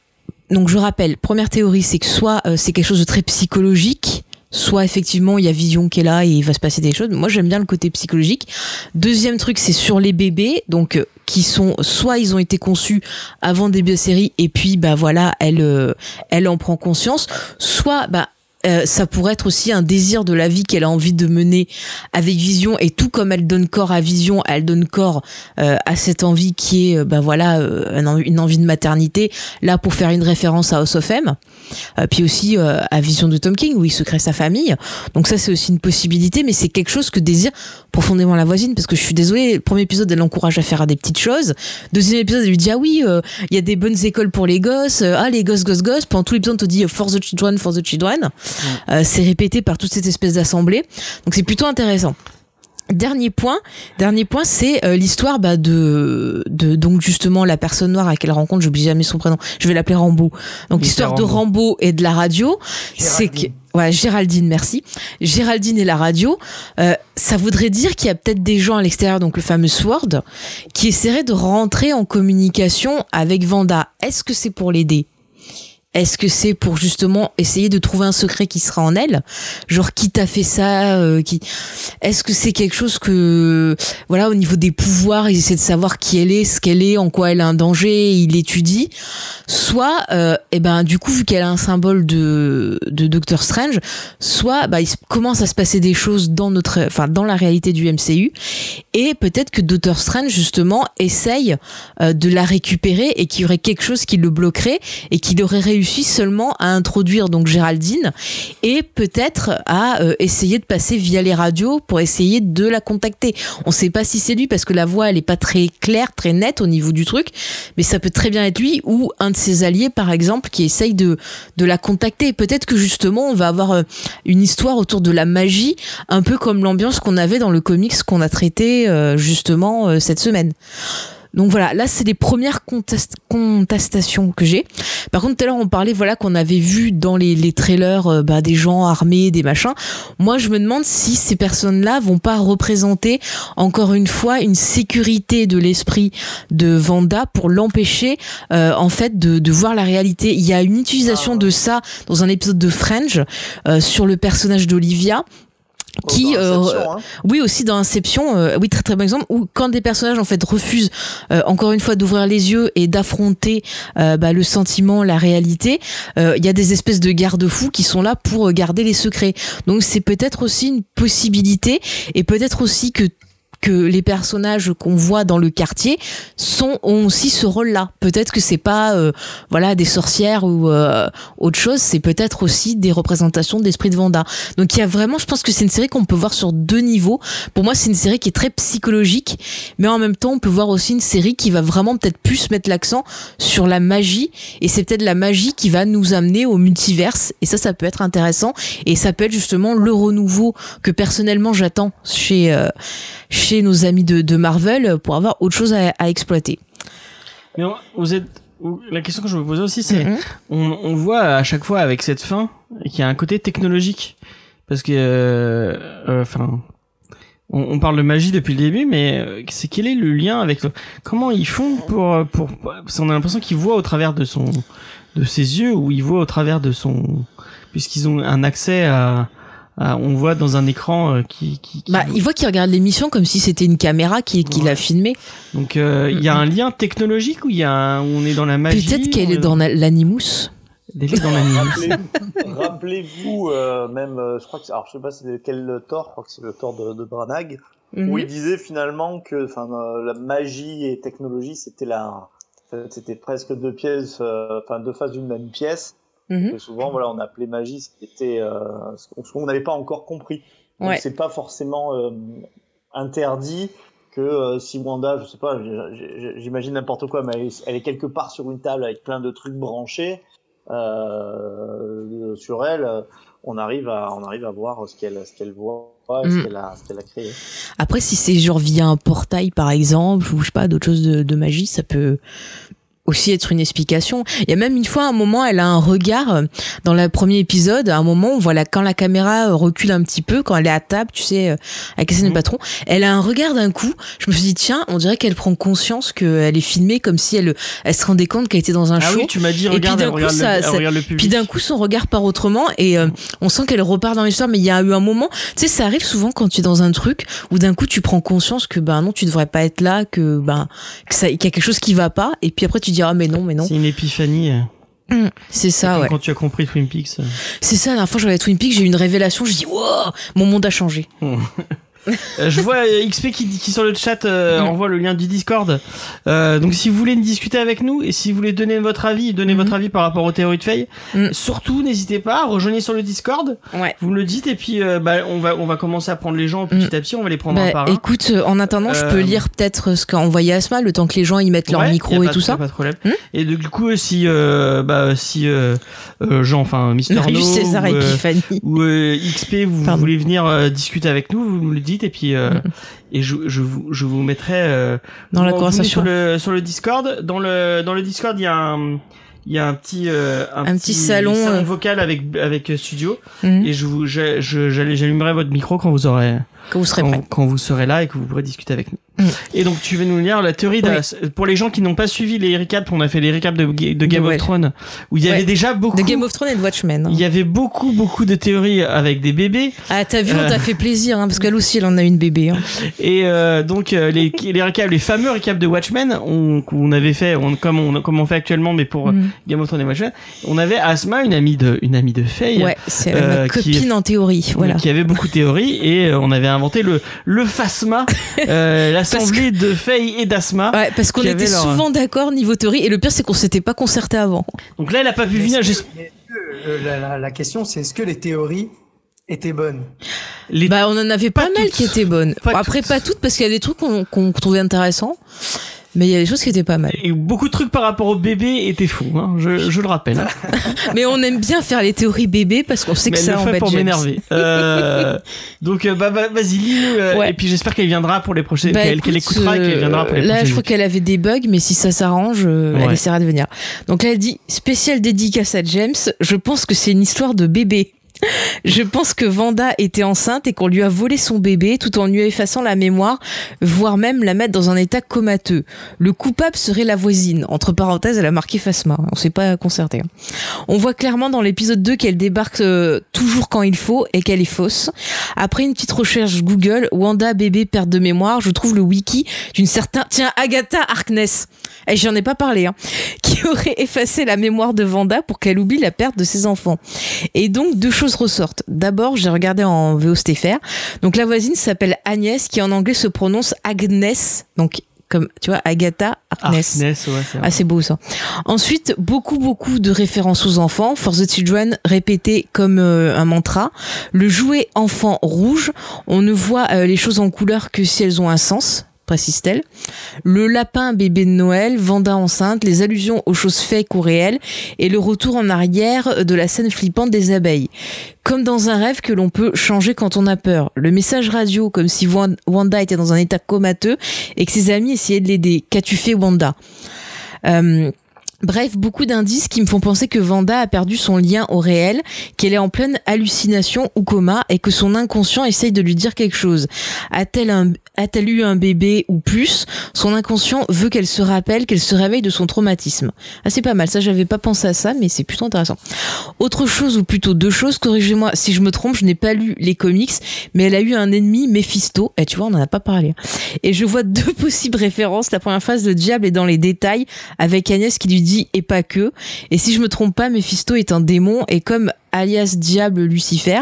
donc je rappelle, première théorie, c'est que soit euh, c'est quelque chose de très psychologique, soit effectivement il y a Vision qui est là et il va se passer des choses. Moi, j'aime bien le côté psychologique. Deuxième truc, c'est sur les bébés, donc euh, qui sont soit ils ont été conçus avant le début de série et puis bah voilà, elle euh, elle en prend conscience, soit bah euh, ça pourrait être aussi un désir de la vie qu'elle a envie de mener avec Vision. Et tout comme elle donne corps à Vision, elle donne corps euh, à cette envie qui est bah voilà euh, une envie de maternité. Là pour faire une référence à House of M euh, puis aussi à Vision de Tom King où il se crée sa famille. Donc ça c'est aussi une possibilité mais c'est quelque chose que désire profondément la voisine parce que je suis désolée le premier épisode elle l'encourage à faire des petites choses deuxième épisode elle lui dit ah oui euh, il y a des bonnes écoles pour les gosses euh, ah les gosses gosses gosses pendant tout l'épisode on te dit euh, for the children for the children euh, c'est répété par toute cette espèce d'assemblée. Donc c'est plutôt intéressant. Dernier point, dernier point, c'est euh, l'histoire bah, de, de donc justement la personne noire à qu'elle rencontre. J'oublie jamais son prénom. Je vais l'appeler Rambo. Donc l'histoire de Rambo. Rambo et de la radio, c'est que Géraldine, merci. Géraldine et la radio, euh, ça voudrait dire qu'il y a peut-être des gens à l'extérieur, donc le fameux Sword, qui essaieraient de rentrer en communication avec Vanda. Est-ce que c'est pour l'aider? Est-ce que c'est pour justement essayer de trouver un secret qui sera en elle? Genre qui t'a fait ça euh, qui Est-ce que c'est quelque chose que voilà au niveau des pouvoirs, ils essaient de savoir qui elle est, ce qu'elle est, en quoi elle a un danger, il étudie. Soit euh, eh ben du coup vu qu'elle a un symbole de de Doctor Strange, soit bah il commence à se passer des choses dans notre enfin dans la réalité du MCU et peut-être que Doctor Strange justement essaye euh, de la récupérer et qu'il y aurait quelque chose qui le bloquerait et qu'il aurait réussi réussi seulement à introduire donc Géraldine et peut-être à euh, essayer de passer via les radios pour essayer de la contacter. On sait pas si c'est lui parce que la voix elle est pas très claire, très nette au niveau du truc, mais ça peut très bien être lui ou un de ses alliés par exemple qui essaye de de la contacter. Peut-être que justement on va avoir euh, une histoire autour de la magie, un peu comme l'ambiance qu'on avait dans le comics qu'on a traité euh, justement cette semaine. Donc voilà, là c'est les premières contestations que j'ai. Par contre, tout à l'heure on parlait voilà qu'on avait vu dans les, les trailers euh, bah, des gens armés, des machins. Moi je me demande si ces personnes-là vont pas représenter encore une fois une sécurité de l'esprit de Vanda pour l'empêcher euh, en fait de, de, voir la réalité. Il y a une utilisation de ça dans un épisode de Fringe euh, sur le personnage d'Olivia qui euh, hein. oui aussi dans Inception euh, oui très très bon exemple où quand des personnages en fait refusent euh, encore une fois d'ouvrir les yeux et d'affronter bah, le sentiment la réalité il y a des espèces de garde-fous qui sont là pour garder les secrets donc c'est peut-être aussi une possibilité et peut-être aussi que que les personnages qu'on voit dans le quartier sont ont aussi ce rôle-là. Peut-être que c'est pas euh, voilà des sorcières ou euh, autre chose, c'est peut-être aussi des représentations d'esprit de Vanda. Donc il y a vraiment, je pense que c'est une série qu'on peut voir sur deux niveaux. Pour moi, c'est une série qui est très psychologique, mais en même temps, on peut voir aussi une série qui va vraiment peut-être plus mettre l'accent sur la magie et c'est peut-être la magie qui va nous amener au multiverse et ça ça peut être intéressant et ça peut être justement le renouveau que personnellement j'attends chez euh, chez nos amis de, Marvel pour avoir autre chose à, exploiter. Mais vous êtes la question que je me pose aussi, c'est mm-hmm. on, voit à chaque fois avec cette fin qu'il y a un côté technologique parce que euh, euh, enfin on, parle de magie depuis le début, mais euh, c'est quel est le lien avec comment ils font pour pour parce qu'on a l'impression qu'ils voient au travers de son de ses yeux ou ils voient au travers de son puisqu'ils ont un accès à on voit dans un écran euh, qui, qui, Bah, il voit qu'il regarde l'émission comme si c'était une caméra qui, qui l'a filmé. Donc euh, il y a un lien technologique ou il y a on est dans la magie Peut-être qu'elle est dans. Elle est dans l'animous. Rappelez-vous euh, même, je crois que alors je sais pas c'est quel tort, je crois que c'est le tort de, de Branagh, où mhm. il disait finalement que enfin la magie et technologie c'était la c'était presque deux pièces, enfin deux faces d'une même pièce Mhm. souvent, voilà, on appelait magie ce qui était euh, ce qu'on n'avait pas encore compris. Donc c'est pas forcément euh, interdit que euh, si Wanda, je sais pas, j'imagine n'importe quoi, mais elle est, quelque part sur une table avec plein de trucs branchés sur elle, on arrive à on arrive à voir ce qu'elle ce qu'elle voit. ce mhm. qu'elle a, a, créé. Après, si c'est genre via un portail par exemple, ou je sais pas, d'autres choses de, de magie, ça peut, aussi être une explication. Il y a même une fois, un moment, elle a un regard euh, dans le premier épisode. À un moment, voilà, quand la caméra euh, recule un petit peu, quand elle est à table, tu sais, euh, avec le patron, elle a un regard d'un coup. Je me suis dit, tiens, on dirait qu'elle prend conscience qu'elle est filmée comme si elle, elle se rendait compte qu'elle était dans un ah show. Oui, tu m'as dit, regarde, et puis d'un coup, ça, puis d'un coup, son regard part autrement et on sent qu'elle repart dans l'histoire. Mais il y a eu un moment, tu sais, ça arrive souvent quand tu es dans un truc où d'un coup, tu prends conscience que ben non, tu devrais pas être là, que ben qu'il y a quelque chose qui va pas. Et puis après, tu dis ah mais non mais non. C'est une épiphanie. Mmh, c'est ça, ouais. Quand tu as compris Twin Peaks. Euh. C'est ça, la dernière fois que je Twin Peaks, j'ai eu une révélation, je dis, wow, mon monde a changé. Euh, je vois euh, XP qui, qui sur le chat euh, envoie le lien du Discord. Euh, donc si vous voulez discuter avec nous et si vous voulez donner votre avis, donner votre avis par rapport aux théories de Faye, mm. surtout n'hésitez pas, rejoignez sur le Discord. Ouais. Vous me le dites et puis bah, on va on va commencer à prendre les gens petit mm. à petit, on va les prendre bah, un par un. Écoute, en attendant, je peux lire peut-être ce qu'a envoyé Asma, le temps que les gens y mettent leur micro et tout ça. Pas de problème. Mm. Et du coup, si bah si Jean, enfin Mister No, César ou, ou XP, vous, voulez venir discuter avec nous, vous me le dites et puis et je, je, vous, je vous mettrai euh, dans la conversation sur le sur le Discord. Dans le dans le Discord, il y a un il y a un petit euh, Un petit salon, euh. vocal avec avec euh, studio Mhm. et je vous j'allumerai votre micro quand vous aurez Que vous serez quand, vous serez là et que vous pourrez discuter avec nous. Mm. Et donc tu vas nous lire la théorie Oui. pour les gens qui n'ont pas suivi les recaps, on a fait les recaps de, Ga- de Game of. Thrones où il y avait déjà beaucoup De Game of Thrones et de Watchmen. hein. il y avait beaucoup beaucoup de théories avec des bébés Ah, t'as vu, on Euh. t'a fait plaisir, hein, parce qu'elle aussi, elle en a une bébé. Hein. et euh, donc euh, les les recaps les fameux recaps de Watchmen on qu'on avait fait on, comme on comme on fait actuellement mais pour Mhm. Game of Thrones et Watchmen on avait Asma une amie de une amie de Faye Ouais, c'est euh, ma qui- copine en théorie. Voilà. qui avait beaucoup de théories et euh, on avait inventé le le Phasma euh, l'assemblée de Faye et d'Asma Ouais, parce qu'on était leur- souvent d'accord niveau théorie, et le pire, c'est qu'on s'était pas concerté avant. donc là elle a pas pu venir que- que, euh, la, la- la question, c'est est-ce que les théories étaient bonnes? Les Bah, on en avait pas, Pas mal toutes. qui étaient bonnes. Pas après, toutes. pas toutes, parce qu'il y a des trucs qu'on qu'on trouvait intéressants, mais il y a des choses qui étaient pas mal. et beaucoup de trucs par rapport au bébé étaient faux hein, je, je le rappelle mais on aime bien faire les théories bébés parce qu'on sait mais que elle ça le fait embête pour James. m'énerver euh, donc euh, bah, bah, vas-y lis-nous euh, Ouais. et puis j'espère qu'elle viendra pour les prochaines Bah, qu'elle qu'elle écoute, écoutera et qu'elle viendra pour les euh, Là, je crois qu'elle avait des bugs, mais si ça s'arrange, euh, elle essaiera de venir. Donc là, elle dit spécial dédicace à James. Je pense que c'est une histoire de bébé. Je pense que Vanda était enceinte et qu'on lui a volé son bébé tout en lui effaçant la mémoire, voire même la mettre dans un état comateux. Le coupable serait la voisine. Entre parenthèses, elle a marqué Fasma. On s'est pas concerté. hein. On voit clairement dans l'épisode 2 qu'elle débarque euh, toujours quand il faut et qu'elle est fausse. Après une petite recherche Google, Wanda bébé perte de mémoire, je trouve le wiki d'une certaine tiens Agatha Harkness. Et j'en ai pas parlé hein, aurait effacé la mémoire de Wanda pour qu'elle oublie la perte de ses enfants. Et donc deux choses ressortent. D'abord, j'ai regardé en VOSTFR. Donc la voisine s'appelle Agnès qui en anglais se prononce Agnes. Donc comme tu vois Agatha Harkness. Harkness, ouais, c'est. Ah, c'est beau ça. Ensuite, beaucoup, beaucoup de références aux enfants. For the Children répété comme euh, un mantra. Le jouet enfant rouge, on ne voit euh, les choses en couleur que si elles ont un sens précise-t-elle. Le lapin bébé de Noël, Vanda enceinte, les allusions aux choses fake ou réelles, et le retour en arrière de la scène flippante des abeilles. Comme dans un rêve que l'on peut changer quand on a peur. Le message radio, comme si Wan- Wanda était dans un état comateux et que ses amis essayaient de l'aider. Qu'as-tu fait, Wanda? Euh, Bref, beaucoup d'indices qui me font penser que Vanda a perdu son lien au réel, qu'elle est en pleine hallucination ou coma et que son inconscient essaye de lui dire quelque chose. A-t-elle eu un bébé ou plus? Son inconscient veut qu'elle se rappelle, qu'elle se réveille de son traumatisme. Ah, c'est pas mal. Ça, j'avais pas pensé à ça, mais c'est plutôt intéressant. Autre chose, ou plutôt deux choses, corrigez-moi si je me trompe, je n'ai pas lu les comics, mais elle a eu un ennemi, Mephisto. Et tu vois, on en a pas parlé. Et je vois deux possibles références. La première phase, le diable est dans les détails, avec Agnès qui lui dit et pas que. Et si je me trompe pas, Mephisto est un démon et comme alias diable Lucifer.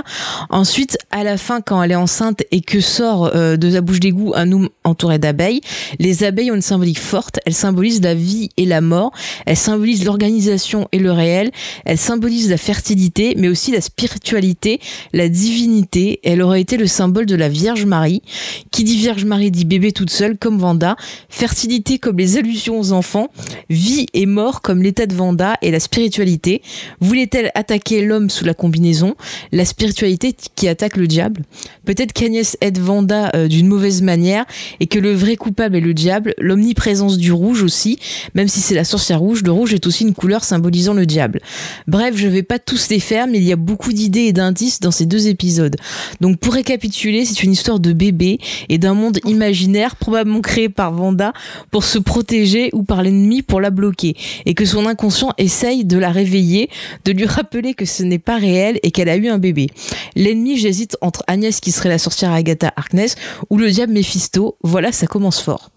Ensuite, à la fin, quand elle est enceinte et que sort euh, de sa bouche d'égout un homme entouré d'abeilles, les abeilles ont une symbolique forte. Elles symbolisent la vie et la mort. Elles symbolisent l'organisation et le réel. Elles symbolisent la fertilité, mais aussi la spiritualité, la divinité. Elle aurait été le symbole de la Vierge Marie. Qui dit Vierge Marie dit bébé toute seule, comme Vanda. Fertilité comme les allusions aux enfants. Vie et mort comme l'état de Vanda et la spiritualité. Voulait-elle attaquer l'homme la combinaison La spiritualité qui attaque le diable Peut-être qu'Agnès aide Vanda euh, d'une mauvaise manière et que le vrai coupable est le diable. L'omniprésence du rouge aussi, même si c'est la sorcière rouge, le rouge est aussi une couleur symbolisant le diable. Bref, je vais pas tous les faire, mais il y a beaucoup d'idées et d'indices dans ces deux épisodes. Donc pour récapituler, c'est une histoire de bébé et d'un monde imaginaire probablement créé par Vanda pour se protéger ou par l'ennemi pour la bloquer et que son inconscient essaye de la réveiller, de lui rappeler que ce n'est pas réel et qu'elle a eu un bébé. L'ennemi, j'hésite entre Agnès qui serait la sorcière Agatha Harkness ou le diable Mephisto. Voilà, ça commence fort.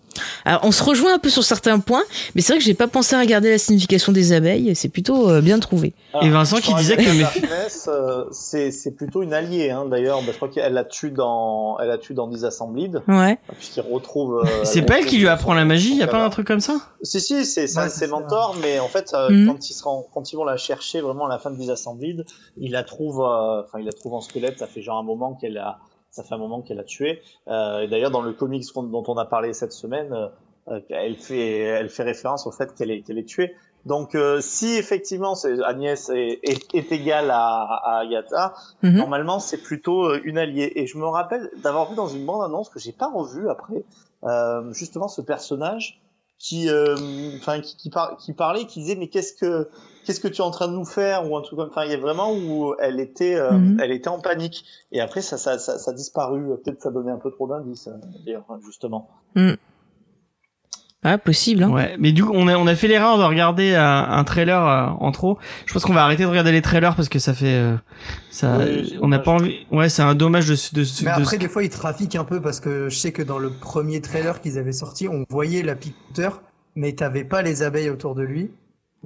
Alors, on se rejoint un peu sur certains points, mais c'est vrai que j'ai pas pensé à regarder la signification des abeilles. C'est plutôt euh, bien trouvé. Et Vincent qui disait que Mephi- Harkness, euh, c'est c'est plutôt une alliée hein, d'ailleurs. Bah, je crois qu'elle la tue dans elle la tue dans Disassembled Ouais. puisqu'il retrouve. euh, c'est pas elle qui lui apprend la magie, y a pas un truc comme ça? Si si, c'est Ouais, ses mentors, mais en fait euh, Mhm. quand ils seront quand ils vont la chercher vraiment à la fin de Disassembled, il la trouve euh, enfin il la trouve en squelette. Ça fait genre un moment qu'elle a ça fait un moment qu'elle a tué. Euh, et d'ailleurs dans le comics dont on a parlé cette semaine, euh, elle fait elle fait référence au fait qu'elle est qu'elle est tuée. Donc euh, si effectivement Agnès est, est, est égale à, à Agatha, Mhm. normalement c'est plutôt euh, une alliée. Et je me rappelle d'avoir vu dans une bande annonce que j'ai pas revu après, euh, justement ce personnage qui, euh, enfin, qui, qui, par- qui parlait, qui disait mais qu'est-ce que, qu'est-ce que tu es en train de nous faire ou un truc comme, enfin, il y a vraiment où elle était, euh, Mhm. elle était en panique. Et après, ça, ça, ça, ça a disparu. Peut-être ça donnait un peu trop d'indices, euh, d'ailleurs, justement. Ah, possible. Hein. Ouais, mais du coup, on a, on a fait l'erreur de regarder euh, un trailer euh, en trop. Je pense qu'on va arrêter de regarder les trailers parce que ça fait, euh, ça, Oui, on n'a pas envie. Ouais, c'est un dommage de, de, de, Mais de- après, des fois, ils trafiquent un peu parce que je sais que dans le premier trailer qu'ils avaient sorti, on voyait l'apiculteur, mais t'avais pas les abeilles autour de lui.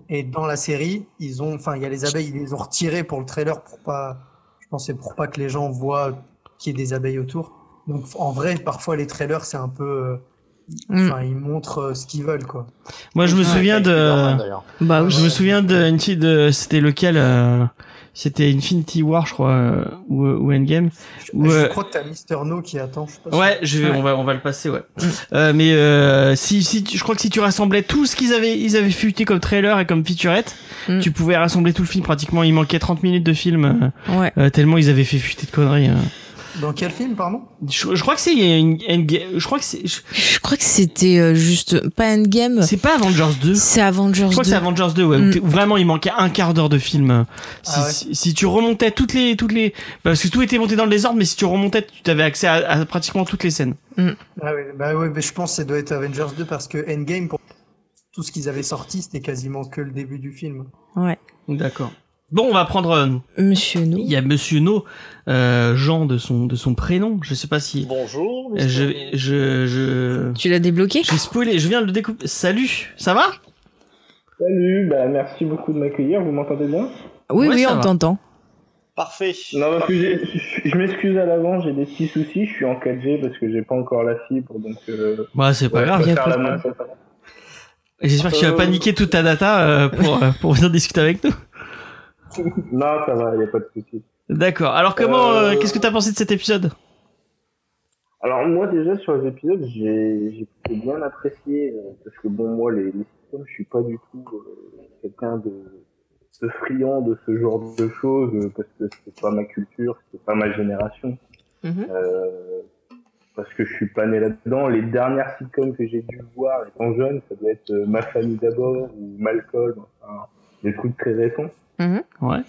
Et dans la série, ils ont, enfin, il y a les abeilles, ils les ont retirées pour le trailer pour pas, je pense, c'est pour pas que les gens voient qu'il y ait des abeilles autour. Donc, en vrai, parfois, les trailers, c'est un peu, euh, Mm. enfin, ils montrent euh, ce qu'ils veulent, quoi. Moi, je me Ouais, souviens de. Bah oui. je me souviens de une fille de, c'était lequel, euh, c'était Infinity War, je crois, euh, ou, ou Endgame. Je, Ouais. je crois que t'as Mister No qui attend. Je sais pas si- Ouais, je vais, Ouais. on va, on va le passer, ouais. Euh, mais euh, si, si, tu- je crois que si tu rassemblais tout ce qu'ils avaient, ils avaient futé comme trailer et comme featurette, Mm. tu pouvais rassembler tout le film pratiquement. Il manquait 30 minutes de film, euh, Ouais. euh, tellement ils avaient fait fuiter de conneries. Dans quel film, pardon? Je, je crois que c'est je crois que c'est, je- Je crois que c'était euh, juste pas Endgame. c'est pas Avengers 2. C'est Avengers Je crois que c'est 2. Avengers 2, ouais. Mm. où vraiment, il manquait un quart d'heure de film. Si, Ah ouais. si, si tu remontais toutes les, toutes les, parce que tout était monté dans le désordre, mais si tu remontais, tu avais accès à, à pratiquement toutes les scènes. Ah ouais, bah ouais, mais je pense que ça doit être Avengers 2 parce que Endgame, pour tout ce qu'ils avaient sorti, c'était quasiment que le début du film. Ouais. D'accord. Bon, on va prendre, euh, Monsieur No. il y a Monsieur No, euh, Jean de son, de son prénom. Je sais pas si, Bonjour. je, je, je, Tu l'as débloqué j'ai spoilé, je viens de le découper. Salut, ça va? Salut, bah merci beaucoup de m'accueillir, vous m'entendez bien? Oui, Ouais, oui, on t'entend. Parfait. Non, parce que je je m'excuse à l'avance, j'ai des petits soucis, je suis en 4G parce que j'ai pas encore la fibre, donc euh, Bah, c'est pas ouais, grave. J'espère que tu vas Euh, pas niquer toute ta data euh, pour, euh, pour venir discuter avec nous. Non, ça va, y a pas de souci. D'accord. Alors comment, euh, Euh, qu'est-ce que t'as pensé de cet épisode? Alors moi déjà sur les épisodes, j'ai bien apprécié euh, parce que bon moi les, les systèmes, je suis pas du tout quelqu'un de, de friand de ce genre de choses parce que c'est pas ma culture, c'est pas ma génération. Mhm. Parce que je suis pas né là-dedans. Les dernières sitcoms que j'ai dû voir étant jeune, ça doit être Ma famille d'abord ou Malcolm, enfin des trucs très récents. Ouais.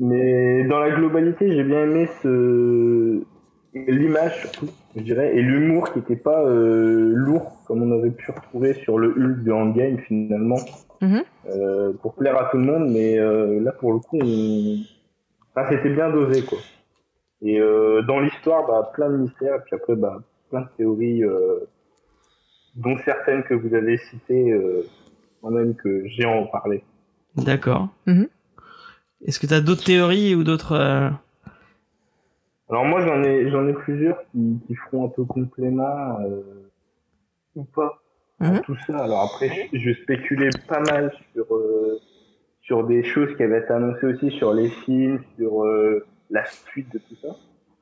Mais dans la globalité, j'ai bien aimé ce l'image surtout, je dirais, et l'humour qui était pas euh, lourd comme on avait pu retrouver sur le Hulk de Endgame finalement, Mhm. euh, pour plaire à tout le monde. Mais euh, là, pour le coup, on... enfin, c'était bien dosé quoi. Et euh, dans l'histoire, bah, plein de mystères, et puis après, bah, plein de théories, euh, dont certaines que vous avez citées, euh, moi-même que j'ai en parlé. D'accord. Mhm. Est-ce que t'as d'autres théories ou d'autres euh, Alors moi j'en ai j'en ai plusieurs qui, qui feront un peu complément euh, ou pas à Mhm. tout ça. Alors après je, je spéculais pas mal sur euh, sur des choses qui avaient été annoncées aussi sur les films, sur euh, la suite de tout ça.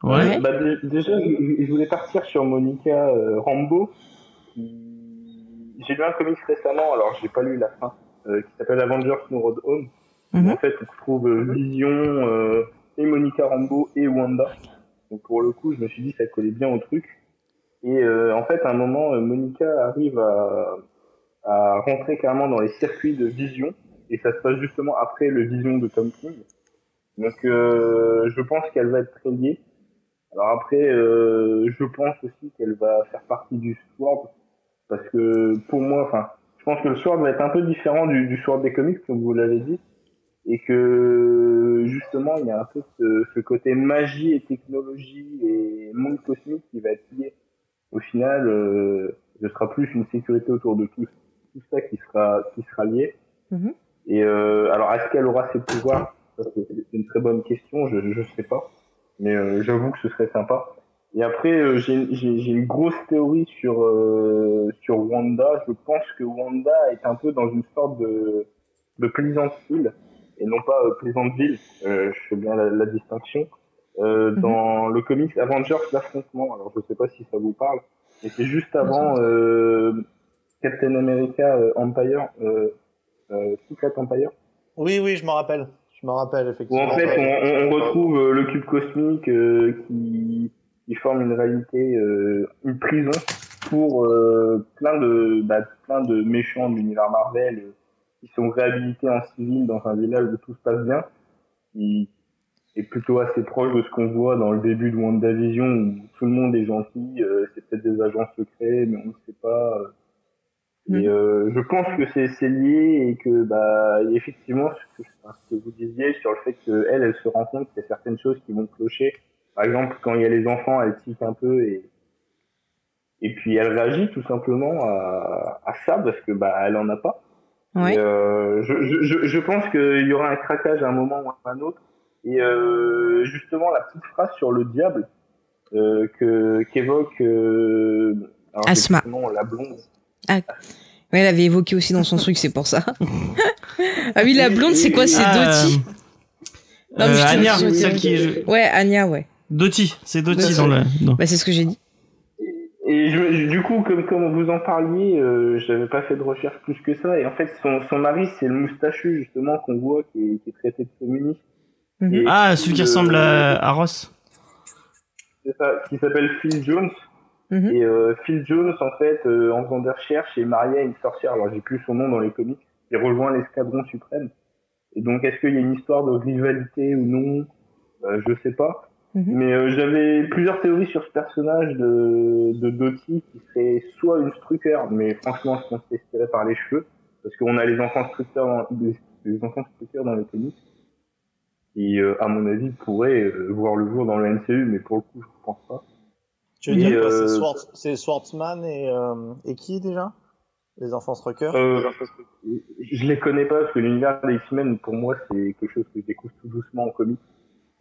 Ouais. Bah, dé- déjà je, je voulais partir sur Monica qui- J'ai lu un comics récemment, alors j'ai pas lu la fin, qui s'appelle Avengers No Road Home. Mhm. En fait, on retrouve euh, Vision euh, et Monica Rambeau et Wanda. Donc pour le coup, je me suis dit que ça collait bien au truc. Et euh, en fait, à un moment, euh, Monica arrive à, à rentrer carrément dans les circuits de Vision. Et ça se passe justement après le Vision de Tom King. Donc euh, je pense qu'elle va être très liée. Alors après, euh, je pense aussi qu'elle va faire partie du Sword. Parce que pour moi, enfin, je pense que le Sword va être un peu différent du, du Sword des comics, comme vous l'avez dit et que justement il y a un peu ce, ce côté magie et technologie et monde cosmique qui va être lié. Au final, euh, ce sera plus une sécurité autour de tout, tout ça qui sera qui sera lié. Mhm. Et euh, alors est-ce qu'elle aura ses pouvoirs? C'est une très bonne question, je je sais pas, mais euh, j'avoue que ce serait sympa. Et après, euh, j'ai j'ai- j'ai une grosse théorie sur euh, sur Wanda. Je pense que Wanda est un peu dans une sorte de de Hill et non pas euh, Pleasantville. Euh, je fais bien la, la distinction. Euh, Mhm. Dans le comics Avengers l'affrontement. Alors je sais pas si ça vous parle, mais c'est juste avant euh, Captain America euh, Empire, euh, euh, Secret Empire. Oui, oui, je m'en rappelle. Je m'en rappelle, Où effectivement. en fait on, on- on retrouve euh, le cube cosmique euh, qui, qui forme une réalité, euh, une prison pour euh, plein de bah, plein de méchants de l'univers Marvel euh, qui sont réhabilités en civil dans un village où tout se passe bien, qui est plutôt assez proche de ce qu'on voit dans le début de WandaVision où tout le monde est gentil, euh, c'est peut-être des agents secrets, mais on ne sait pas. euh. Et euh, je pense que c'est lié et que bah effectivement ce que, enfin, ce que vous disiez sur le fait qu'elle elle se rend compte qu'il y a certaines choses qui vont clocher. Par exemple quand il y a les enfants elle tique un peu et et puis elle réagit tout simplement à, à ça parce que bah elle en a pas. Ouais. Et, euh, je, je, je, je pense qu'il y aura un craquage à un moment ou à un autre. Et euh, justement, la petite phrase sur le diable euh, que qu'évoque euh, Asma. effectivement, la blonde. Ouais, elle avait évoqué aussi dans son truc, c'est pour ça. ah oui, la blonde, c'est quoi C'est Ah, Doty euh, Anya, celle qui est. Ouais, Anya, ouais. Doty, c'est Doty dans le. Bah, c'est ce que j'ai dit. Et je, je- du coup, comme, comme vous en parliez, euh, j'avais pas fait de recherche plus que ça. Et en fait, son, son mari, c'est le moustachu justement qu'on voit qui est, qui est traité de féministe. Mhm. Ah, celui qui ressemble à, à Ross. C'est ça, qui s'appelle Phil Jones. Mhm. Et euh, Phil Jones, en fait, euh, en faisant des recherches, est marié à une sorcière. Alors, j'ai plus son nom dans les comics. Il rejoint l'escadron suprême. Et donc, est-ce qu'il y a une histoire de rivalité ou non? Euh, Je sais pas. Mhm. Mais euh, j'avais plusieurs théories sur ce personnage de, de Doty qui serait soit une Strucker, mais franchement, je pense que c'est tiré par les cheveux. Parce qu'on a les enfants Strucker dans, les, les enfants Strucker dans les comics. Qui, euh, à mon avis, pourraient euh, voir le jour dans le MCU, mais pour le coup, je pense pas. Tu veux Et, dire quoi euh, C'est Swartz- C'est Swartzman et, euh, et qui déjà? Les enfants Strucker? Euh, je les connais pas parce que l'univers des X-Men pour moi c'est quelque chose que je découvre tout doucement en comics.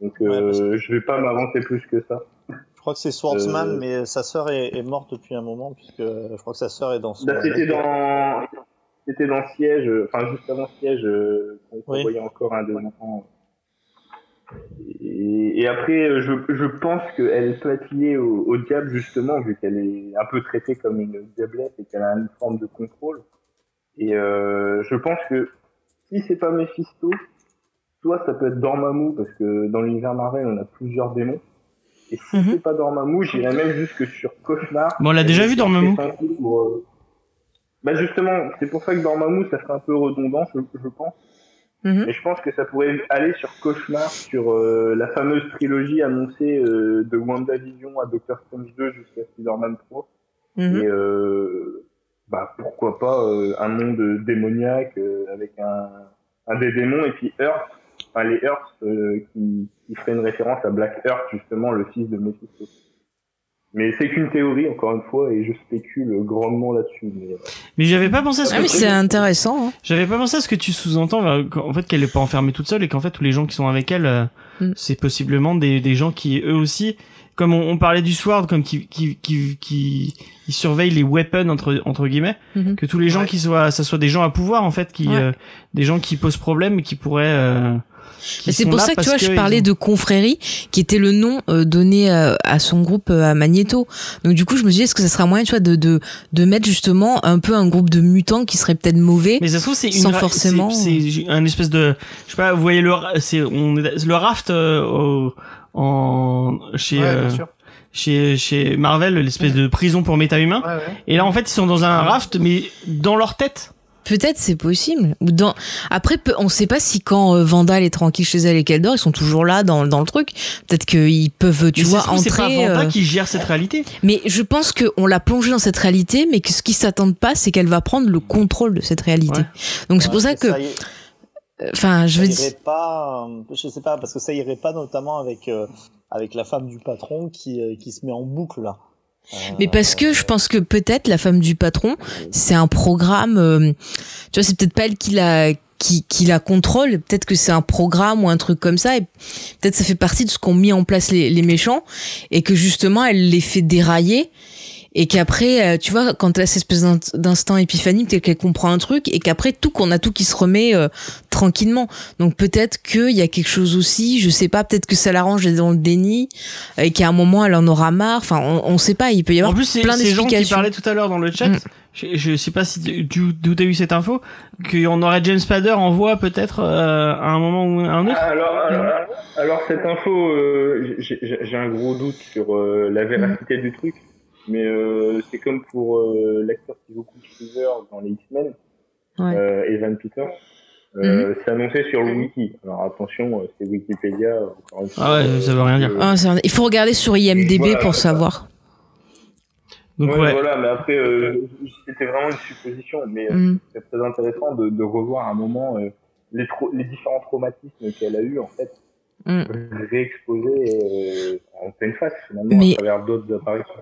Donc Ouais, euh, que- je vais pas m'avancer plus que ça. Je crois que c'est Swartzman, Euh, mais sa sœur est, est morte depuis un moment, puisque je crois que sa sœur est dans son. Là c'était dans c'était dans Siège, enfin juste avant Siège, euh, qu'on Oui. voyait encore un des enfants. Et, et après, je, je pense qu'elle peut être liée au, au diable justement, vu qu'elle est un peu traitée comme une diablesse et qu'elle a une forme de contrôle. Et euh, je pense que si c'est pas Mephisto, soit ça peut être Dormammu, parce que dans l'univers Marvel, on a plusieurs démons. Et si Mhm. c'est pas Dormammu, j'irais même jusque sur Cauchemar. Bon, on l'a déjà vu, Dormammu. Pour, euh, Bah justement, c'est pour ça que Dormammu, ça serait un peu redondant, je, je pense. Mhm. Mais je pense que ça pourrait aller sur Cauchemar, sur euh, la fameuse trilogie annoncée euh, de WandaVision à Doctor Strange 2 jusqu'à Spider-Man 3. Mhm. Et euh, bah pourquoi pas euh, un monde démoniaque euh, avec un, un des démons et puis Earth, enfin les Earths euh, qui, qui ferait une référence à Black Earth justement le fils de Mephisto. Mais c'est qu'une théorie encore une fois et je spécule grandement là-dessus. Mais, euh, Mais j'avais pas pensé à ce Ah que oui, c'est intéressant. hein. J'avais pas pensé à ce que tu sous-entends, en fait, qu'elle est pas enfermée toute seule et qu'en fait, tous les gens qui sont avec elle, euh, Mm. c'est possiblement des, des gens qui, eux aussi, comme on, on parlait du Sword, comme qui, qui, qui, qui, ils surveillent les weapons, entre, entre guillemets, Mhm. que tous les gens Ouais. qui soient, ça soit des gens à pouvoir, en fait, qui, Ouais. euh, des gens qui posent problème et qui pourraient, euh, c'est pour ça que tu vois, je parlais ont- de confrérie, qui était le nom euh, donné euh, à son groupe euh, à Magneto. Donc du coup, je me suis dit, est-ce que ça sera moyen, tu vois, de, de, de mettre justement un peu un groupe de mutants qui serait peut-être mauvais Mais ça se trouve, c'est une Sans forcément- c'est c'est un espèce de, je sais pas, vous voyez le, c'est, on est, le raft, euh, au- en, chez, Ouais, euh, bien sûr. chez, chez Marvel, l'espèce de prison pour méta-humains. Ouais, ouais. Et là, en fait, ils sont dans un raft, mais dans leur tête. Peut-être c'est possible. Ou dans après on sait pas si quand euh, Vandal est tranquille chez elle et qu'elle dort, ils sont toujours là dans dans le truc. Peut-être qu'ils peuvent tu Mais vois trouve, C'est pas entrer euh, qui gère cette réalité. mais je pense que on l'a plongée dans cette réalité mais que ce qu'ils s'attendent pas c'est qu'elle va prendre le contrôle de cette réalité. Ouais. Donc c'est pour ça que enfin je veux dire pas, euh, je sais pas, parce que ça irait pas notamment avec euh, avec la femme du patron qui euh, qui se met en boucle là. Euh, mais parce que je pense que peut-être la femme du patron, c'est un programme euh, tu vois c'est peut-être pas elle qui la qui, qui la contrôle, peut-être que c'est un programme ou un truc comme ça, et peut-être ça fait partie de ce qu'ont mis en place les, les méchants, et que justement elle les fait dérailler, et qu'après, euh, tu vois, quand t'as cette espèce d'in- d'instant épiphanique, peut-être qu'elle comprend un truc, et qu'après tout, qu'on a tout qui se remet euh, tranquillement. Donc peut-être qu'il y a quelque chose aussi, je sais pas, peut-être que ça l'arrange d'être dans le déni, et qu'à un moment elle en aura marre, enfin on, on sait pas, il peut y avoir En plus, c'est plein ces gens qui d'explications. parlaient tout à l'heure dans le chat. Mm. Je, je sais pas si d'où t'as eu cette info, qu'on aurait James Spader en voix peut-être euh, à un moment ou à un autre. Alors, alors, alors, cette info, euh, j'ai j'ai- j'ai un gros doute sur euh, la véracité du truc. Mais euh, c'est comme pour euh, l'acteur qui joue Quicksilver dans les X-Men, Ouais. euh, Evan Peters. Euh, C'est annoncé sur le wiki. Alors attention, euh, c'est Wikipédia. Encore une fois, Ah ouais, ça veut rien dire. euh, Ah, un- Il faut regarder sur IMDB Voilà, pour savoir. Donc ouais, ouais. voilà, mais après, euh, c'était vraiment une supposition, mais euh, Mm. c'est très intéressant de, de revoir à un moment euh, les, les différents traumatismes qu'elle a eu en fait, Mm. réexposés euh, en pleine face finalement Mais- à travers d'autres apparitions.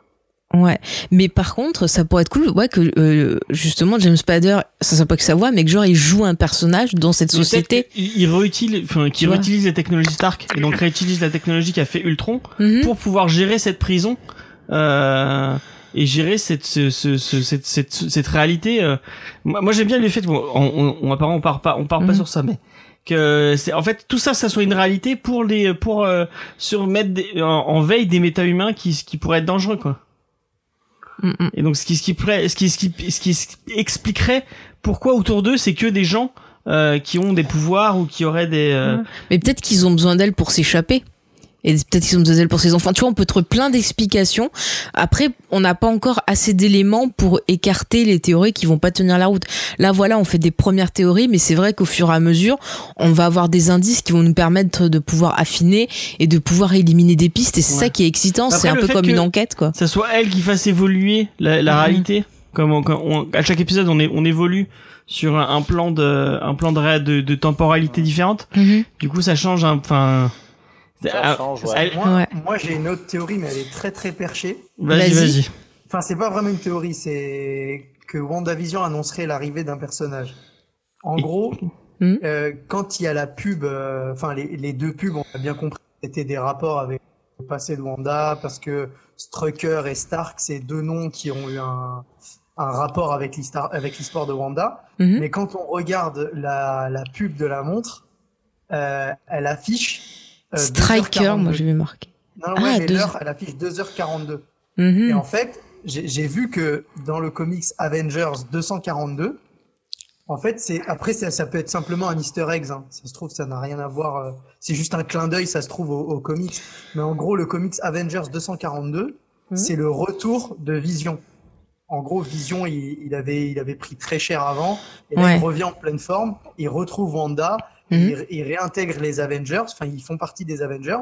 Ouais, mais par contre, ça pourrait être cool, ouais, que euh, justement James Spader, ça c'est pas que sa voix, mais que genre il joue un personnage dans cette Mais société. Il réutilise, enfin, vois. réutilise les technologies Stark et donc réutilise la technologie qu'a fait Ultron Mhm. pour pouvoir gérer cette prison euh, et gérer cette ce, ce, ce- cette, cette, cette réalité. euh. Moi, moi, j'aime bien le fait, bon, on, on, on apparemment on part pas, on part pas Mhm. sur ça, mais que c'est en fait tout ça, ça soit une réalité pour les pour euh, sur mettre des- en, en veille des méta-humains qui qui pourraient être dangereux quoi. Mm, mm. Et donc ce qui ce qui ce qui ce qui expliquerait pourquoi autour d'eux c'est que des gens euh, qui ont des pouvoirs ou qui auraient des euh, Ouais. Mais peut-être qu'ils ont besoin d'elle pour s'échapper. Et peut-être qu'ils ont besoin d'elle pour ses enfants. Tu vois, on peut trouver plein d'explications. Après, on n'a pas encore assez d'éléments pour écarter les théories qui vont pas tenir la route. Là, voilà, on fait des premières théories, mais c'est vrai qu'au fur et à mesure, on va avoir des indices qui vont nous permettre de pouvoir affiner et de pouvoir éliminer des pistes. Et c'est Ouais. ça qui est excitant. C'est un peu comme une enquête, quoi. ça soit elle qui fasse évoluer la, la Mhm. réalité comme on, comme on- à chaque épisode on est on évolue sur un, plan de un plan de, ré- de, de temporalité différente du coup ça change un enfin Ça ah, change, ouais. elle- Moi, Ouais. moi j'ai une autre théorie, mais elle est très très perchée. vas-y Vas-y. Enfin, c'est pas vraiment une théorie, c'est que WandaVision annoncerait l'arrivée d'un personnage. En gros, Mhm. euh, quand il y a la pub, euh, enfin les, les deux pubs, on a bien compris, c'était des rapports avec le passé de Wanda, parce que Strucker et Stark, c'est deux noms qui ont eu un, un rapport avec l'histoire avec l'histoire de Wanda. Mhm. Mais quand on regarde la, la pub de la montre, euh, elle affiche Striker, 2h42. moi j'ai vu marqué. Non, ouais, Ah, mais deux- l'heure, elle affiche 2h42. Mhm. Et en fait, j'ai vu que dans le comics Avengers 242, en fait, c'est après ça, ça peut être simplement un Easter egg. Hein. Ça se trouve, ça n'a rien à voir. euh, c'est juste un clin d'œil, ça se trouve au, au comics. Mais en gros, le comics Avengers 242, Mhm. c'est le retour de Vision. En gros, Vision, il, il avait, il avait pris très cher avant, et là, Ouais. il revient en pleine forme. Il retrouve Wanda, Mhm. il, il réintègre les Avengers. Enfin, ils font partie des Avengers.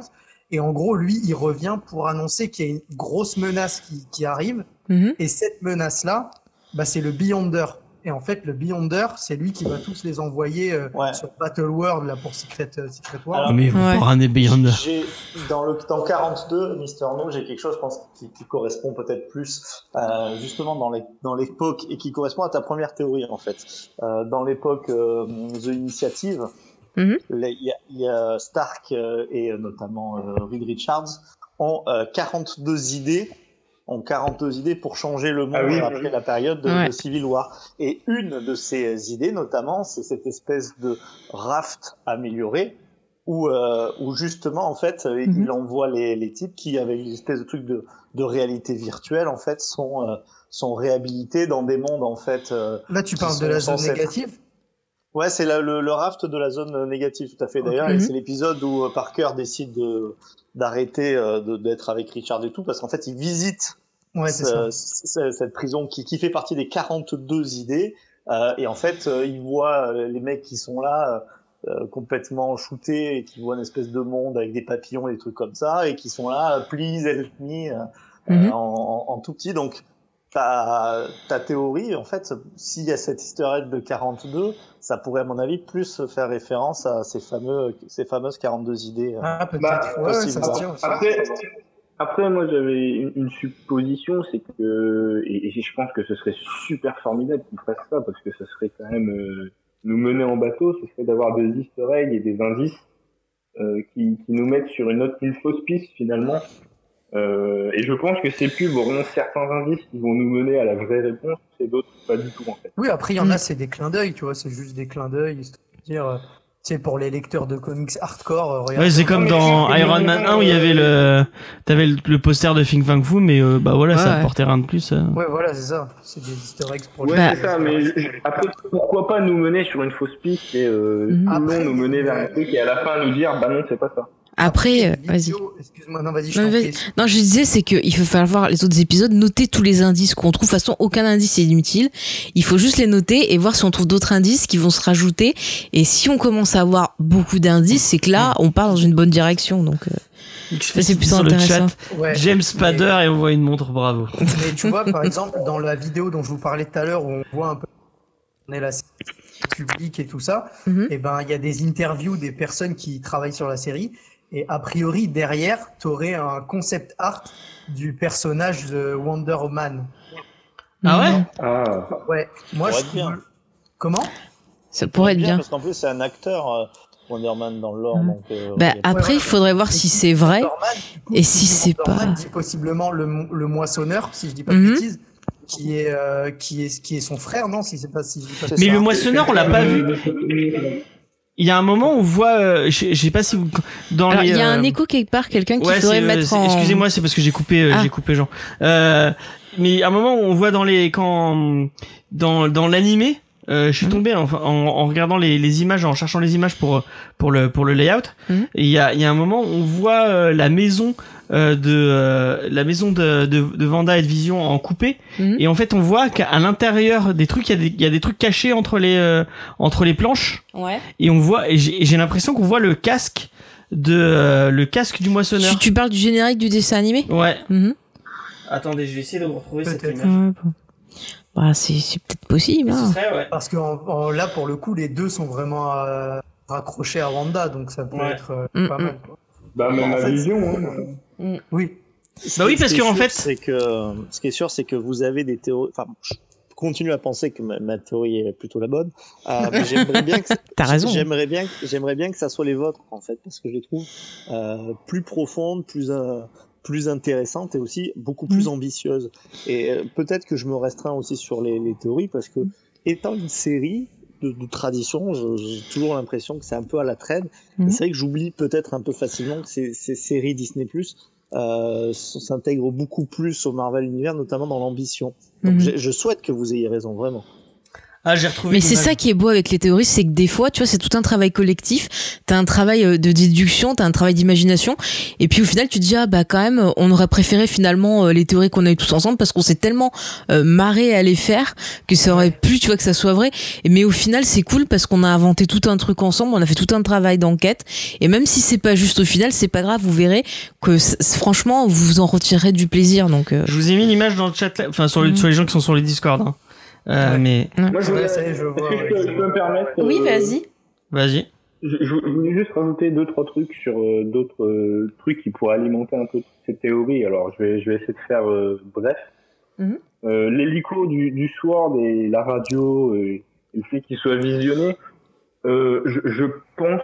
Et en gros, lui, il revient pour annoncer qu'il y a une grosse menace qui, qui arrive. Mhm. Et cette menace-là, bah, c'est le Beyonder. Et en fait, le Beyonder, c'est lui qui va tous les envoyer euh, Ouais. sur Battle World là, pour Secret, euh, Secret World. Alors, mais vous Ouais. pas ramener Beyond J'ai dans le dans 42, Mister No, j'ai quelque chose, je pense, qui, qui correspond peut-être plus euh, justement dans les dans l'époque et qui correspond à ta première théorie en fait. Euh, dans l'époque euh, The Initiative, Mhm. il y, a, il y a Stark euh, et euh, notamment euh, Reed Richards ont euh, 42 idées ont 42 idées pour changer le monde Ah oui, après oui. la période de, Ouais. de Civil War. Et une de ces idées, notamment, c'est cette espèce de raft amélioré où, euh, où justement, en fait, euh, Mhm. il envoie les, les types qui, avec une espèce de truc de, de réalité virtuelle, en fait, sont, euh, sont réhabilités dans des mondes, en fait. euh, Là, tu parles de la zone être- négative? Ouais, c'est le, le raft de la zone négative, tout à fait. D'ailleurs, et c'est l'épisode où euh, Parker décide de d'arrêter euh, d'être avec Richard et tout, parce qu'en fait, il visite Ouais, ça. ce- ce- cette prison qui, qui fait partie des 42 idées. Euh, et en fait, euh, il voit les mecs qui sont là euh, complètement shootés et qui voient une espèce de monde avec des papillons et des trucs comme ça et qui sont là, please help me, euh, Mhm. en, en- en tout petit. Donc, ta, ta théorie, en fait, s'il y a cet easter egg de 42, ça pourrait, à mon avis, plus faire référence à ces fameux, ces fameuses 42 idées. euh. Ah, peut-être. Bah, ouais, ouais, possible. ça se tient aussi. Après, après, moi, j'avais une, une supposition, c'est que, et, et je pense que ce serait super formidable qu'ils fassent ça, parce que ce serait quand même euh, nous mener en bateau, ce serait d'avoir des easter eggs et des indices euh, qui, qui nous mettent sur une autre, une fausse piste finalement. Euh, et je pense que ces pubs auront certains indices qui vont nous mener à la vraie réponse, et d'autres pas du tout en fait. Oui, après, il y en Mm. a, c'est des clins d'œil, tu vois, c'est juste des clins d'œil, histoire de dire, euh, tu sais, pour les lecteurs de comics hardcore, euh, regarde. Ouais, c'est comme dans c'est- Iron Man 1 où il y avait le, t'avais le, le poster de Fing Fang Fu, mais euh, bah voilà, Ouais, ça ouais. apportait rien de plus. euh. Ouais, voilà, c'est ça. C'est des easter eggs pour les Ouais, c'est ça, mais après, pourquoi pas nous mener sur une fausse piste et euh, tout le long Après, nous mener vers un euh, truc et à la fin nous dire, bah non, c'est pas ça. Après, euh, les vas-y. non, vas-y, je Non, prie. Non, je disais, c'est qu'il faut faire voir les autres épisodes, noter tous les indices qu'on trouve. De toute façon, aucun indice est inutile. Il faut juste les noter et voir si on trouve d'autres indices qui vont se rajouter. Et si on commence à avoir beaucoup d'indices, c'est que là, on part dans une bonne direction. Donc, euh, c'est plutôt le intéressant. chat. Ouais. James Spader et on voit une montre, bravo. Mais tu vois, par exemple, dans la vidéo dont je vous parlais tout à l'heure, où on voit un peu on est la série publique et tout ça, Mhm. et ben il y a des interviews des personnes qui travaillent sur la série, et a priori derrière, tu aurais un concept art du personnage de Wonder Woman. Ah ouais Ah, Ouais, moi pourrait je être bien. Comment? Ça pourrait être bien. Parce qu'en plus, c'est un acteur, euh, Wonder Man dans euh, Bah, ok. après, il faudrait voir si c'est vrai. Man, Et si c'est pas- dit possiblement le, mo- le moissonneur, si je dis pas Mhm. de bêtises, qui est, euh, qui est qui est son frère, non Si c'est pas si je dis pas Mais le moissonneur, on l'a pas vu. Il y a un moment où on voit, euh, je sais pas si vous, dans il y a un euh, écho quelque part, quelqu'un qui Ouais, faudrait euh, mettre c'est- en. Excusez-moi, c'est parce que j'ai coupé, euh, Ah. j'ai coupé Jean. Euh, mais à un moment où on voit dans les quand dans dans l'animé, euh, je suis Mhm. tombé en, en, en regardant les, les images, en cherchant les images pour pour le pour le layout. Mhm. Il y a il y a un moment où on voit euh, la maison euh, de euh, la maison de, de de Vanda et de Vision en coupé. Mhm. Et en fait, on voit qu'à l'intérieur des trucs, il y a des il y a des trucs cachés entre les euh, entre les planches. Ouais. Et on voit et j'ai l'impression qu'on voit le casque de euh, le casque du moissonneur. Tu, tu parles du générique du dessin animé Ouais. Mhm. Attendez, je vais essayer de retrouver cette image. Bah, c'est c'est peut-être possible. Hein. serait, ouais. Parce que en- en- là, pour le coup, les deux sont vraiment euh, raccrochés à Wanda, donc ça peut Ouais. être euh, Mm, pas mm. mal. Quoi. bah, même En fait, vision. Hein. Oui. Bah oui, Ce parce qu'en fait- c'est que ce qui est sûr, c'est que vous avez des théories. Enfin, je continue à penser que ma, ma théorie est plutôt la bonne. Euh, j'aimerais bien que T'as raison. J'aimerais bien, que- j'aimerais bien que ça soit les vôtres en fait, parce que je les trouve euh, plus profondes, plus euh, plus intéressantes et aussi beaucoup plus ambitieuses. Et peut-être que je me restreins aussi sur les, les théories parce que étant une série de, de tradition, j'ai toujours l'impression que c'est un peu à la traîne. Mhm. C'est vrai que j'oublie peut-être un peu facilement que ces, ces séries Disney Plus euh, s'intègrent beaucoup plus au Marvel univers, notamment dans l'ambition. Donc Mhm. j'ai- je souhaite que vous ayez raison, vraiment. Ah, j'ai retrouvé. Mais c'est ça qui est beau avec les théories, c'est que des fois, tu vois, c'est tout un travail collectif. T'as un travail euh, de déduction, t'as un travail d'imagination, et puis au final, tu te dis ah bah quand même, on aurait préféré finalement euh, les théories qu'on a eu tous ensemble parce qu'on s'est tellement euh, marré à les faire que ça aurait pu, tu vois, que ça soit vrai. Et, mais au final, c'est cool parce qu'on a inventé tout un truc ensemble, on a fait tout un travail d'enquête, et même si c'est pas juste au final, c'est pas grave, vous verrez que franchement, vous en retirerez du plaisir. Donc euh, Je vous ai mis l'image dans le chat, enfin sur, le, Mhm. sur les gens qui sont sur les Discord. Hein. Euh, Ouais. Mais Moi, je Ouais, voulais, est, je vois, ouais, je, peux, je je peux me permettre oui, euh, vas-y. vas-y. Je, je voulais juste rajouter deux trois trucs sur euh, d'autres euh, trucs qui pourraient alimenter un peu cette théorie. Alors je vais je vais essayer de faire euh, bref. Mhm. Euh, L'hélico du, du Sword et la radio et le fait qu'il soit visionné, euh, je, je pense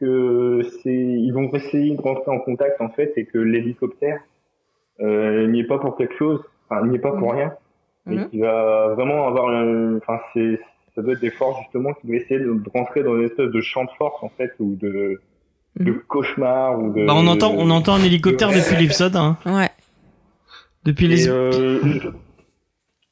que c'est ils vont essayer de rentrer en contact en fait et que l'hélicoptère euh, n'y est pas pour quelque chose, enfin n'y est pas pour rien, mais Mhm. qu'il va vraiment avoir un, enfin c'est ça doit être des forces justement qui vont essayer de, rentrer dans une espèce de champ de force en fait ou de de Mhm. cauchemar ou de Bah, on entend, on entend un hélicoptère depuis l'épisode. Hein. Ouais. Depuis les. Et, euh,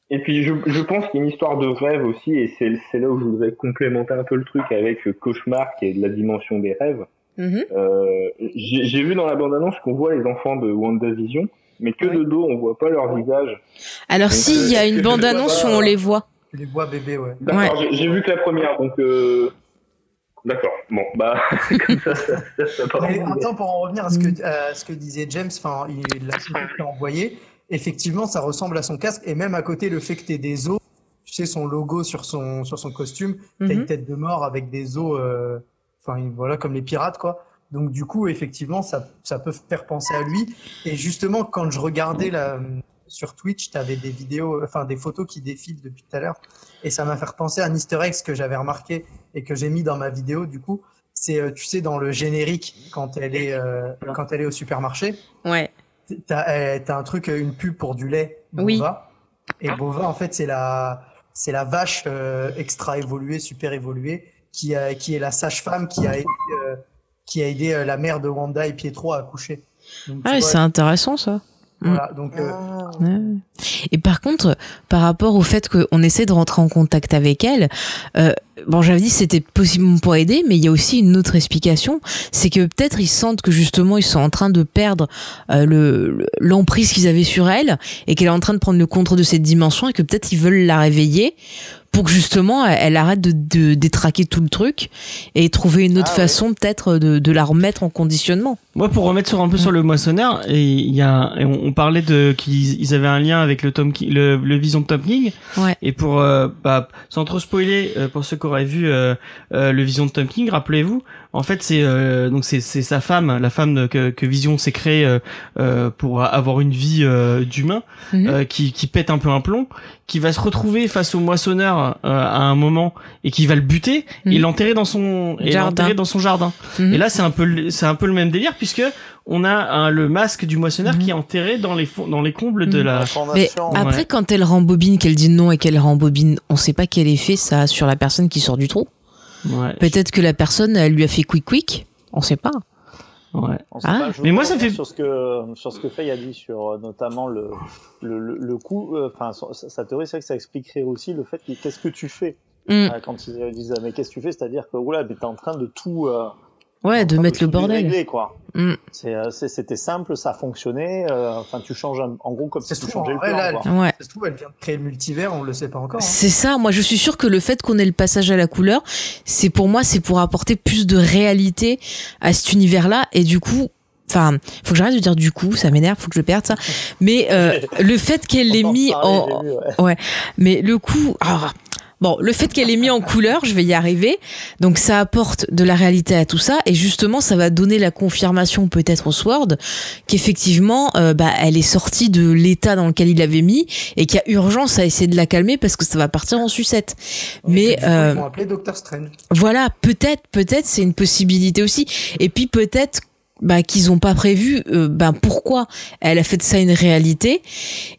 et puis je, je pense qu'il y a une histoire de rêve aussi, et c'est c'est là où je voudrais complémenter un peu le truc avec le cauchemar qui est de la dimension des rêves. Euh, J'ai j'ai vu dans la bande-annonce qu'on voit les enfants de WandaVision, mais que Ouais. de dos, on voit pas leur visage. Alors Donc, si, il y euh, a est-ce une bande-annonce où on les voit. Les vois bébé, ouais. D'accord, j'ai- j'ai vu que la première, donc euh... d'accord. Bon, bah comme ça, ça, ça, ça part. Mais attends, pour en revenir à ce que, à ce que disait James, enfin, il l'a envoyé. Effectivement, ça ressemble à son casque, et même à côté, le fait que tu des os, tu sais, son logo sur son, sur son costume, t'as une Mhm. tête de mort avec des os, euh, enfin, voilà, comme les pirates, quoi. Donc, du coup, effectivement, ça, ça peut faire penser à lui. Et justement, quand je regardais la, sur Twitch, tu avais des vidéos, enfin, des photos qui défilent depuis tout à l'heure. Et ça m'a fait penser à un easter egg que j'avais remarqué et que j'ai mis dans ma vidéo, du coup. C'est, euh, tu sais, dans le générique, quand elle est, euh, quand elle est au supermarché, Ouais. t'as, euh, t'as un truc, une pub pour du lait Oui. Bova. Et Bova, en fait, c'est la, c'est la vache euh, extra évoluée, super évoluée, qui, a, qui est la sage-femme qui a aidé, euh, qui a aidé euh, la mère de Wanda et Pietro à accoucher. Donc, Ah, c'est intéressant ça. voilà, donc, euh, Ouais. Et par contre, par rapport au fait qu'on essaie de rentrer en contact avec elle, euh, bon, j'avais dit que c'était possible pour aider, mais il y a aussi une autre explication, c'est que peut-être ils sentent que justement ils sont en train de perdre euh, le le- l'emprise qu'ils avaient sur elle et qu'elle est en train de prendre le contrôle de cette dimension et que peut-être ils veulent la réveiller pour que justement elle, arrête de, de détraquer tout le truc et trouver une autre Ah ouais. façon peut-être de, de la remettre en conditionnement. Moi, pour remettre sur un peu sur le moissonneur, et il y a, et on, on parlait de qu'ils ils avaient un lien avec le Tom, Ki- le, le Vision de Tom King. Ouais. Et pour, euh, bah, sans trop spoiler, euh, pour ceux qui auraient vu euh, euh, le Vision de Tom King, rappelez-vous, en fait, c'est euh, donc c'est c'est sa femme, la femme que, que Vision s'est créée euh, euh, pour avoir une vie euh, d'humain, Mhm. euh, qui, qui pète un peu un plomb, qui va se retrouver face au moissonneur euh, à un moment et qui va le buter et Mhm. l'enterrer dans son et Jardin. l'enterrer dans son jardin. Mhm. Et là, c'est un peu, le- c'est un peu le même délire puisque on a un- le masque du moissonneur qui est enterré dans les dans les combles de la. Mais après, ouais. quand elle rembobine, qu'elle dit non et qu'elle rembobine, on sait pas quel effet ça a sur la personne qui sort du trou. Ouais. Peut-être que la personne, elle lui a fait quick quick. On sait pas. ouais. On sait Ah. pas, veux Mais moi, ça fait- sur ce que sur ce que Faye a dit sur euh, notamment le le, le, le coup. euh, Enfin, sa, sa théorie, c'est que ça expliquerait aussi le fait que qu'est-ce que tu fais Mm. euh, quand ils disent mais qu'est-ce que tu fais, c'est-à-dire que oula, mais t'es en train de tout. euh, Ouais, de mettre le bordel. quoi. Mm. C'est, euh, c'était simple, ça fonctionnait. euh, Enfin, tu changes un- en gros comme si tu tout, changeais le plan. là, quoi. Ouais. Ça se trouve, elle vient de créer le multivers, on le sait pas encore. hein. C'est ça. Moi, je suis sûre que le fait qu'on ait le passage à la couleur, c'est pour moi, c'est pour apporter plus de réalité à cet univers-là. Et du coup, enfin, faut que j'arrête de dire du coup, ça m'énerve, faut que je perde ça. Mais euh, le fait qu'elle l'ait en mis en, vu, ouais. Mais le coup, ah, bon, le fait qu'elle ait mis en couleur, je vais y arriver. Donc ça apporte de la réalité à tout ça et justement ça va donner la confirmation peut-être au Sword qu'effectivement, euh, bah, elle est sortie de l'état dans lequel il l'avait mis et qu'il y a urgence à essayer de la calmer parce que ça va partir en sucette. Mais euh, Ils vont appeler Doctor Strange. voilà, peut-être, peut-être c'est une possibilité aussi. Et puis peut-être bah, qu'ils ont pas prévu euh, bah, pourquoi elle a fait de ça une réalité.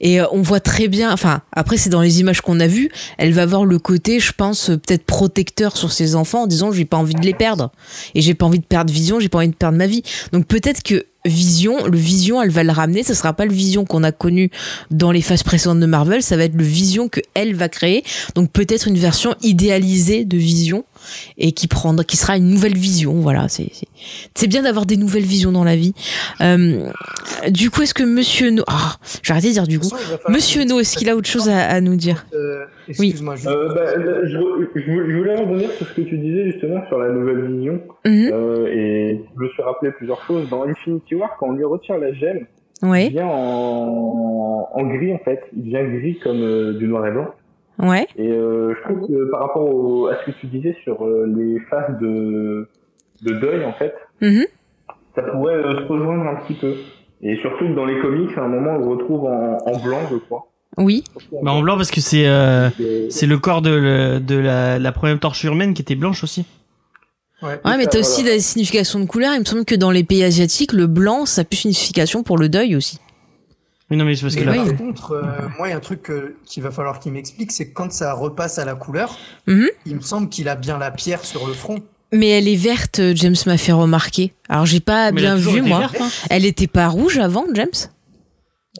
Et euh, on voit très bien, enfin après c'est dans les images qu'on a vues, elle va avoir le côté, je pense, euh, peut-être protecteur sur ses enfants en disant j'ai pas envie de les perdre et j'ai pas envie de perdre Vision, j'ai pas envie de perdre ma vie. Donc peut-être que Vision, le Vision, elle va le ramener. Ce sera pas le Vision qu'on a connu dans les phases précédentes de Marvel, ça va être le Vision que elle va créer. Donc peut-être une version idéalisée de Vision et qui prendra, qui sera une nouvelle vision. Voilà, c'est bien d'avoir des nouvelles visions dans la vie. Euh, du coup, est-ce que Monsieur No, ah, j'ai arrêté de dire du coup. Monsieur No, est-ce qu'il a autre chose à, à nous dire? Euh, Excuse-moi, juste- Euh, bah, je, je- je voulais revenir sur ce que tu disais justement sur la nouvelle vision. Mhm. Euh, et je me suis rappelé plusieurs choses. Dans Infinity War, quand on lui retire la gemme, il vient en, en gris en fait. Il devient gris comme euh, du noir et blanc. Ouais. Et euh, je trouve que par rapport au- à ce que tu disais sur euh, les phases de, de deuil en fait, Mhm. ça pourrait euh, se rejoindre un petit peu. Et surtout que dans les comics, à un moment, on le retrouve en, en blanc, je crois. Oui, Bah, en blanc parce que c'est euh, c'est le corps de, le- de la, la première torche humaine qui était blanche aussi. ouais. ouais, mais t'as aussi voilà. des significations de couleur. Il me semble que dans les pays asiatiques, le blanc, ça a plus une signification pour le deuil aussi. Oui, non mais c'est parce que Mais là. par contre, euh, moi, il y a un truc euh, qu'il va falloir qu'il m'explique, c'est que quand ça repasse à la couleur, Mhm. il me semble qu'il a bien la pierre sur le front. Mais elle est verte, James m'a fait remarquer. Alors j'ai pas Mais bien vu moi. verte, hein. Elle était pas rouge avant, James?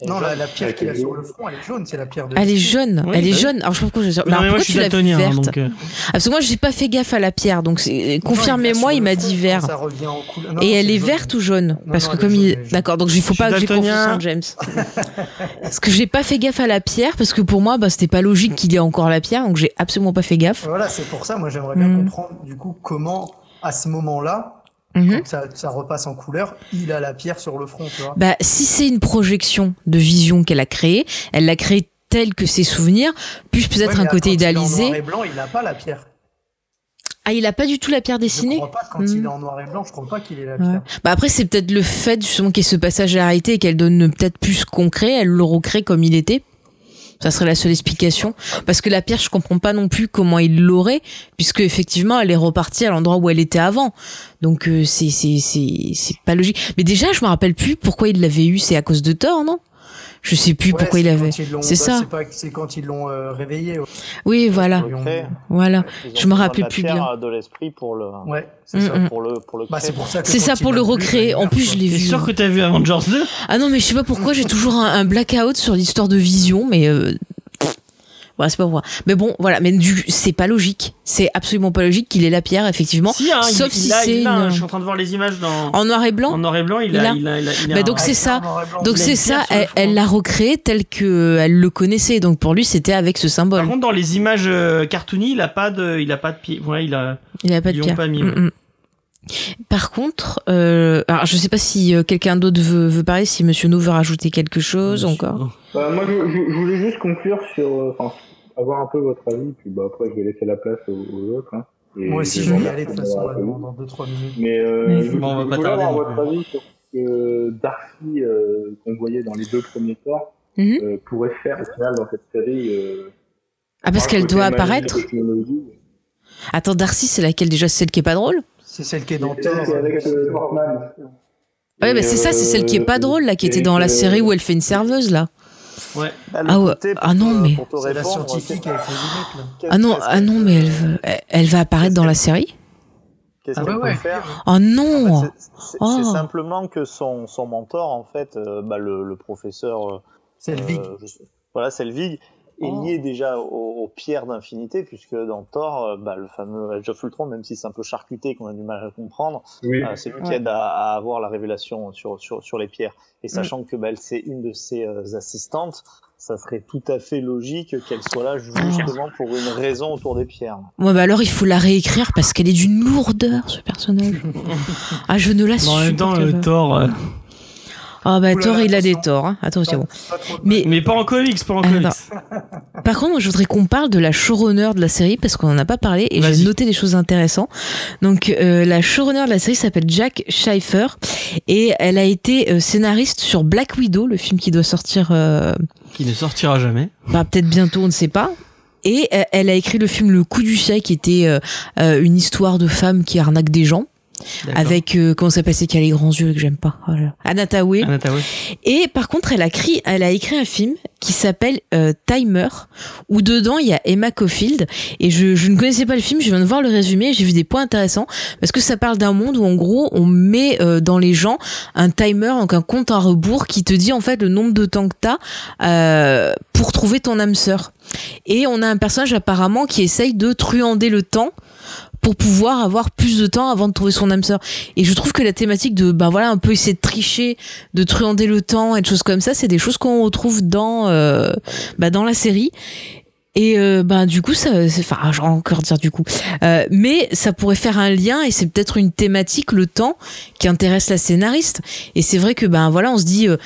Non, la, la pierre qu'il a sur le front, elle est jaune, c'est la pierre de. Elle est jaune, Oui, elle est bah oui. jaune. Alors je sais pas pourquoi je. Non, mais moi pourquoi je suis tu daltonien, hein, verte donc. euh, Ah, Parce que moi j'ai pas fait gaffe à la pierre, donc confirmez-moi, il m'a dit vert. Ça revient en couleur. Non, Et non, elle est verte ou jaune Non, Parce non, que comme jaune, il d'accord, donc il faut Je pas que j'ai confiance en James. parce que j'ai pas fait gaffe à la pierre parce que pour moi bah c'était pas logique qu'il y ait encore la pierre, donc j'ai absolument pas fait gaffe. Voilà, c'est pour ça, moi, j'aimerais bien Mhm. comprendre, du coup, comment, à ce moment-là, Mhm. ça, ça repasse en couleur, il a la pierre sur le front, tu vois. Bah si c'est une projection de vision qu'elle a créée, elle l'a créée telle que ses souvenirs, plus peut-être Ouais, un côté quand il est en idéalisé. noir et blanc, il n'a pas la pierre. Ah, il a pas du tout la pierre Je dessinée crois pas quand il est en noir et blanc, je crois pas qu'il ait la Ouais. pierre. Bah après c'est peut-être le fait justement qu'il y ait ce passage à réalité et qu'elle donne peut-être plus concret, elle le recrée comme il était. Ça serait la seule explication. Parce que la pierre, je comprends pas non plus comment il l'aurait, puisque effectivement, elle est repartie à l'endroit où elle était avant. Donc euh, c'est c'est c'est c'est pas logique. Mais déjà, je me rappelle plus pourquoi il l'avait eu. C'est à cause de Thor, non? Je sais plus Ouais, pourquoi il c'est avait. C'est bah, ça. C'est c'est quand ils l'ont euh, réveillé. ouais. Oui, voilà, voilà. Je me la plus bien. de l'esprit pour le Ouais, c'est Mm, ça. mm. pour le pour le Bah, créer. c'est pour ça C'est pour le vu, recréer. En plus, je l'ai vu. sûr que t'as vu Avengers 2 Ah non, mais je sais pas pourquoi j'ai toujours un, un blackout sur l'histoire de Vision, mais euh, Voilà, c'est pas. Mais bon, voilà. Mais du, c'est pas logique. C'est absolument pas logique qu'il ait la pierre, effectivement. Si, hein, Sauf il si a- c'est a, une- Je suis en train de voir les images dans En noir et blanc. en noir et blanc. Il, a, a- il a, il a, il a Bah, donc c'est ça. Donc a c'est ça. Elle, l'a recréé tel que elle le connaissait. Donc pour lui, c'était avec ce symbole. Par contre, dans les images euh, cartoony, il a pas de, il a pas de pied. Voilà, il a. Il avait pas de pierre. pas mis, Mm, ouais. mm. Par contre, euh, alors je sais pas si euh, quelqu'un d'autre veut, veut parler, si Monsieur No veut rajouter quelque chose encore. Bah, moi, je, je- je voulais juste conclure sur, euh, enfin, avoir un peu votre avis, puis bah, après, je vais laisser la place aux, aux autres. Hein. Et Moi aussi, je vais y aller de toute façon là, dans 2-3 minutes. Mais euh, Oui. je, Bon, on va je pas voulais tarder avoir votre avis sur ce que Darcy, euh, qu'on voyait dans les deux premiers Thor, Mhm. euh, pourrait faire au final dans cette série. Euh, Ah parce par qu'elle doit apparaître. Attends, Darcy, c'est laquelle déjà? C'est celle qui est pas drôle? C'est celle qui est dans Thor. c'est avec euh, Portman. Ouais, bah c'est ça, c'est celle qui est pas euh, drôle là, qui était dans la série où elle fait une serveuse là. Ouais. Bah, Ah ouais. côté, pour Ah non, te- mais- C'est la scientifique avec les lunettes là. qu'est-ce- Ah non, ah non, mais elle, veut- elle- elle va apparaître dans la série. Qu'est-ce Ah qu'elle ouais, peut ouais. faire Oh En non fait, c'est- Oh. simplement que son, son mentor, en fait, euh, bah, le, le professeur, euh, je voilà, Selvig, est Oh. lié déjà aux, aux pierres d'infinité, puisque dans Thor, euh, bah, le fameux Age of Ultron, même si c'est un peu charcuté, qu'on a du mal à comprendre, Oui. euh, c'est lui qui aide à, à avoir la révélation sur, sur, sur les pierres. Mm. Et sachant que bah, elle, c'est une de ses euh, assistantes, ça serait tout à fait logique qu'elle soit là justement pour une raison autour des pierres. Ouais, bah alors il faut la réécrire parce qu'elle est d'une lourdeur ce personnage. ah, je ne la Mais en même temps, supporte le pas. Thor. Ah bah Oula, Thor, il a des torts. Hein. Attention. Pas de Mais Mais pas en comics, pas en Ah, comics. Par contre, moi, je voudrais qu'on parle de la showrunner de la série parce qu'on en a pas parlé et j'ai noté des choses intéressantes. Donc, euh, la showrunner de la série s'appelle Jack Schaefer et elle a été euh, scénariste sur Black Widow, le film qui doit sortir euh, Qui ne sortira jamais. bah, peut-être bientôt, on ne sait pas. Et euh, elle a écrit le film Le coup du siècle, qui était euh, une histoire de femme qui arnaque des gens. Avec euh, comment ça s'appelle, c'est qui a les grands yeux que j'aime pas. Oh là là. Anna Tawai. Anna Tawai. Et par contre, elle a écrit, elle a écrit un film qui s'appelle euh, Timer, où dedans il y a Emma Caulfield. Et je, je ne connaissais pas le film, je viens de voir le résumé, j'ai vu des points intéressants parce que ça parle d'un monde où en gros on met euh, dans les gens un timer, donc un compte à rebours qui te dit en fait le nombre de temps que t'as euh, pour trouver ton âme sœur. Et on a un personnage apparemment qui essaye de truander le temps pour pouvoir avoir plus de temps avant de trouver son âme sœur. Et je trouve que la thématique de ben voilà un peu essayer de tricher, de truander le temps et de choses comme ça, c'est des choses qu'on retrouve dans euh, bah, dans la série. Et euh, ben du coup ça enfin je vais encore dire du coup Euh, mais ça pourrait faire un lien et c'est peut-être une thématique le temps qui intéresse la scénariste et c'est vrai que ben voilà on se dit euh,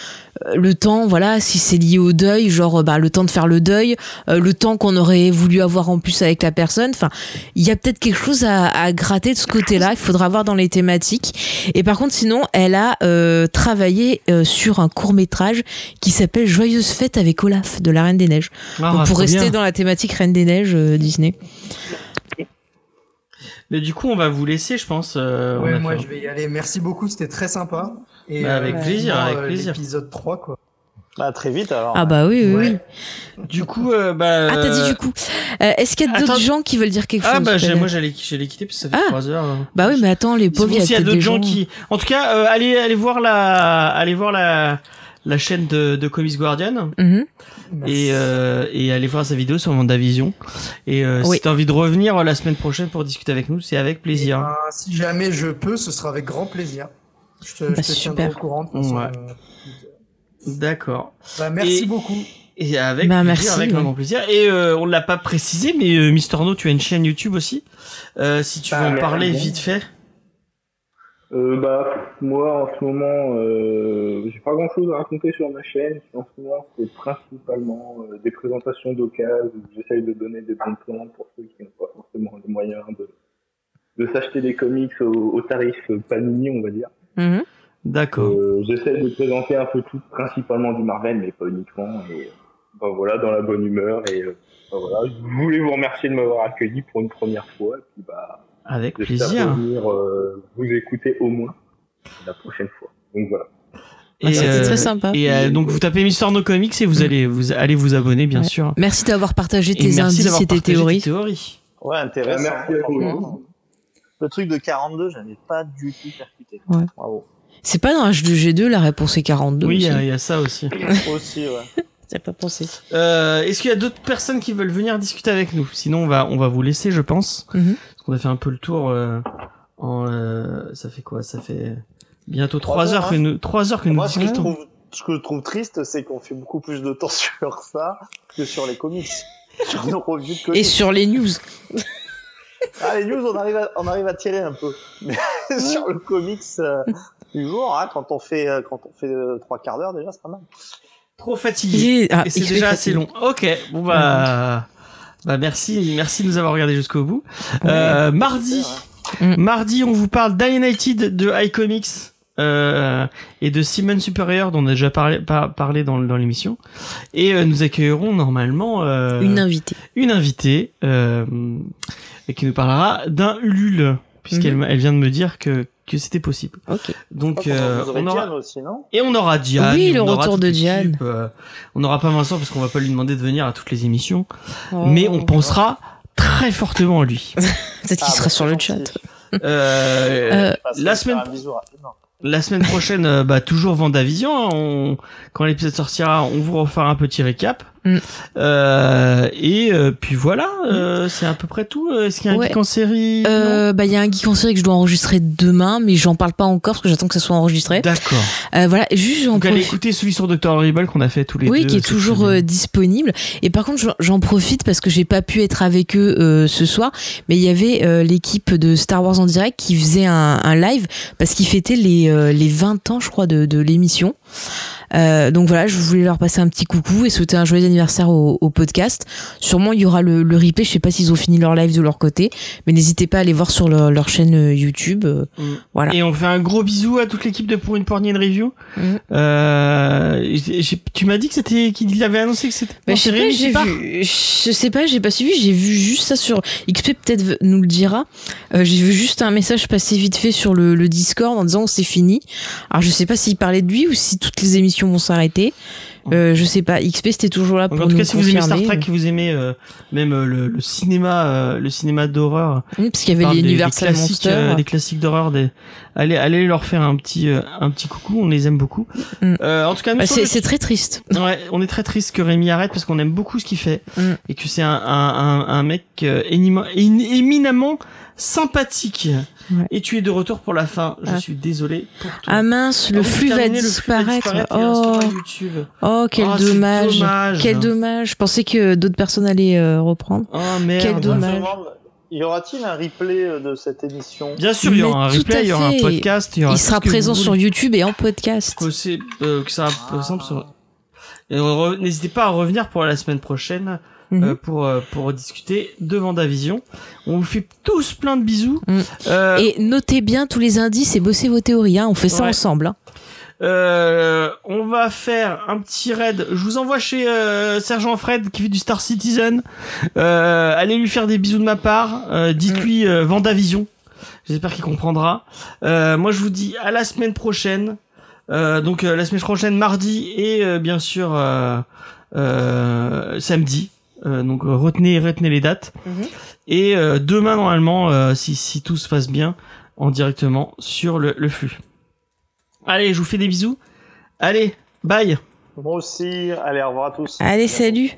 le temps voilà si c'est lié au deuil genre bah le temps de faire le deuil euh, le temps qu'on aurait voulu avoir en plus avec la personne enfin il y a peut-être quelque chose à, à gratter de ce côté-là il faudra voir dans les thématiques et par contre sinon elle a euh, travaillé euh, sur un court métrage qui s'appelle Joyeuse fête avec Olaf de la Reine des Neiges Ah, donc pour rester bien. dans la thématique Reine des Neiges euh, Disney Mais du coup, on va vous laisser, je pense. euh, Ouais, moi fait- je vais y aller. Merci beaucoup, c'était très sympa. Et Bah, avec plaisir, vivement, avec euh, plaisir. L'épisode 3, quoi. Bah, très vite alors. ah bah oui oui, Ouais. oui. Du coup, euh, bah. ah t'as dit du coup Euh, est-ce qu'il y a d'autres gens qui veulent dire quelque chose Ah bah moi j'allais j'allais quitter parce que ça fait Ah. 3 heures. hein. bah oui mais attends les pauvres bon, il y a s'il y a d'autres gens gens qui. En tout cas, euh, allez allez voir la allez voir la la chaîne de, de Comics Guardian Mhm. Merci. et euh, et allez voir sa vidéo sur Vendavision. Et euh, Oui. si t'as envie de revenir euh, la semaine prochaine pour discuter avec nous, c'est avec plaisir. Ben, si jamais je peux, ce sera avec grand plaisir. Je te, je Bah, te super. au courant. Ouais. euh, D'accord. bah, merci Et- beaucoup. Et avec Bah, plaisir, merci, avec ouais. grand plaisir. Et euh, on l'a pas précisé, mais euh, Mister No, tu as une chaîne YouTube aussi? Euh, si tu Bah, veux en parler vite fait. Euh, bah, moi, en ce moment, euh, j'ai pas grand chose à raconter sur ma chaîne. En ce moment, c'est principalement euh, des présentations d'occasion. où J'essaye de donner des bons plans pour ceux qui n'ont pas forcément les moyens de, de s'acheter des comics au, au tarif Panini, on va dire. Mhm. D'accord. Euh, J'essaie de présenter un peu tout, principalement du Marvel, mais pas uniquement. Et bah, voilà, dans la bonne humeur. Et euh, voilà, je voulais vous remercier de m'avoir accueilli pour une première fois. Et puis, bah, Avec plaisir. revenir euh, vous écouter au moins la prochaine fois. Donc voilà. Ah, c'était euh, très sympa. Et euh, donc vous tapez Mister No Comics et vous allez vous allez vous abonner bien Ouais. sûr. merci d'avoir partagé Et tes merci indices et tes théories tes théories. Ouais, intéressant. Merci à vous. Le truc de 42, j'avais pas du tout percuté. Ouais. Bravo. c'est pas dans H2G2 la réponse est 42 Oui, il y, a- il y a ça aussi. Aussi, ouais. T'as pas pensé. Euh, Est-ce qu'il y a d'autres personnes qui veulent venir discuter avec nous? Sinon, on va on va vous laisser, je pense. Mhm. Parce qu'on a fait un peu le tour. euh, en euh, ça fait quoi? Ça fait bientôt Trois trois heures, que hein. nous trois heures que nous Moi, ce que je discutons. trouve, ce que je trouve triste, c'est qu'on fait beaucoup plus de temps sur ça que sur les comics. sur nos revues de comics. Et sur les news. Ah, les news, on arrive à, on arrive à tirer un peu. Mais sur le comics euh, du jour, hein, quand on fait, euh, quand on fait euh, trois quarts d'heure, déjà, c'est pas mal. Trop fatigué. Ah, Et c'est déjà assez long. Ok, bon bah, bah merci, merci de nous avoir regardé jusqu'au bout. Euh, mardi, Mm. mardi, on vous parle d'United de iComics euh, et de Simon Superior dont on a déjà parlé, par- parlé dans, dans l'émission. Et euh, nous accueillerons normalement euh, Une invitée. une invitée euh, et qui nous parlera d'un Ulule puisqu'elle Mhm. elle vient de me dire que que c'était possible. Ok. Donc euh, on aura Diane aussi, non? et on aura Diane. Oui, le on aura retour de Diane. euh, on n'aura pas Vincent parce qu'on va pas lui demander de venir à toutes les émissions, Oh. mais on pensera très fortement à lui. Peut-être qu'il Ah, sera bah, sur le gentil. chat. Euh, Euh, la semaine la semaine prochaine, euh, bah toujours Vendavision. hein, on, quand l'épisode sortira, on vous refera un petit récap. Mm. Euh, et euh, puis voilà, euh, c'est à peu près tout. Est-ce qu'il y a un Ouais. geek en série? Bah, il y a un geek en série que je dois enregistrer demain, mais j'en parle pas encore parce que j'attends que ça soit enregistré. D'accord. Voilà, juste j'en Donc allez profite. écouter celui sur Dr Horrible qu'on a fait tous les Oui, deux. qui est toujours disponible. Et par contre, j'en- profite parce que j'ai pas pu être avec eux ce soir, mais il y avait l'équipe de Star Wars en direct qui faisait un, un live parce qu'ils fêtaient les les 20 ans, je crois, de, de l'émission. Donc voilà, je voulais leur passer un petit coucou et souhaiter un joyeux anniversaire au, au podcast. Sûrement il y aura le, le replay. Je sais pas s'ils ont fini leur live de leur côté, mais n'hésitez pas à aller voir sur leur, leur chaîne euh, YouTube. euh, Mm. Voilà. Et on fait un gros bisou à toute l'équipe de Pour une Pornier Review. Mhm. Euh, tu m'as dit que c'était qu'il avait annoncé que c'était. Bah, je sais pas, j'ai vu, je sais pas, j'ai pas suivi, j'ai vu juste ça sur XP peut-être nous le dira. Euh, j'ai vu juste un message passer vite fait sur le, le Discord en disant c'est fini. Alors je sais pas s'il parlait de lui ou si toutes les émissions vont s'arrêter. Euh, je sais pas. XP c'était toujours là pour en tout nous cas, si vous aimez Star. Trek, vous aimez euh, même euh, le, le cinéma, euh, le cinéma d'horreur, Oui, parce qu'il y avait l'Universal classiques, Monster. euh, des classiques d'horreur, des... allez, allez leur faire un petit, euh, un petit coucou. On les aime beaucoup. Mm. Euh, en tout cas, Bah, c'est le- très triste. Ouais, on est très triste que Rémi arrête parce qu'on aime beaucoup ce qu'il fait Mm. et que c'est un, un, un, un mec euh, éminemment sympathique. Ouais. Et tu es de retour pour la fin. Je Ah. suis désolé pour toi. Ah mince, le Ah flux terminé, le flux va disparaître. Oh, oh, quel Oh, c'est dommage. dommage. Quel dommage. Je pensais que d'autres personnes allaient euh, reprendre. Oh merde. Quel dommage. Y aura-t-il un replay euh, de cette émission? Bien sûr, il y aura un replay, il y aura un podcast, il y aura Il tout sera présent sur YouTube et en podcast. c'est euh, que ça ressemble sur Et re- n'hésitez pas à revenir pour la semaine prochaine Mhm. euh, pour euh, pour discuter de Vendavision. On vous fait tous plein de bisous. Mm. Euh, Et notez bien tous les indices et bossez vos théories. Hein. On fait ça Ouais. ensemble. Hein. Euh, on va faire un petit raid. Je vous envoie chez euh, Sergent Fred qui fait du Star Citizen. Euh, allez lui faire des bisous de ma part. Euh, Dites-lui euh, Vendavision. J'espère qu'il comprendra. Euh, moi, je vous dis à la semaine prochaine. Euh, donc euh, la semaine prochaine, mardi et euh, bien sûr euh, euh, samedi. Euh, donc retenez retenez les dates. Mhm. Et euh, demain normalement, euh, si si tout se passe bien, en directement sur le, le flux. Allez, je vous fais des bisous. Allez, bye. Moi aussi. Allez, au revoir à tous. Allez, salut